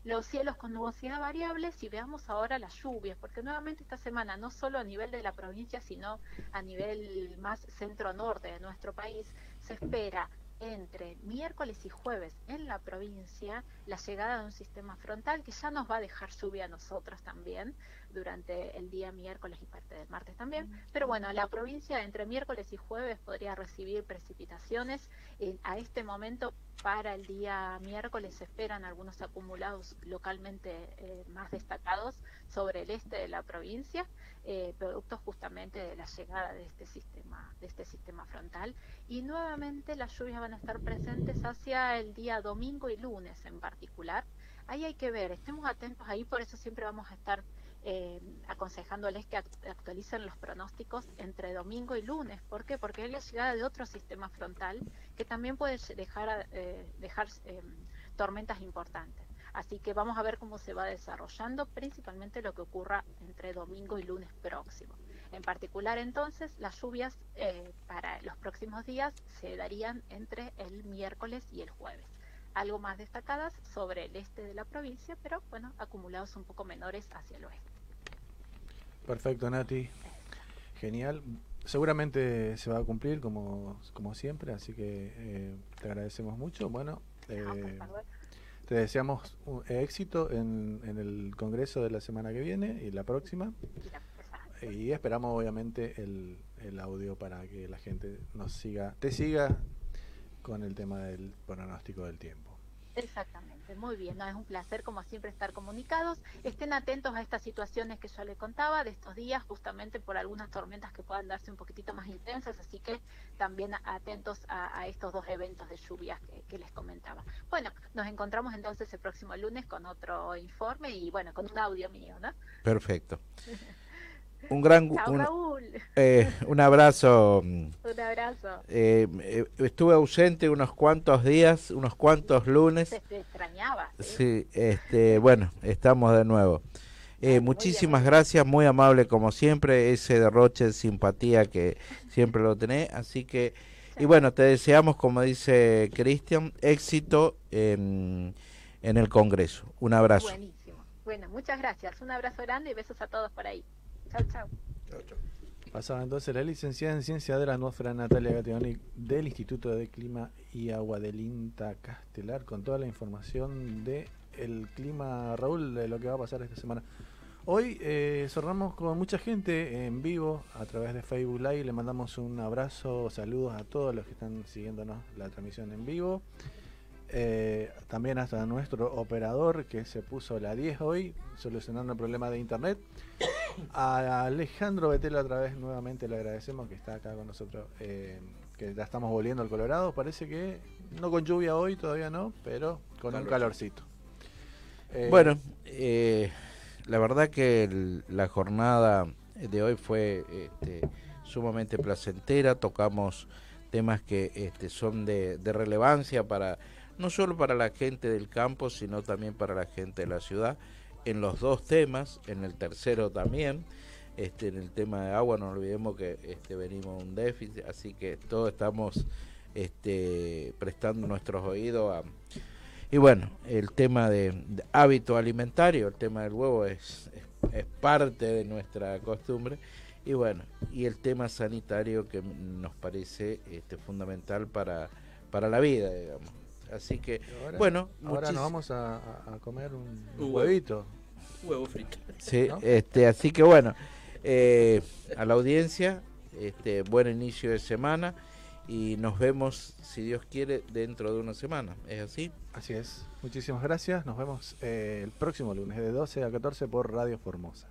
Los cielos con nubosidad variable, si veamos ahora las lluvias, porque nuevamente esta semana, no solo a nivel de la provincia, sino a nivel más centro-norte de nuestro país, se espera entre miércoles y jueves en la provincia la llegada de un sistema frontal que ya nos va a dejar lluvia a nosotros también durante el día miércoles y parte del martes también. Pero bueno, la provincia entre miércoles y jueves podría recibir precipitaciones. Eh, a este momento, para el día miércoles, se esperan algunos acumulados localmente eh, más destacados sobre el este de la provincia, eh, producto justamente de la llegada de este sistema, de este sistema frontal. Y nuevamente las lluvias van a estar presentes hacia el día domingo y lunes en particular. Ahí hay que ver, estemos atentos ahí, por eso siempre vamos a estar eh, aconsejándoles que act- actualicen los pronósticos entre domingo y lunes. ¿Por qué? Porque es la llegada de otro sistema frontal que también puede dejar, eh, dejar eh, tormentas importantes. Así que vamos a ver cómo se va desarrollando, principalmente lo que ocurra entre domingo y lunes próximo. En particular, entonces, las lluvias eh, para los próximos días se darían entre el miércoles y el jueves. Algo más destacadas sobre el este de la provincia, pero bueno, acumulados un poco menores hacia el oeste. Perfecto, Nati. Genial. Seguramente se va a cumplir como, como siempre, así que eh, te agradecemos mucho. Bueno, eh, te deseamos un éxito en, en el congreso de la semana que viene y la próxima. Y esperamos obviamente el, el audio para que la gente nos siga, te siga con el tema del pronóstico del tiempo. Exactamente, muy bien, ¿no? es un placer como siempre estar comunicados. Estén atentos a estas situaciones que yo les contaba de estos días, justamente por algunas tormentas que puedan darse un poquitito más intensas, así que también atentos a, a estos dos eventos de lluvias que, que les comentaba. Bueno, nos encontramos entonces el próximo lunes con otro informe y bueno, con un audio mío, ¿no? Perfecto. Un gran Chao, un, Raúl. eh, un abrazo. Un abrazo. eh, eh, estuve ausente unos cuantos días, unos cuantos lunes. Se te extrañaba. Sí, este, bueno, estamos de nuevo. Eh, muchísimas gracias, muy amable como siempre, ese derroche de simpatía que siempre lo tenés, así que, y bueno, te deseamos, como dice Cristian, éxito en, en el Congreso. Un abrazo. Buenísimo. Bueno, muchas gracias. Un abrazo grande y besos a todos por ahí. Chao, chao. Pasaba entonces la licenciada en Ciencia de la Atmósfera Natalia Gateoni del Instituto de Clima y Agua del INTA Castelar con toda la información de el clima, Raúl, de lo que va a pasar esta semana. Hoy eh, cerramos con mucha gente en vivo a través de Facebook Live. Le mandamos un abrazo, saludos a todos los que están siguiéndonos la transmisión en vivo. Eh, también hasta nuestro operador que se puso la 10 hoy solucionando el problema de internet. A Alejandro Betel otra vez nuevamente le agradecemos que está acá con nosotros, eh, que ya estamos volviendo al Colorado. Parece que no con lluvia hoy, todavía no, pero con un calorcito. Eh, Bueno, eh, la verdad que el- la jornada de hoy fue este, sumamente placentera, tocamos temas que este, son de, de relevancia para no solo para la gente del campo, sino también para la gente de la ciudad, en los dos temas, en el tercero también, este, en el tema de agua, no olvidemos que este, venimos a un déficit, así que todos estamos este, prestando nuestros oídos a, y bueno, el tema de, hábito alimentario, el tema del huevo es, es, es parte de nuestra costumbre. Y bueno, y el tema sanitario que nos parece este, fundamental para, para la vida, digamos. Así que, ahora- bueno, ahora muchis- nos vamos a, comer un, un Un huevito. Huevo frito. Sí, este, así que bueno, eh, a la audiencia, este, buen inicio de semana y nos vemos, si Dios quiere, dentro de una semana. ¿Es así? Así es. Muchísimas gracias. Nos vemos eh, el próximo lunes de 12 a 14 por Radio Formosa.